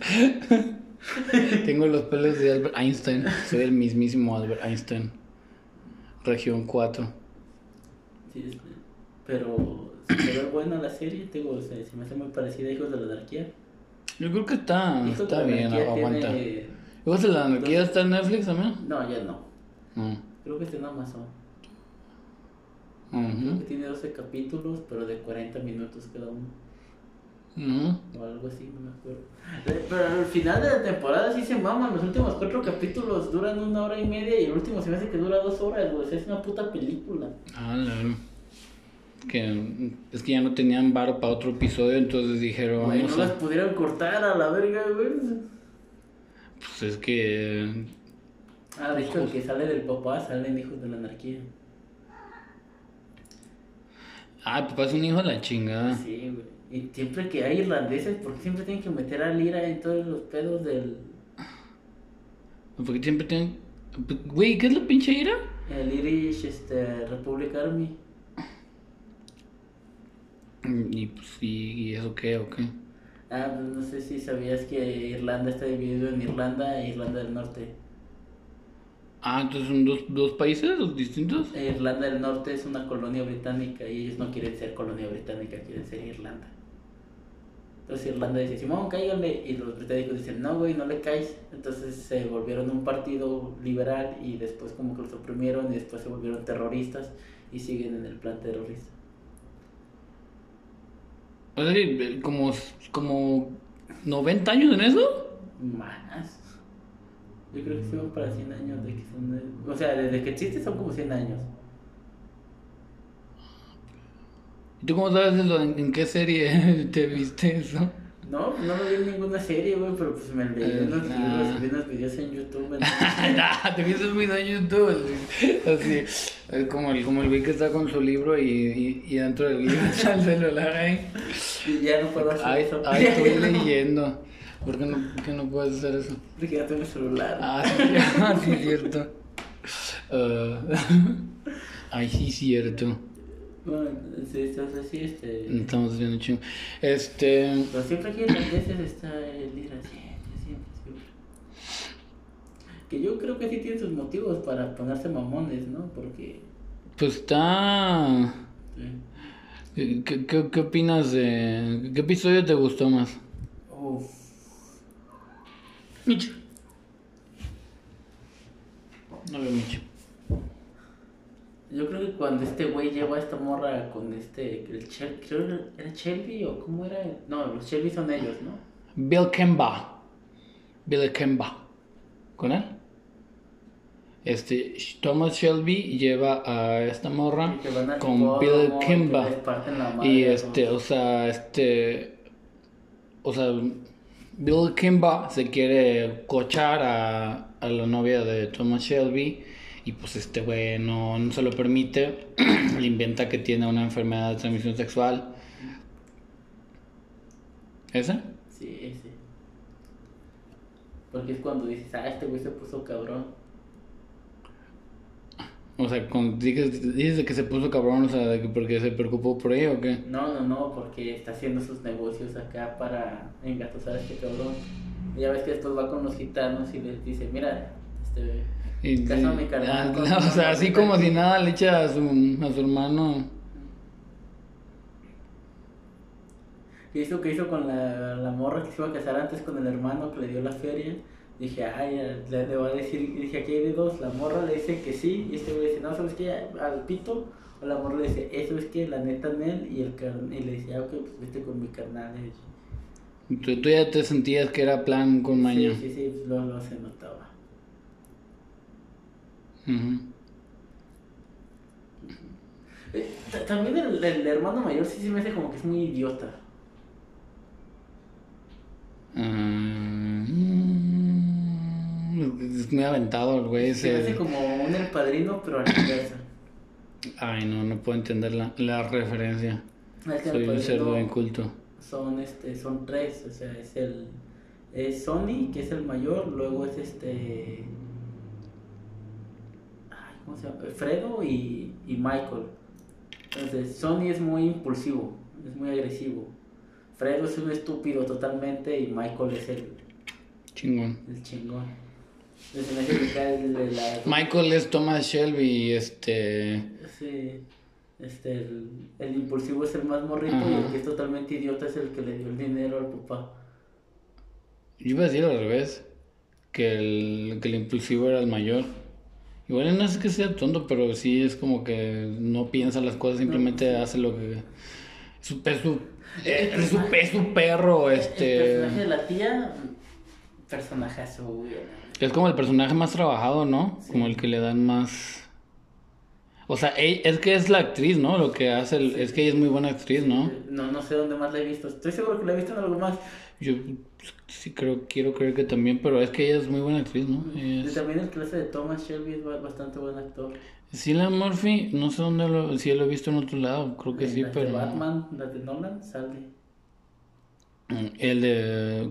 Tengo los pelos de Albert Einstein. Soy el mismísimo Albert Einstein. Región 4. Sí, pero se ve buena la serie, digo, se me hace muy parecida a Hijos de la Anarquía. Yo creo que está, Hijos está bien, aguanta. tiene- ¿Hijos de la anarquía está en Netflix también? No, ya no. No. Creo que está en Amazon. Creo Ujú. que tiene 12 capítulos, pero de 40 minutos cada uno. No. O algo así, no me acuerdo. Eh, Pero al final de la temporada sí se maman. Los últimos cuatro capítulos duran una hora y media y el último se me hace que dura dos horas, güey. Es una puta película. Ah, la que es que ya no tenían bar para otro episodio, entonces dijeron, Güey, no las a... pudieron cortar a la verga, güey. Pues es que... Ah, de hecho, el que sale del papá sale en Hijos de la Anarquía. Ah, papá es un hijo de la chingada. Sí, güey. Y siempre que hay irlandeses, ¿por qué siempre tienen que meter a Lira en todos los pedos del. Porque siempre tienen... Güey, ¿qué es la pinche ira? El Irish este, Republic Army? Y pues, ¿y, y eso qué o qué? Ah, pues no sé si sabías que Irlanda está dividido en Irlanda e Irlanda del Norte. Ah, entonces son dos, dos países distintos. Irlanda del Norte es una colonia británica y ellos no quieren ser colonia británica, quieren ser Irlanda. Entonces Irlanda dice, Simón, cáiganle. Y los británicos dicen, no, güey, no le caes. Entonces se volvieron un partido liberal y después como que los oprimieron y después se volvieron terroristas y siguen en el plan terrorista. O sea, como, como 90 años en eso. Más. Yo creo que van para 100 años de que son... O sea, desde que existe son como 100 años. ¿Y tú cómo sabes eso? ¿En, en qué serie te viste eso? No, no lo vi en ninguna serie, güey, pero pues me leí Eh, unos ah. libros y vi unos videos en YouTube. entonces- Nah, te viste un video en YouTube. Así, como el, como el güey que está con su libro y, y, y dentro del libro está el celular ahí. Y ya no puedo hacer Ay, eso. ay, estoy leyendo. ¿Por qué no, qué no puedes hacer eso? Porque ya tengo el celular. Ah, sí, ah, sí, cierto. Ah, ay, sí, cierto. Bueno, sí, entonces sí, este... Estamos haciendo chingo. Este. Pero siempre aquí irlandeses está el ir siempre, siempre, siempre. Que yo creo que sí tiene sus motivos para ponerse mamones, ¿no? Porque... Pues está. sí. ¿Qué, qué, qué opinas de. ¿Qué episodio te gustó más? Uf. Micho. No veo Micho. Yo creo que cuando este güey lleva a esta morra con este... El Chel- creo que era Shelby o cómo era... No, los Shelby son ellos, ¿no? Bill Kemba. Bill Kemba. ¿Con él? Este, Thomas Shelby lleva a esta morra con Bill Kemba. Y este, o sea, este. O sea, Bill Kimba se quiere cochar a, a la novia de Thomas Shelby y pues este güey no, no se lo permite, le inventa que tiene una enfermedad de transmisión sexual. ¿Esa? Sí, sí. Porque es cuando dices, ah, este güey se puso cabrón. O sea, con, dices, dices que se puso cabrón, o sea, de que porque se preocupó por ella o qué. No, no, no, porque está haciendo sus negocios acá para engatusar a este cabrón. Y ya ves que después va con los gitanos y les dice, mira, este, Y, casa mi y- carnal ah, o sea, así como si nada le echa a su, a su hermano. ¿Qué hizo, qué hizo con la, la morra que se iba a casar antes con el hermano que le dio la feria? Dije, ay, le, le voy a decir, dije, aquí hay de dos. La morra le dice que sí, y este güey dice, no, ¿sabes qué? Al pito. O la morra le dice, eso es que la neta Nel, y el carnal, y le dice, ah, ok, pues vete con mi carnal. Y- Tú, tú ya te sentías que era plan con maña. Sí, sí, sí, lo, lo se notaba. Eh, ta- También el, el hermano mayor sí se me hace como que es muy idiota. Mm, es muy aventado el güey Se me hace como un el padrino, pero a la inversa. Ay, no, no puedo entender la, la referencia. Es que el Soy un cerdo inculto. Son, este, son tres, o sea, es el... Es Sony, que es el mayor, luego es este... ¿cómo se llama? Fredo y, y Michael. Entonces, Sony es muy impulsivo, es muy agresivo. Fredo es un estúpido totalmente y Michael es el, Chingón. el chingón. Entonces, el de la... Michael es Thomas Shelby, este. Sí, este, el, el impulsivo es el más morrito y el que es totalmente idiota es el que le dio el dinero al papá. Yo iba a decir al revés. Que el, que el impulsivo era el mayor. Igual no es que sea tonto, pero sí es como que no piensa las cosas, simplemente hace lo que. Su, es, su, eh, es, su, es su perro, El este. personaje de la tía, personajazo, güey. Es como el personaje más trabajado, ¿no? Sí. Como el que le dan más. O sea, ey- es que es la actriz, ¿no? Lo que hace, el- es que ella es muy buena actriz, ¿no? No, no sé dónde más la he visto. Estoy seguro que la he visto en algo más. Yo sí creo, quiero creer que también, pero es que ella es muy buena actriz, ¿no? Ella Y es- también el clase de Thomas Shelby es ba- bastante buen actor. Cillian Murphy, no sé dónde lo, si lo he visto en otro lado, creo que En sí, de pero. Batman, las de Nolan, sale. El de.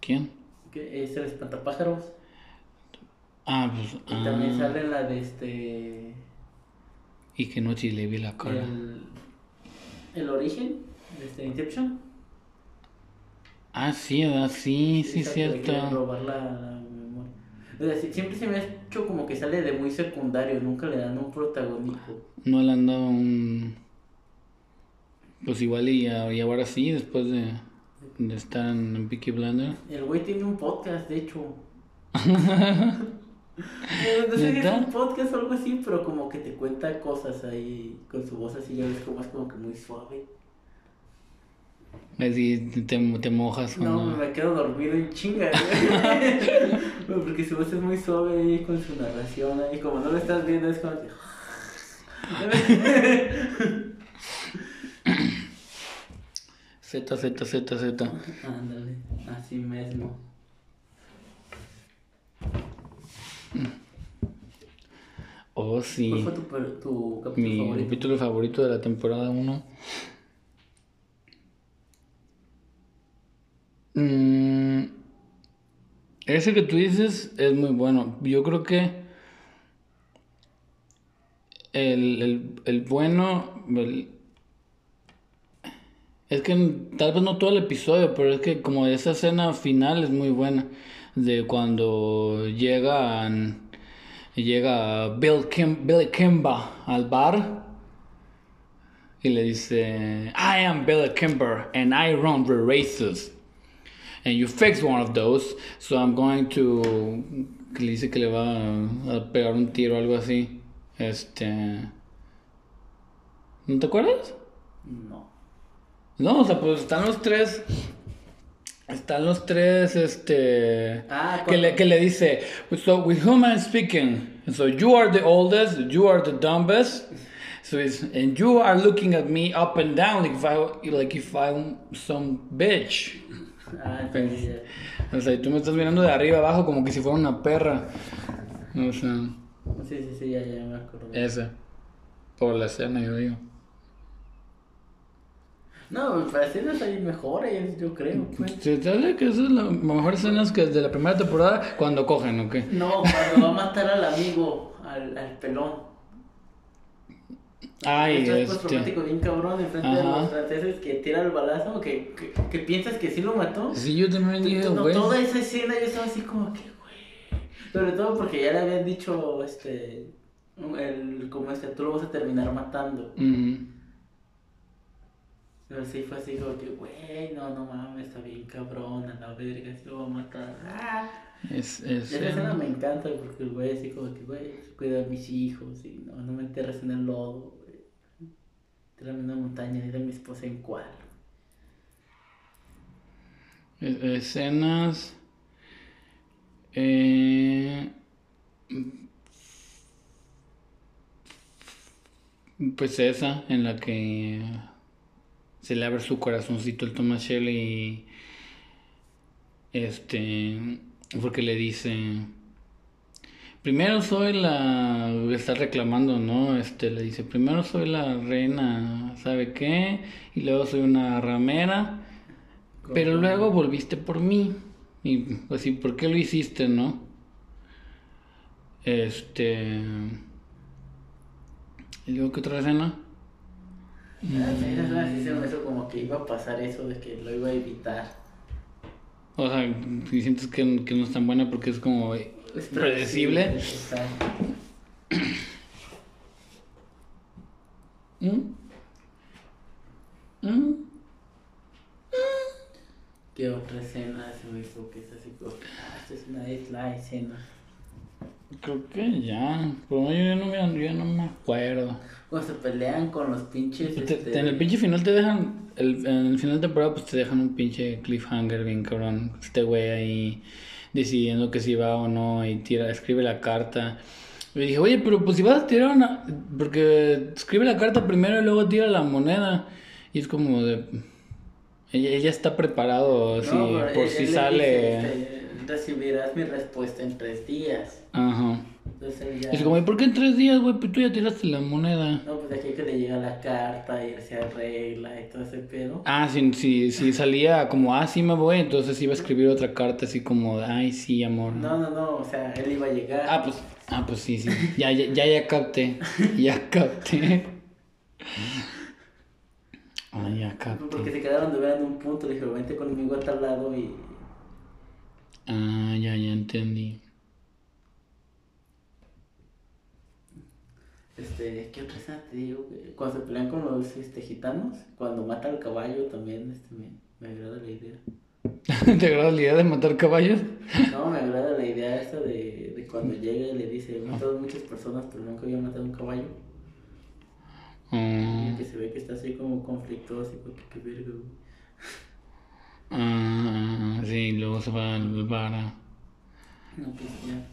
¿Quién? Que es el espantapájaros. Ah, pues. Y también ah, sale la de este. Y que no le vi la cara. El, el origen de este Inception. Ah, sí, ¿verdad? sí, sí, cierto. quieren robar la, la memoria. O sea, sí- siempre se me ha hecho como que sale de muy secundario, nunca le dan un protagónico. No le han dado un. Pues igual y, y ahora sí, después de, de estar en, Peaky Blender. El güey tiene un podcast, de hecho. Eh, no sé si es un podcast o algo así, pero como que te cuenta cosas ahí con su voz así, ya ves como es como que muy suave. Así te, te mojas No, cuando. me quedo dormido en chinga, güey. Porque su voz es muy suave ahí con su narración ahí, como no lo estás viendo es como. Z, Z, Z, Z. Ándale, así mismo. Oh, ¿Cuál sí. fue tu, tu capítulo Mi favorito? capítulo favorito de la temporada 1. Mm, ese que tú dices es muy bueno. Yo creo que el, el, el bueno... es que tal vez no todo el episodio, pero es que como esa escena final es muy buena. De cuando llegan... Llega Bill Kimba al bar y le dice, I am Billy Kimber and I run the races. And you fix one of those, so I'm going to... Que le dice que le va a, pegar un tiro o algo así. Este... ¿No te acuerdas? No. No, o sea, pues están los tres... Están los tres, este... Ah, que, le, que le dice, so with whom I'm speaking? So you are the oldest, you are the dumbest, so it's, and you are looking at me up and down like if I, like if I'm some bitch. Ah, sí. O sea, y tú me estás mirando de arriba abajo como que si fuera una perra. O sea, Sí, sí, sí, ya, ya me acuerdo. esa. Por la escena, yo digo. No, para escenas hay mejores, yo creo, pues. ¿Se te hace que esa es la mejor escena que de la primera temporada cuando cogen, ¿o qué? No, cuando va a matar al amigo, al, al pelón. Ay, Esto es romántico bien cabrón enfrente de Ajá. los franceses que tira el balazo, que, que, que piensas que sí lo mató. Sí, yo también dije, No, güey. toda esa escena yo estaba así como que, güey. Sobre todo porque ya le habían dicho, este, el, como este, tú lo vas a terminar matando. Ujú. Pero sí fue así como que, güey, no, no mames, está bien cabrón, a la verga, sí lo va a matar. ¡Ah! Es, es, Esa escena me encanta porque el güey así como que, güey, cuida a mis hijos y no, no me enterres en el lodo, Tírame en una montaña, dile a mi esposa en cuál. es- escenas. Eh, pues esa, en la que se le abre su corazoncito al Thomas Shelley y este porque le dice primero soy la está reclamando no este le dice primero soy la reina sabe qué y luego soy una ramera pero luego volviste por mí y pues sí por qué lo hiciste no este y luego qué otra escena me hizo como que iba a pasar eso de que lo iba a evitar. o sea y sientes que, que no es tan buena porque es como Es predecible. ¿Mm? ¿Mm? ¿Qué otra escena se me hizo que es así como, esta es una es la escena? Creo que ya. Pero yo ya no me, yo ya no me acuerdo. Cuando se pelean con los pinches. Te- este, En el pinche final te dejan. El, en el final de temporada, pues te dejan un pinche cliffhanger bien cabrón. Este güey ahí decidiendo que si va o no y tira, escribe la carta. Y dije, oye, pero pues si vas a tirar una. Porque escribe la carta primero y luego tira la moneda. Y es como de. Ella, ella está preparado, no, si pero por si le sale. dice, este, recibirás mi respuesta en tres días. Ajá. Entonces él ya. Es como, ¿y por qué en tres días, güey? Pues tú ya tiraste la moneda. No, pues aquí que le llega la carta y él se arregla y todo ese pedo. Ah, si, si, si salía como, ah, sí me voy, entonces iba a escribir otra carta así como, ay, sí, amor. No, no, no, o sea, él iba a llegar. Ah, pues, ah, pues sí, sí. Ya, ya, ya, ya capté. Ya capté. Ah, ya Porque capté. se quedaron de ver en un punto, le dije, vente conmigo a tal lado y. Ah, ya, ya entendí. Este, ¿qué otra escena te digo? Cuando se pelean con los este, gitanos, cuando mata al caballo también, este, me, me agrada la idea. ¿Te agrada la idea de matar caballos? No, me agrada la idea esa de, de cuando llega y le dice, he matado a muchas personas, pero nunca había matado a un caballo. Ah, Y que se ve que está así como conflictuoso, qué verga, güey. ah, sí, luego se va al bar. No, pues ya.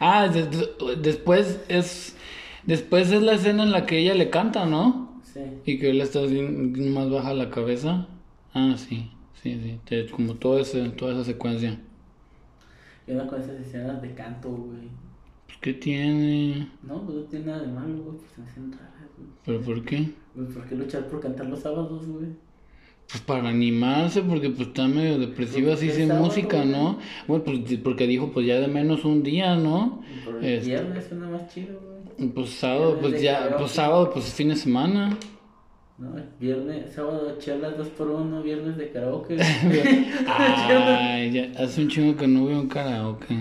Ah, de- de- después es... Después es la escena en la que ella le canta, ¿no? Sí. Y que él está así, más baja la cabeza. Ah, sí, sí, sí. como todo ese, toda esa secuencia. Y una con esas escenas de canto, güey. Pues, ¿Qué tiene? No, pues no tiene nada de malo, güey, pues se me hacen raras, güey. ¿Pero por qué? Güey, ¿por qué luchar por cantar los sábados, güey? Pues para animarse, porque pues está medio depresiva así Porque sin música. ¿no? Bueno, pues porque dijo pues ya de menos un día, ¿no? Por el Este. viernes suena más chido, güey. Pues sábado, pues ya, pues sábado, pues fin de semana. No, viernes, sábado, chelas dos por uno, viernes de karaoke. Ay, ya, hace un chingo que no veo un karaoke.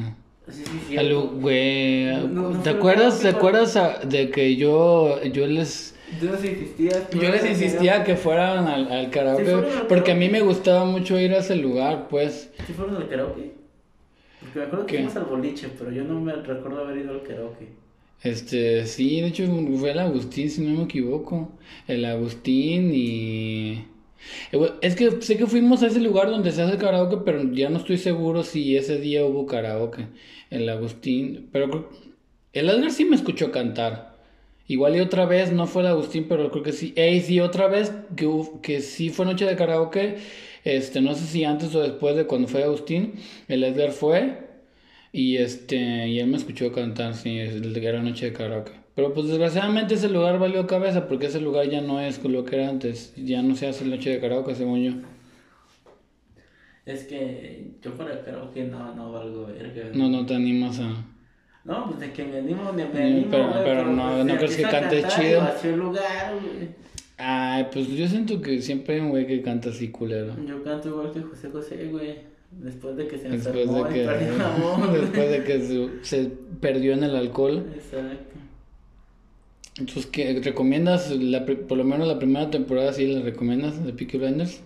Sí, sí, sí. Algo, güey, No, no, ¿te acuerdas, te acuerdas a- de que yo, yo les, Tú nos insistías. yo les insistía que fueran al, al karaoke, Sí, fueron al porque a mí me gustaba mucho ir a ese lugar, pues. ¿Sí fueron al karaoke? Porque me acuerdo que ¿Qué? fuimos al boliche, pero yo no me recuerdo haber ido al karaoke. Este, sí, de hecho fue el Agustín, si no me equivoco. El Agustín y... Eh, Es que sé que fuimos a ese lugar donde se hace karaoke, pero ya no estoy seguro si ese día hubo karaoke. El Agustín, pero creo- el Edgar sí me escuchó cantar. Igual y otra vez, no fue el Agustín, pero creo que sí. Ey, sí, otra vez que, que sí fue noche de karaoke. este, no sé si antes o después de cuando fue Agustín, el Edgar fue y este, y él me escuchó cantar, sí, el de Era Noche de Karaoke. Pero pues desgraciadamente ese lugar valió cabeza porque ese lugar ya no es lo que era antes, ya no se hace Noche de Karaoke según yo. Es que yo para karaoke no, no valgo verga. No, no te animas a... No, pues de que me animo, me, me animo, pero- güey, pero no- pues, ¿no crees que cantes chido? vacío el lugar, güey. Ay, pues yo siento que siempre hay un güey que canta así culero. Yo canto igual que José José, güey. Después de que se Después de que, voz. después de que se, se perdió en el alcohol. Exacto. Entonces, ¿qué, ¿recomiendas, la, por lo menos la primera temporada, sí la recomiendas de Peaky Blinders?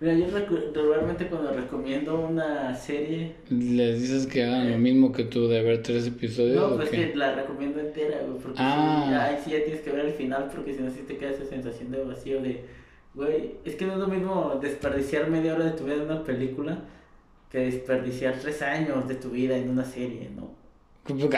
Mira, yo regularmente cuando recomiendo una serie, ¿Les dices que hagan lo mismo que tú de ver tres episodios no, pues que la recomiendo entera, güey, porque Ah. si, ay, sí ya tienes que ver el final, porque si no, sí te queda esa sensación de vacío de, güey, es que no es lo mismo desperdiciar media hora de tu vida en una película que desperdiciar tres años de tu vida en una serie, ¿no?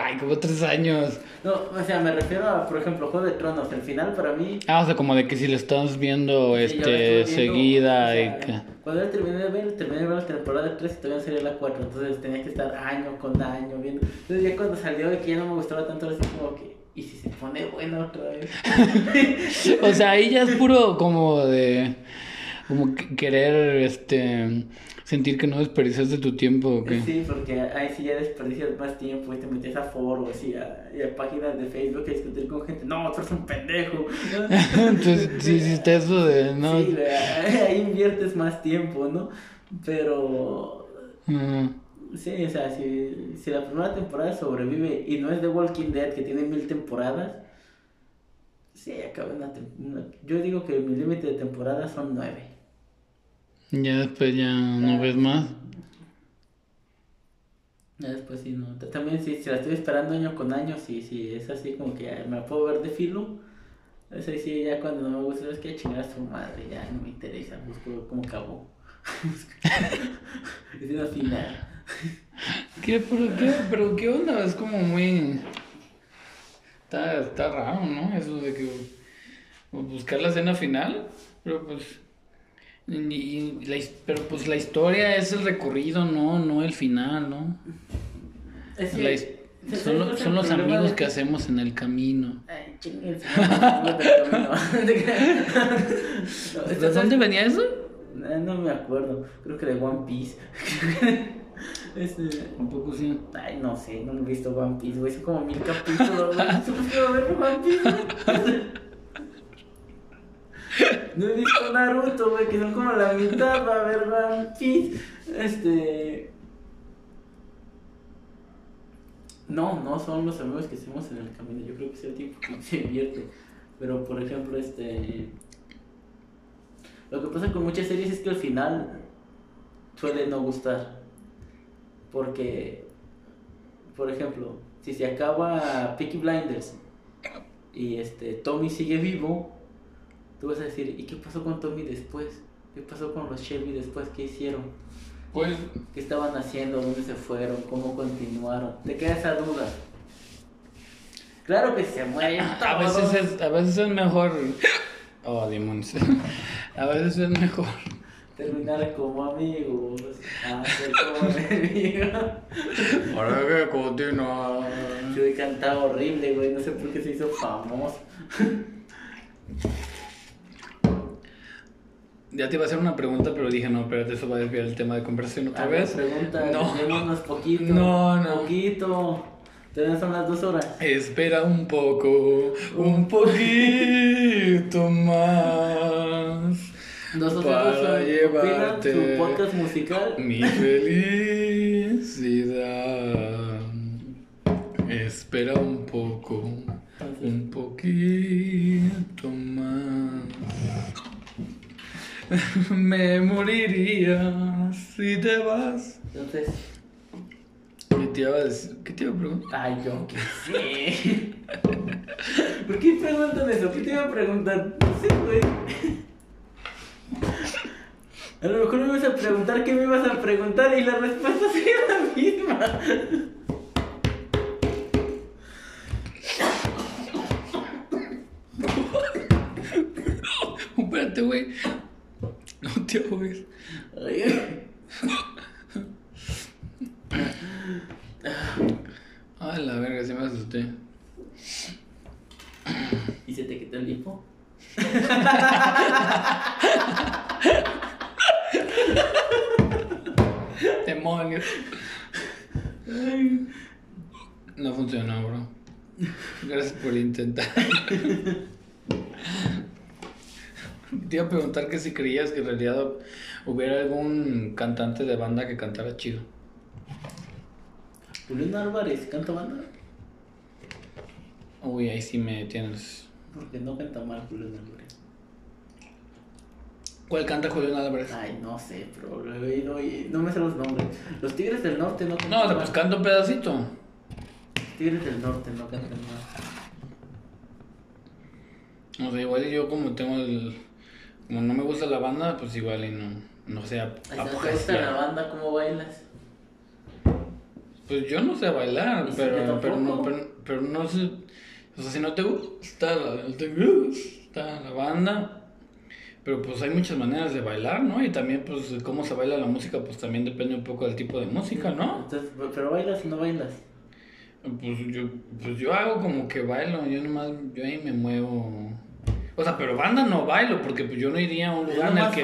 Ay, como tres años. No, o sea, me refiero a, por ejemplo, Juego de Tronos, el final para mí Ah, o sea, como de que si lo estás viendo Sí, este viendo, seguida o sea, y que... Cuando yo terminé de ver, terminé de ver la temporada 3 y todavía salía la 4, entonces tenía que estar año con año viendo. Entonces ya cuando salió de que ya no me gustaba tanto, así como que, ¿y si se pone buena otra vez? O sea, ahí ya es puro como de... Como que- querer, este... Sentir que no desperdiciaste tu tiempo o qué. Sí, porque ahí sí ya desperdicias más tiempo y te metes a foros y a, y a páginas de Facebook a discutir con gente. No, tú eres un pendejo. Entonces, sí hiciste eso de... No, Sí, ahí inviertes más tiempo, ¿no? Pero. Sí, o sea, si, si la primera temporada sobrevive y no es The Walking Dead que tiene mil temporadas, sí, acaba una, una- Yo digo que mi límite de temporadas son nueve. Ya después ya no ves más. Ya después sí, no. También si, si la estoy esperando año con año, sí, sí, es así como que ya me la puedo ver de filo. Es ahí sí, ya cuando no me gusta, es que chingar a su madre, ya no me interesa, busco cómo acabó. es una final. ¿Qué, pero, qué, pero qué onda? Es como muy... Está, está raro, ¿no? Eso de que buscar la escena final, pero pues... y- la pero pues la historia es el recorrido, no, no el final, ¿no? Es La his- ¿sabes son, lo- los amigos que hacemos en el camino. Ay, del. ¿De dónde venía eso? No, no me acuerdo. Creo que de One Piece. este. Un poco sí. Ay, no sé, no he visto One Piece, güey. Son como mil capítulos, güey. Solo quiero ver One Piece, güey. No he visto Naruto, güey, que son como la mitad para ver One. Este. No, no son los amigos que hacemos en el camino. Yo creo que es el tiempo que se invierte. Pero, por ejemplo, este. Lo que pasa con muchas series es que al final suele no gustar. Porque, por ejemplo, si se acaba Peaky Blinders y este Tommy sigue vivo, tú vas a decir, ¿y qué pasó con Tommy después? ¿Qué pasó con los Shelby después? ¿Qué hicieron? Pues ¿Qué estaban haciendo? ¿Dónde se fueron? ¿Cómo continuaron? Te queda esa duda. Claro que se mueren a veces es, a veces es mejor... Oh, demonios. A veces es mejor... Terminar como amigos. Hacer como enemigos. Ahora que continúa. Yo he cantado horrible, güey. No sé por qué se hizo famoso. Ya te iba a hacer una pregunta, pero dije, no, espérate, eso va a desviar el tema de conversación otra A ver, vez. pregunta, No. poquito. No, no. Poquito. Todavía son las dos horas. Espera un poco, un poquito más. Dos horas Para llevarte su podcast musical. Mi felicidad. Espera un poco, un poquito más. Me moriría si te vas. Entonces, ¿Qué te iba a decir? ¿Qué te iba a preguntar? ay, yo qué sé. ¿Por qué preguntan eso? ¿Qué te iba a preguntar? No sé, güey. A lo mejor me ibas a preguntar qué me ibas a preguntar y la respuesta sería la misma. Espérate, güey. No te ahogues. Ay. Ay, la verga, sí me asusté. ¿Y se te quitó el hipo? Demonios. No funcionó, bro. Gracias por intentar. Te iba a preguntar que si creías que en realidad hubiera algún cantante de banda que cantara chido. Julián Álvarez canta banda. Uy, ahí sí me tienes. Porque no canta mal Julián Álvarez. ¿Cuál canta Julián Álvarez? Ay, no sé, pero no me sé los nombres. Los Tigres del Norte no cantan No, mal. pues canta un pedacito. Los Tigres del Norte no cantan mal. O sea, igual yo como tengo el... Como no me gusta la banda, pues igual y no... No sé, ¿Te gusta la banda? ¿Cómo bailas? Pues yo no sé bailar, ¿Y si pero, pero, no, pero, pero no sé. O sea, si no te gusta la, te gusta la banda, pero pues hay muchas maneras de bailar, ¿no? Y también, pues, cómo se baila la música, pues también depende un poco del tipo de música, ¿no? Entonces, ¿pero bailas o no bailas? Pues yo, pues yo hago como que bailo, yo nomás, yo ahí me muevo. O sea, pero banda no bailo, porque pues yo no iría a un lugar en el que.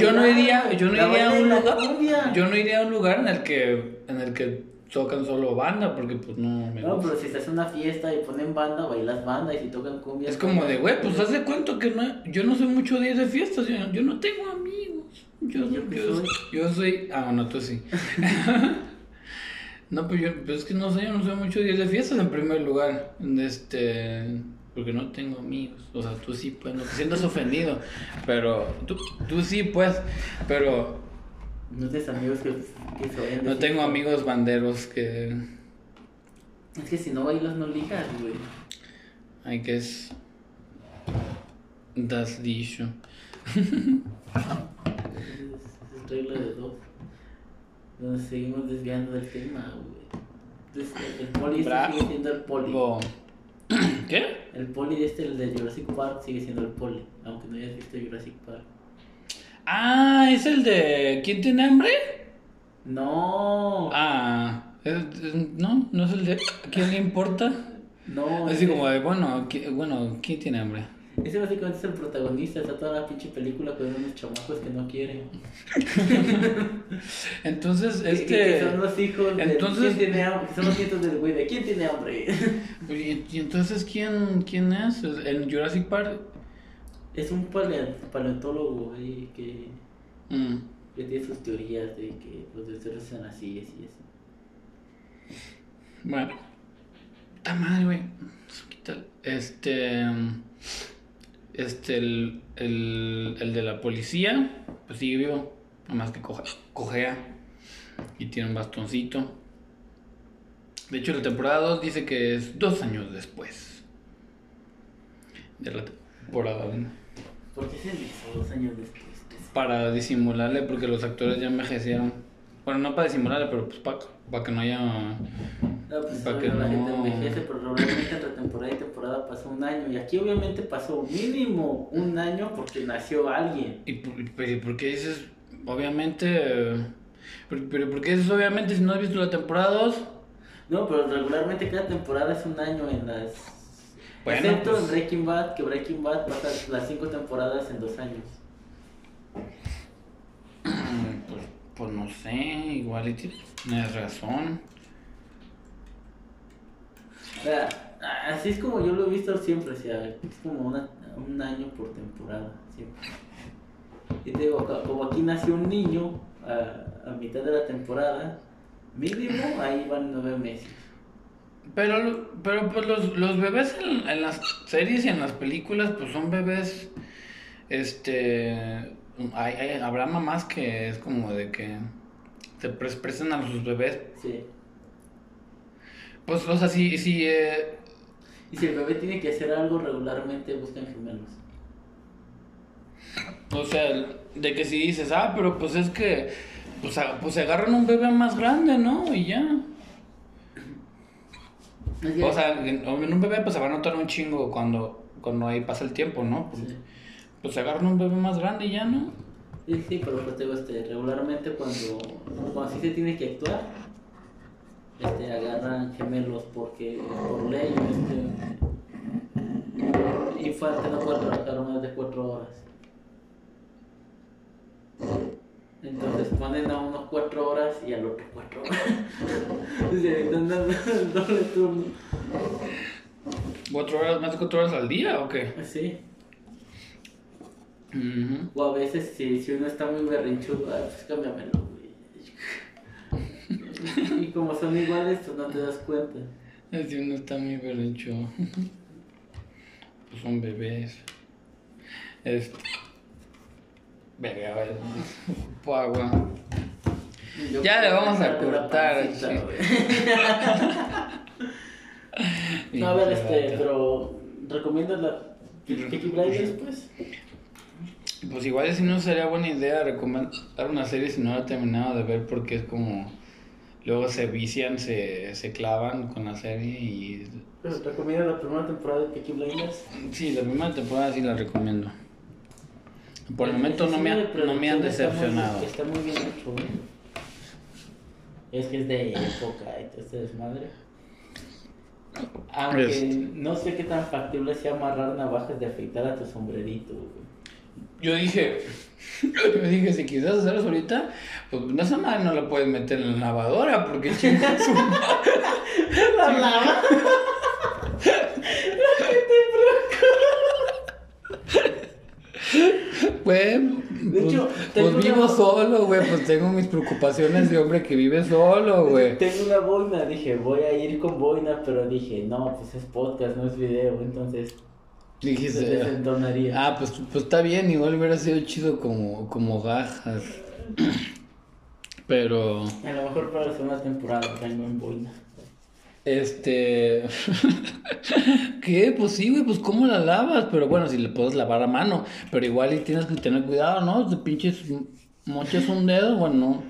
Yo no iría, yo no la iría a un lugar. cumbia. Yo no iría a un lugar en el que, en el que tocan solo banda, porque pues no me No, gusta. pero si estás en una fiesta y ponen banda, bailas banda y si tocan cumbia. Es como de, güey, pues haz de cuenta que no, yo no soy mucho de ir de fiestas, yo, yo no tengo amigos. Yo, ¿Yo yo, soy? yo soy. Ah, bueno, tú sí. no, pues yo, pues es que no sé, yo no soy mucho de ir de fiestas en primer lugar. Este. Porque no tengo amigos. O sea, tú sí, pues, no te sientas ofendido. Pero tú, tú sí, pues. Pero No tienes amigos que, que se vayan no tengo amigos banderos que. Es que si no bailas, no ligas, güey. I guess. That's the issue. Es, es regla de dos. Nos seguimos desviando del tema, güey. Entonces, el poli sigue siendo el poli. ¿Qué? El poli de este, el de Jurassic Park, sigue siendo el poli. Aunque no hayas visto Jurassic Park. Ah, es el de ¿Quién tiene hambre? No. Ah, es- es- no, no es el de ¿A quién le importa? No. Así ese- como de, bueno, ¿qui- bueno, ¿quién tiene hambre? Ese básicamente es el protagonista, está toda la pinche película con unos chamacos que no quieren. Entonces, que- este... Que son los hijos de entonces- ¿Quién tiene hambre? Son los nietos del güey de ¿Quién tiene hambre? ¿Y, y entonces quién, quién es? ¿En Jurassic Park? Es un paleontólogo ahí que, Mm. que tiene sus teorías de que los dinosaurios son así, así, así. Bueno. Está mal, güey. Este... Este, el, el, el de la policía, pues sigue vivo. Nomás que coja- cojea. Y tiene un bastoncito. De hecho, la temporada 2 dice que es dos años después. De la temporada 1. ¿Por qué hacen eso dos años después? Para disimularle, porque los actores ya envejecieron. Bueno, no para disimularle, pero pues para que no haya... No, pues Pa' obvio, que la no- gente envejece, pero regularmente entre temporada y temporada pasa un año. Y aquí obviamente pasó mínimo un año porque nació alguien. ¿Y por, pero por qué dices, obviamente... Pero, pero ¿por qué dices, obviamente, si no has visto la temporada 2? No, pero regularmente cada temporada es un año en las... Bueno, Excepto pues- en Breaking Bad, que Breaking Bad pasa las cinco temporadas en dos años. Pues, no sé, igual y tienes razón. O sea, así es como yo lo he visto siempre, o sea, es como una, un año por temporada, siempre. Y te digo, co- como aquí nació un niño a, a mitad de la temporada, mínimo ahí van nueve meses. Pero, pero pues los, los bebés en, en las series y en las películas, pues son bebés, este, hay, hay- habrá mamás que es como de que se pres- prestan a sus bebés. Sí. Pues, o sea, si, si, eh, Y si el bebé tiene que hacer algo regularmente, buscan gemelos. o sea, de que si dices, ah, pero pues es que, pues, pues se agarran un bebé más grande, ¿no? Y ya. O sea, en, en un bebé pues se va a notar un chingo cuando, cuando ahí pasa el tiempo, ¿no? Pues, Sí. Pues se agarran un bebé más grande y ya, ¿no? Sí, sí, pero pues te digo, este, regularmente cuando, cuando sí se tiene que actuar, este, agarran gemelos porque por ley, este, infante no puede trabajar más de cuatro horas. Entonces ponen a unos cuatro horas y al otro cuatro horas. Se están dando el doble turno. ¿Cuatro horas, más de cuatro horas al día o qué? Sí. O a veces si, si uno está muy berrinchudo, ah, pues cámbiamelo, güey. Y como son iguales, pues no te das cuenta. Si uno está muy berrincho. Pues son bebés. Este. Verga, vale. Po agua. Yo Ya le vamos a cortar. No, a ver, este, pero ¿recomiendas la Peaky Blinders, pues? Pues igual si no sería buena idea recomendar una serie si no la he terminado de ver porque es como. Luego se vician, se, se clavan con la serie y. ¿Recomiendas la primera temporada de Peaky Blinders? Sí, la primera temporada sí la recomiendo. Por el momento no me, no me han producción está muy- decepcionado. Está muy bien hecho, güey. Es que es de época este desmadre. Aunque Este. no sé qué tan factible sea amarrar navajas de afeitar a tu sombrerito, güey. Yo dije, yo dije, si quisieras hacer eso ahorita, pues esa madre no la puedes meter en la lavadora porque chinga su La lava. Güey, De pues, hecho, pues vivo una- solo, güey, pues tengo mis preocupaciones de hombre que vive solo, güey. Tengo una boina, dije, voy a ir con boina, pero dije, no, pues es podcast, no es video, entonces se Dijiste, desentonaría. ah, pues, pues está bien, igual hubiera sido chido como, como gajas. Pero, A lo mejor para la segunda temporada vengo en boina. este... ¿Qué? Pues sí, güey, pues ¿cómo la lavas? Pero bueno, si le puedes lavar a mano, pero igual y tienes que tener cuidado, ¿no? Te pinches mochas un dedo, bueno, no.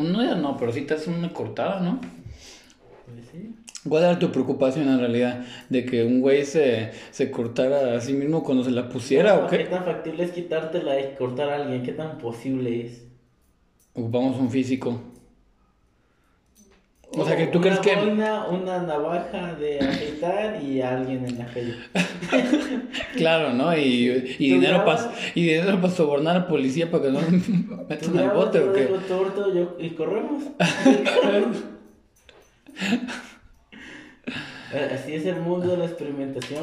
Un dedo no, pero sí te haces una cortada, ¿no? Pues sí. ¿Cuál era tu preocupación en realidad? ¿De que un güey se, se cortara a sí mismo cuando se la pusiera o ¿Qué qué? tan factible es quitártela y cortar a alguien? ¿Qué tan posible es? Ocupamos un físico. O sea, que tú Una crees que... boina, una navaja de afeitar y alguien en la calle. Claro, ¿no? Y, y ¿Tú dinero para y dinero para sobornar al policía para que no metan al bote o qué. torto yo- y corremos. Así es el mundo de la experimentación.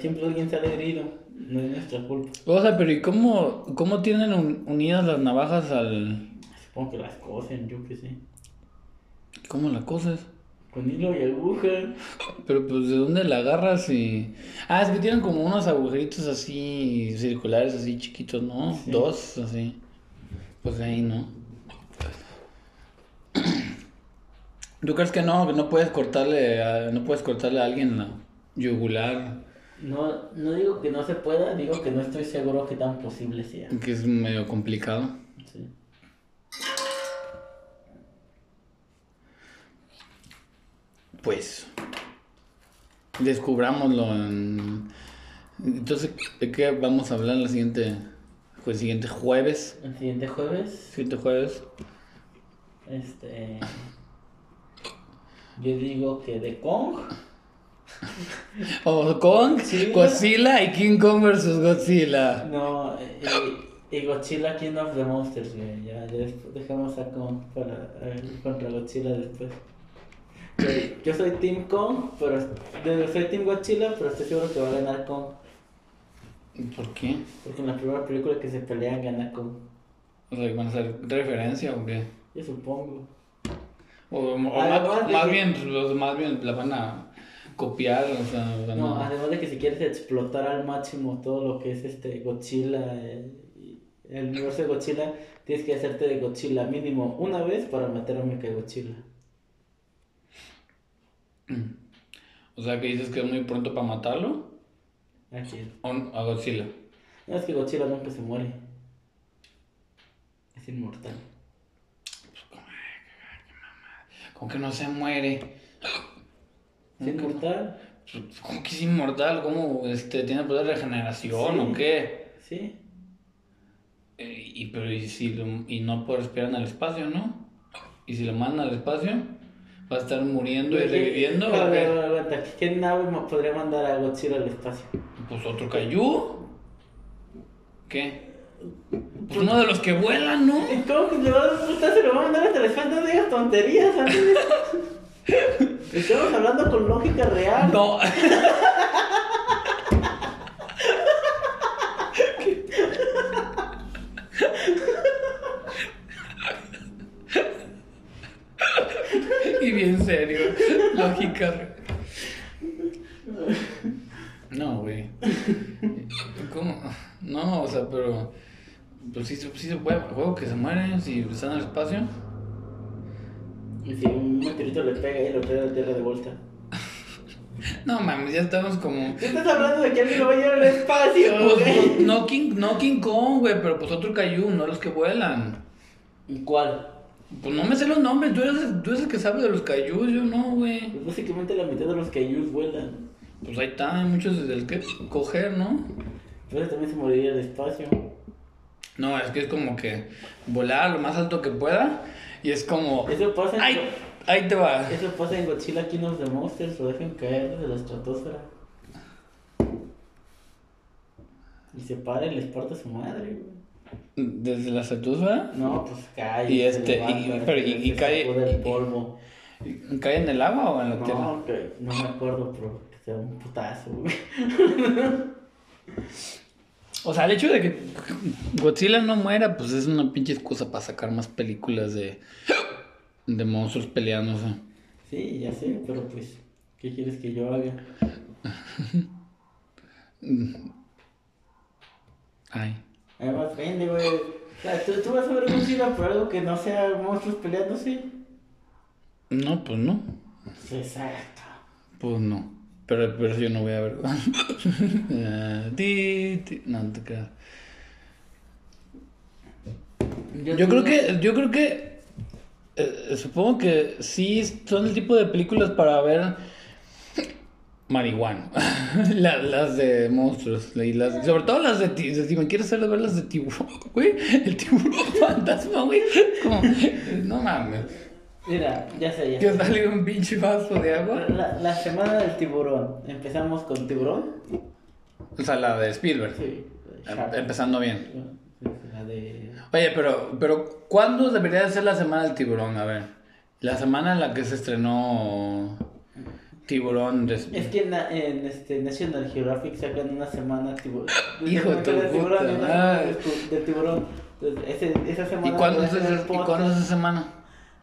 Siempre alguien sale herido. No es nuestra culpa. O sea, pero ¿y cómo, cómo tienen un- unidas las navajas al... Supongo que las cosen, yo qué sé. ¿Cómo la cosas? Con hilo y aguja. Pero pues de dónde la agarras y... Ah, es que tienen como unos agujeritos así circulares, así chiquitos, ¿no? Sí. Dos, así. Pues ahí, ¿no? ¿Tú crees que no? Que no puedes cortarle a, no puedes cortarle a alguien la yugular, No, no digo que no se pueda, digo que no estoy seguro que tan posible sea. que es medio complicado. Sí. Pues descubrámoslo en... Entonces, ¿de qué vamos a hablar el siguiente, el siguiente jueves? El siguiente jueves, Siguiente jueves. este. Yo digo que de Kong. O Kong, Sí. Godzilla y King Kong versus Godzilla. No, y, y Godzilla King of the Monsters, güey. Ya, ya dejamos a Kong para eh, contra Godzilla después. Yo- Yo soy Team Kong, pero soy Team Godzilla, pero estoy seguro que va a ganar Kong. ¿Por qué? Porque en la primera película que se pelean gana Kong. O sea, ¿van a hacer referencia o qué? Yo supongo. O, o más, más que- bien, los- más bien la van a copiar, o sea, van No, a- además de que si quieres explotar al máximo todo lo que es este Godzilla, eh, el universo de Godzilla, tienes que hacerte de Godzilla mínimo una vez para matar a Mecha Godzilla. O sea, que dices que es muy pronto para matarlo. Aquí. O a Godzilla. No es que Godzilla nunca se muere. Es inmortal. Como que no se muere. ¿Es inmortal? ¿Cómo que es inmortal? ¿Cómo este, tiene poder de regeneración Sí. o qué? Sí. Eh, Y, pero y, si lo- y no puede respirar en el espacio, ¿no? Y si lo mandan al espacio, va a estar muriendo y reviviendo. A ¿o ver, qué? a ver, aguanta. ¿Qué nave podría mandar a Godzilla al espacio? Pues otro cayú. ¿Qué? Pues uno de los que vuelan, ¿no? ¿Y ¿Cómo que le va a? Se lo va a mandar hasta el espacio? No digas tonterías, Andrés. Estamos hablando con lógica real. No. y bien serio. Lógica. No, güey. ¿Cómo? No, o sea, pero. Pues sí, sí se puede. Juego que se mueren si están en el espacio. Y si un meteorito le pega y lo trae a la Tierra de vuelta. No mames, ya estamos como. ¿Qué estás hablando de que alguien lo va a llevar al espacio, Pues, pues, no, King, no King Kong, güey, pero pues otro Caillou, no los que vuelan. ¿Y cuál? Pues no me sé los nombres, tú eres, el- tú eres el que sabe de los Caillous, yo no, güey. Pues básicamente la mitad de los Kaijus vuelan. Pues ahí está, hay muchos del que coger, ¿no? Entonces también se moriría el espacio. No, es que es como que volar lo más alto que pueda y es como. Eso pasa en, ¡Ay! Ahí te va. eso pasa en Godzilla King of the Monsters, lo dejan caer desde la estratosfera. Y se para y les parte su madre, güey. Desde la estratosfera No, pues cae. Y este, y- levanta, pero y- se- y se cae- el y- polvo. ¿cae en el agua o en la tierra? No, no me acuerdo, pero que sea un putazo, güey. O sea, el hecho de que Godzilla no muera, pues es una pinche excusa para sacar más películas de, de monstruos peleándose. Sí, ya sé, pero pues, ¿qué quieres que yo haga? Ay. Además, vende, güey. O sea, ¿tú, tú vas a ver Godzilla por algo que no sea monstruos peleándose. No, pues no. Exacto. Pues no. Pero, pero yo no voy a ver. Ah, ti, ti. No, no te creas. Yo creo que, yo creo que, eh, supongo que sí son el tipo de películas para ver marihuana. La- las de monstruos. y las, sobre todo las de, ti- si me quieres hacer ver las de tiburón, güey. El tiburón fantasma, güey. Como, no mames. Mira, ya sé, ya Que sale un pinche vaso de agua. La, la semana del tiburón. Empezamos con tiburón. O sea, la de Spielberg. Sí. Em- Shark. Empezando bien. La de. Oye, pero, pero ¿cuándo debería de ser la semana del tiburón? A ver. La semana en la que se estrenó Tiburón de... Es que en, la- en este National Geographic sacan una semana tiburón. Hijo de del tiburón del tiburón. Entonces, ese, esa semana. ¿Y cuándo, es, voy a hacer el esa- ¿Y podcast. cuándo es esa semana?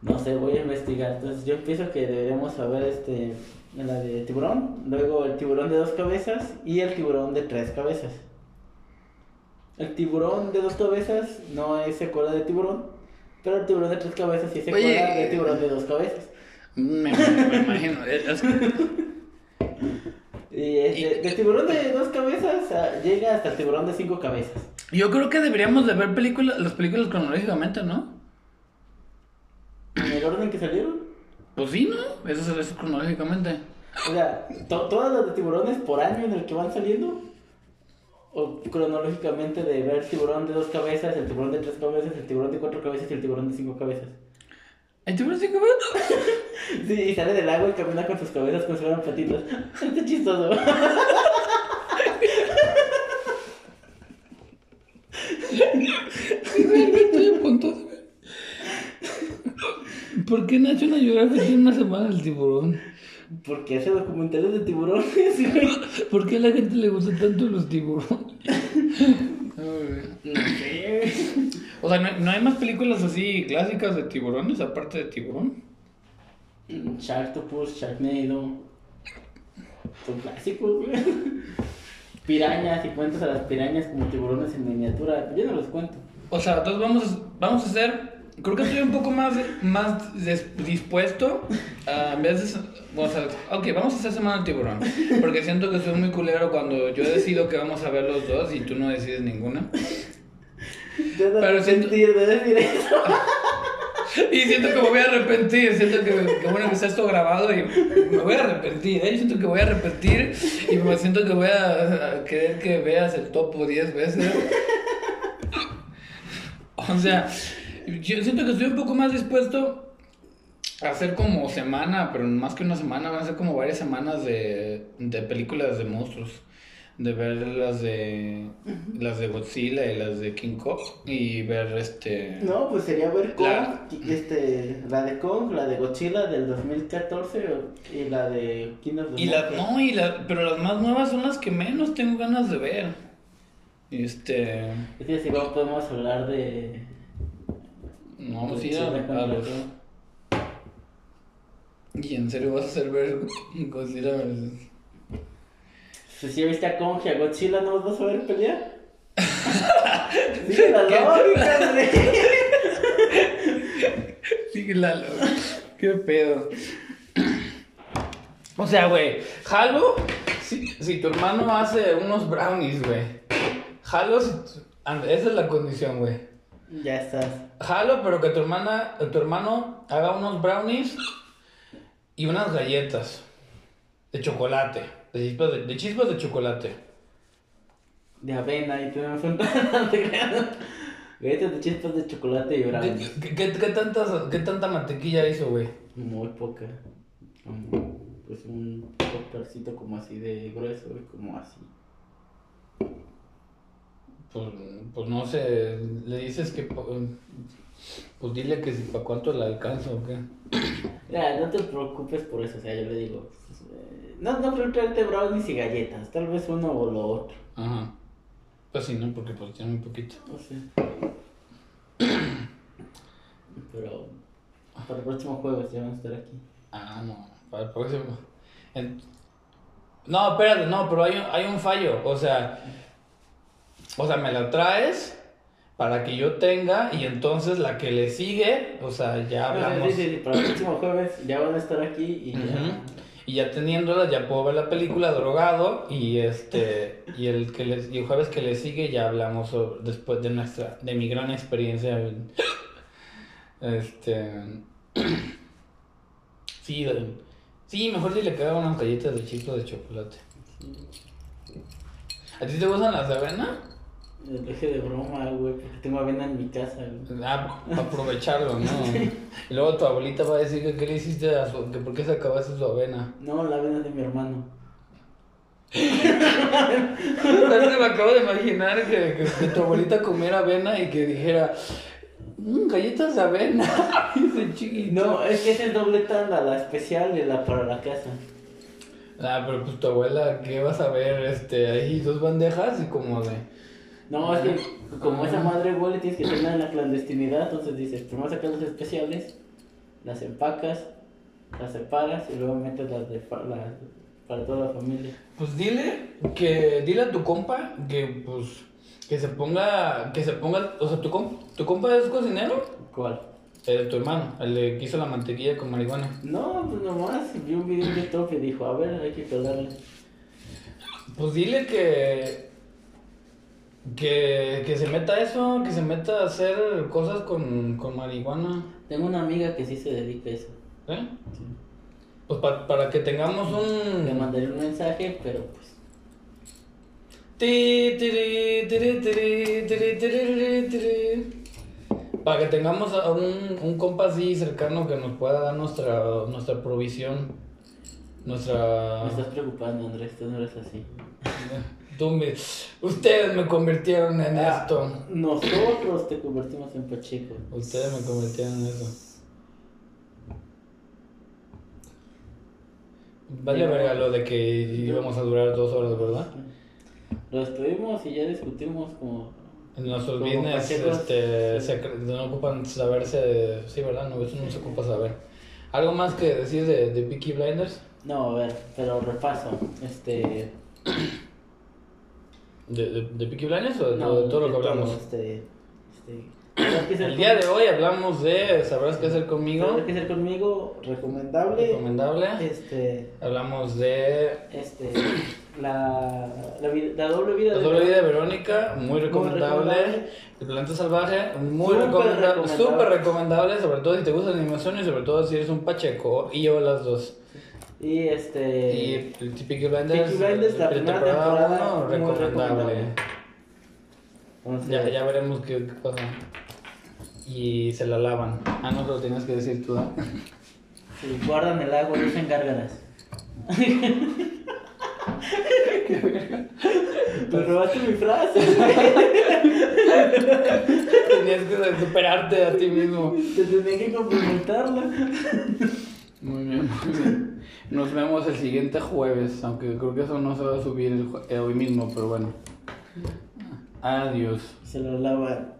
No sé, voy a investigar. Entonces yo pienso que deberíamos saber este la de tiburón, luego el tiburón de dos cabezas y el tiburón de tres cabezas. El tiburón de dos cabezas no es secuela de tiburón, pero el tiburón de tres cabezas sí es secuela Oye. de tiburón de dos cabezas. Me, me imagino. Es- Y este, del tiburón de dos cabezas ah, llega hasta el tiburón de cinco cabezas. Yo creo que deberíamos de ver películas, las películas cronológicamente, ¿no? En el orden que salieron. Pues sí, ¿no? Eso es, eso es cronológicamente. O sea, to- todas las de tiburones por año en el que van saliendo. O cronológicamente de ver el tiburón de dos cabezas, el tiburón de tres cabezas, el tiburón de cuatro cabezas y el tiburón de cinco cabezas. ¿El tiburón cinco minutos? Sí, y sale del agua y camina con sus cabezas como si fueran patitas. Está chistoso. Estoy a punto de ver. ¿Por qué National Geographic tiene una semana del tiburón? Porque hace documentales de tiburones, güey. ¿Por qué a la gente le gustan tanto los tiburones? No sé. O sea, ¿no hay, no hay más películas así clásicas de tiburones aparte de tiburón? Sharktopus, Sharknado. Son clásicos, güey. Pirañas, y cuentas a las pirañas como tiburones en miniatura. Yo no los cuento. O sea, entonces vamos a, vamos a hacer. Creo que estoy un poco más, más dispuesto a, en vez de. O sea, ok, vamos a hacer Semana del Tiburón. Porque siento que soy muy culero cuando yo decido que vamos a ver los dos y tú no decides ninguna. Yo no Pero siento- de decir eso. Y siento que me voy a arrepentir, siento que, que bueno que está esto grabado y me voy a arrepentir, ¿eh? Siento que voy a arrepentir y me siento que voy a, a querer que veas el topo 10 veces. o sea, yo siento que estoy un poco más dispuesto a hacer como semana, pero más que una semana, van a ser como varias semanas de, de películas de monstruos. De ver las de las de Godzilla y las de King Kong y ver este No, pues sería ver Kong, La- este, la de Kong, la de Godzilla del 2014 y la de King of the y la no y la pero las más nuevas son las que menos tengo ganas de ver. Este Es que si no podemos hablar de... no ir Godzilla a, y en serio vas a hacer ver Godzilla versus- si ya viste a Kong y a Godzilla, ¿no los vas a ver pelear? Sigue la lógica, güey. Sí, Lalo. Qué pedo. O sea, güey, jalo si, si tu hermano hace unos brownies, güey. Jalo si tu- Esa es la condición, güey. Ya estás. Jalo, pero que tu hermana, tu hermano haga unos brownies y unas galletas de chocolate. De chispas de, de chispas de chocolate. De avena y tú me no te creas. Galletas de chispas de chocolate y ¿Qué, brownies. qué- qué- qué tantas, ¿Qué tanta mantequilla hizo, güey? Muy poca. Pues un topercito como así de grueso y como así. Pues, pues no sé, le dices que... Pues dile que si para cuánto le alcanza o qué. Ya, no te preocupes por eso, o sea, yo le digo. pues, eh, no, no quiero traerte brownies y galletas, tal vez uno o lo otro. Ajá. Pues sí, ¿no? Porque pues tiene muy poquito. No sé. Pero para el próximo jueves ya van a estar aquí. Ah, no, para el próximo. En- No, espérate, no, pero hay un, hay un fallo. O sea, o sea, me la traes para que yo tenga y entonces la que le sigue, o sea, ya hablamos. Sí, sí, sí, para el próximo jueves ya van a estar aquí y ya. Y ya teniéndola, ya puedo ver la película drogado y este y el que les, y el jueves que le sigue ya hablamos sobre- después de nuestra de mi gran experiencia en- este sí sí mejor dile que haga unas galletas de chispas de chocolate ¿a ti te gustan las de avena? Dejé de broma, güey, porque tengo avena en mi casa, güey. Ah, para aprovecharlo, ¿no? Y luego tu abuelita va a decir que qué le hiciste a su, que por qué se acabaste su avena. No, la avena es de mi hermano. Me acabo de imaginar que, que- que tu abuelita comiera avena y que dijera, "Mm, galletas de avena. No, es que es el doble tanda, la especial y la para la casa. Ah, pero pues tu abuela, ¿qué vas a ver? Este, ahí dos bandejas y como de. No, es que como esa madre huele, tienes que tenerla en la clandestinidad, entonces dices, primero sacas las especiales, las empacas, las separas y luego metes las de las para toda la familia. Pues dile que, dile a tu compa que pues que se ponga, que se ponga, o sea, tu, com- tu compa es cocinero, ¿Cuál? el tu hermano, el de que hizo la mantequilla con marihuana. No, pues nomás vi un video en YouTube y dijo, a ver, hay que pegarle. Pues dile que, que, que se meta eso, que se meta a hacer cosas con, con marihuana. Tengo una amiga que sí se dedica a eso. ¿eh? Pues pa- para que tengamos Le un... mandaré un mensaje, pero pues. Para que tengamos a un, un compa así cercano que nos pueda dar nuestra, nuestra provisión. Nuestra... me estás preocupando, Andrés, tú no eres así. Tú me- ustedes me convirtieron en Ah, esto. Nosotros te convertimos en Pacheco. Ustedes me convirtieron en eso. Vale verga lo de que íbamos a durar dos horas, ¿verdad? Lo estuvimos y ya discutimos como... En nuestros Como business este, sí. secre- no ocupan saberse, sí, ¿verdad? No, eso no se ocupa saber. ¿Algo más que decir de, de Peaky Blinders? No, a ver, pero repaso. Este... ¿De, de, de Peaky Blinders o de, no, de todo lo que hablamos? Este... este ¿Sabrás qué hacer El día de hoy hablamos de Sabrás qué hacer conmigo, ¿Sabrás qué hacer conmigo? Recomendable. recomendable. Este... Hablamos de Este... La... La, vida- la doble vida La de... doble vida de Verónica, muy recomendable. El Planta Salvaje, muy recomendable. recomendable. Súper recomendable, sobre todo si te gusta la animación y sobre todo si eres un pacheco. Y yo las dos. Y este... Y el Peaky Blinders, Peaky Blinders, la primera temporada, muy recomendable. Entonces, Ya, ya veremos qué, qué pasa. y se la lavan. Ah, no, lo tienes que decir tú. ¿eh? Sí, guardan el agua y usan gárgaras. Te robaste mi frase. Tenías que superarte a ti mismo. Te tenía que complementarla. Muy bien, muy bien. Nos vemos el siguiente jueves, aunque creo que eso no se va a subir el eh, hoy mismo, pero bueno. Adiós. Se lo lava.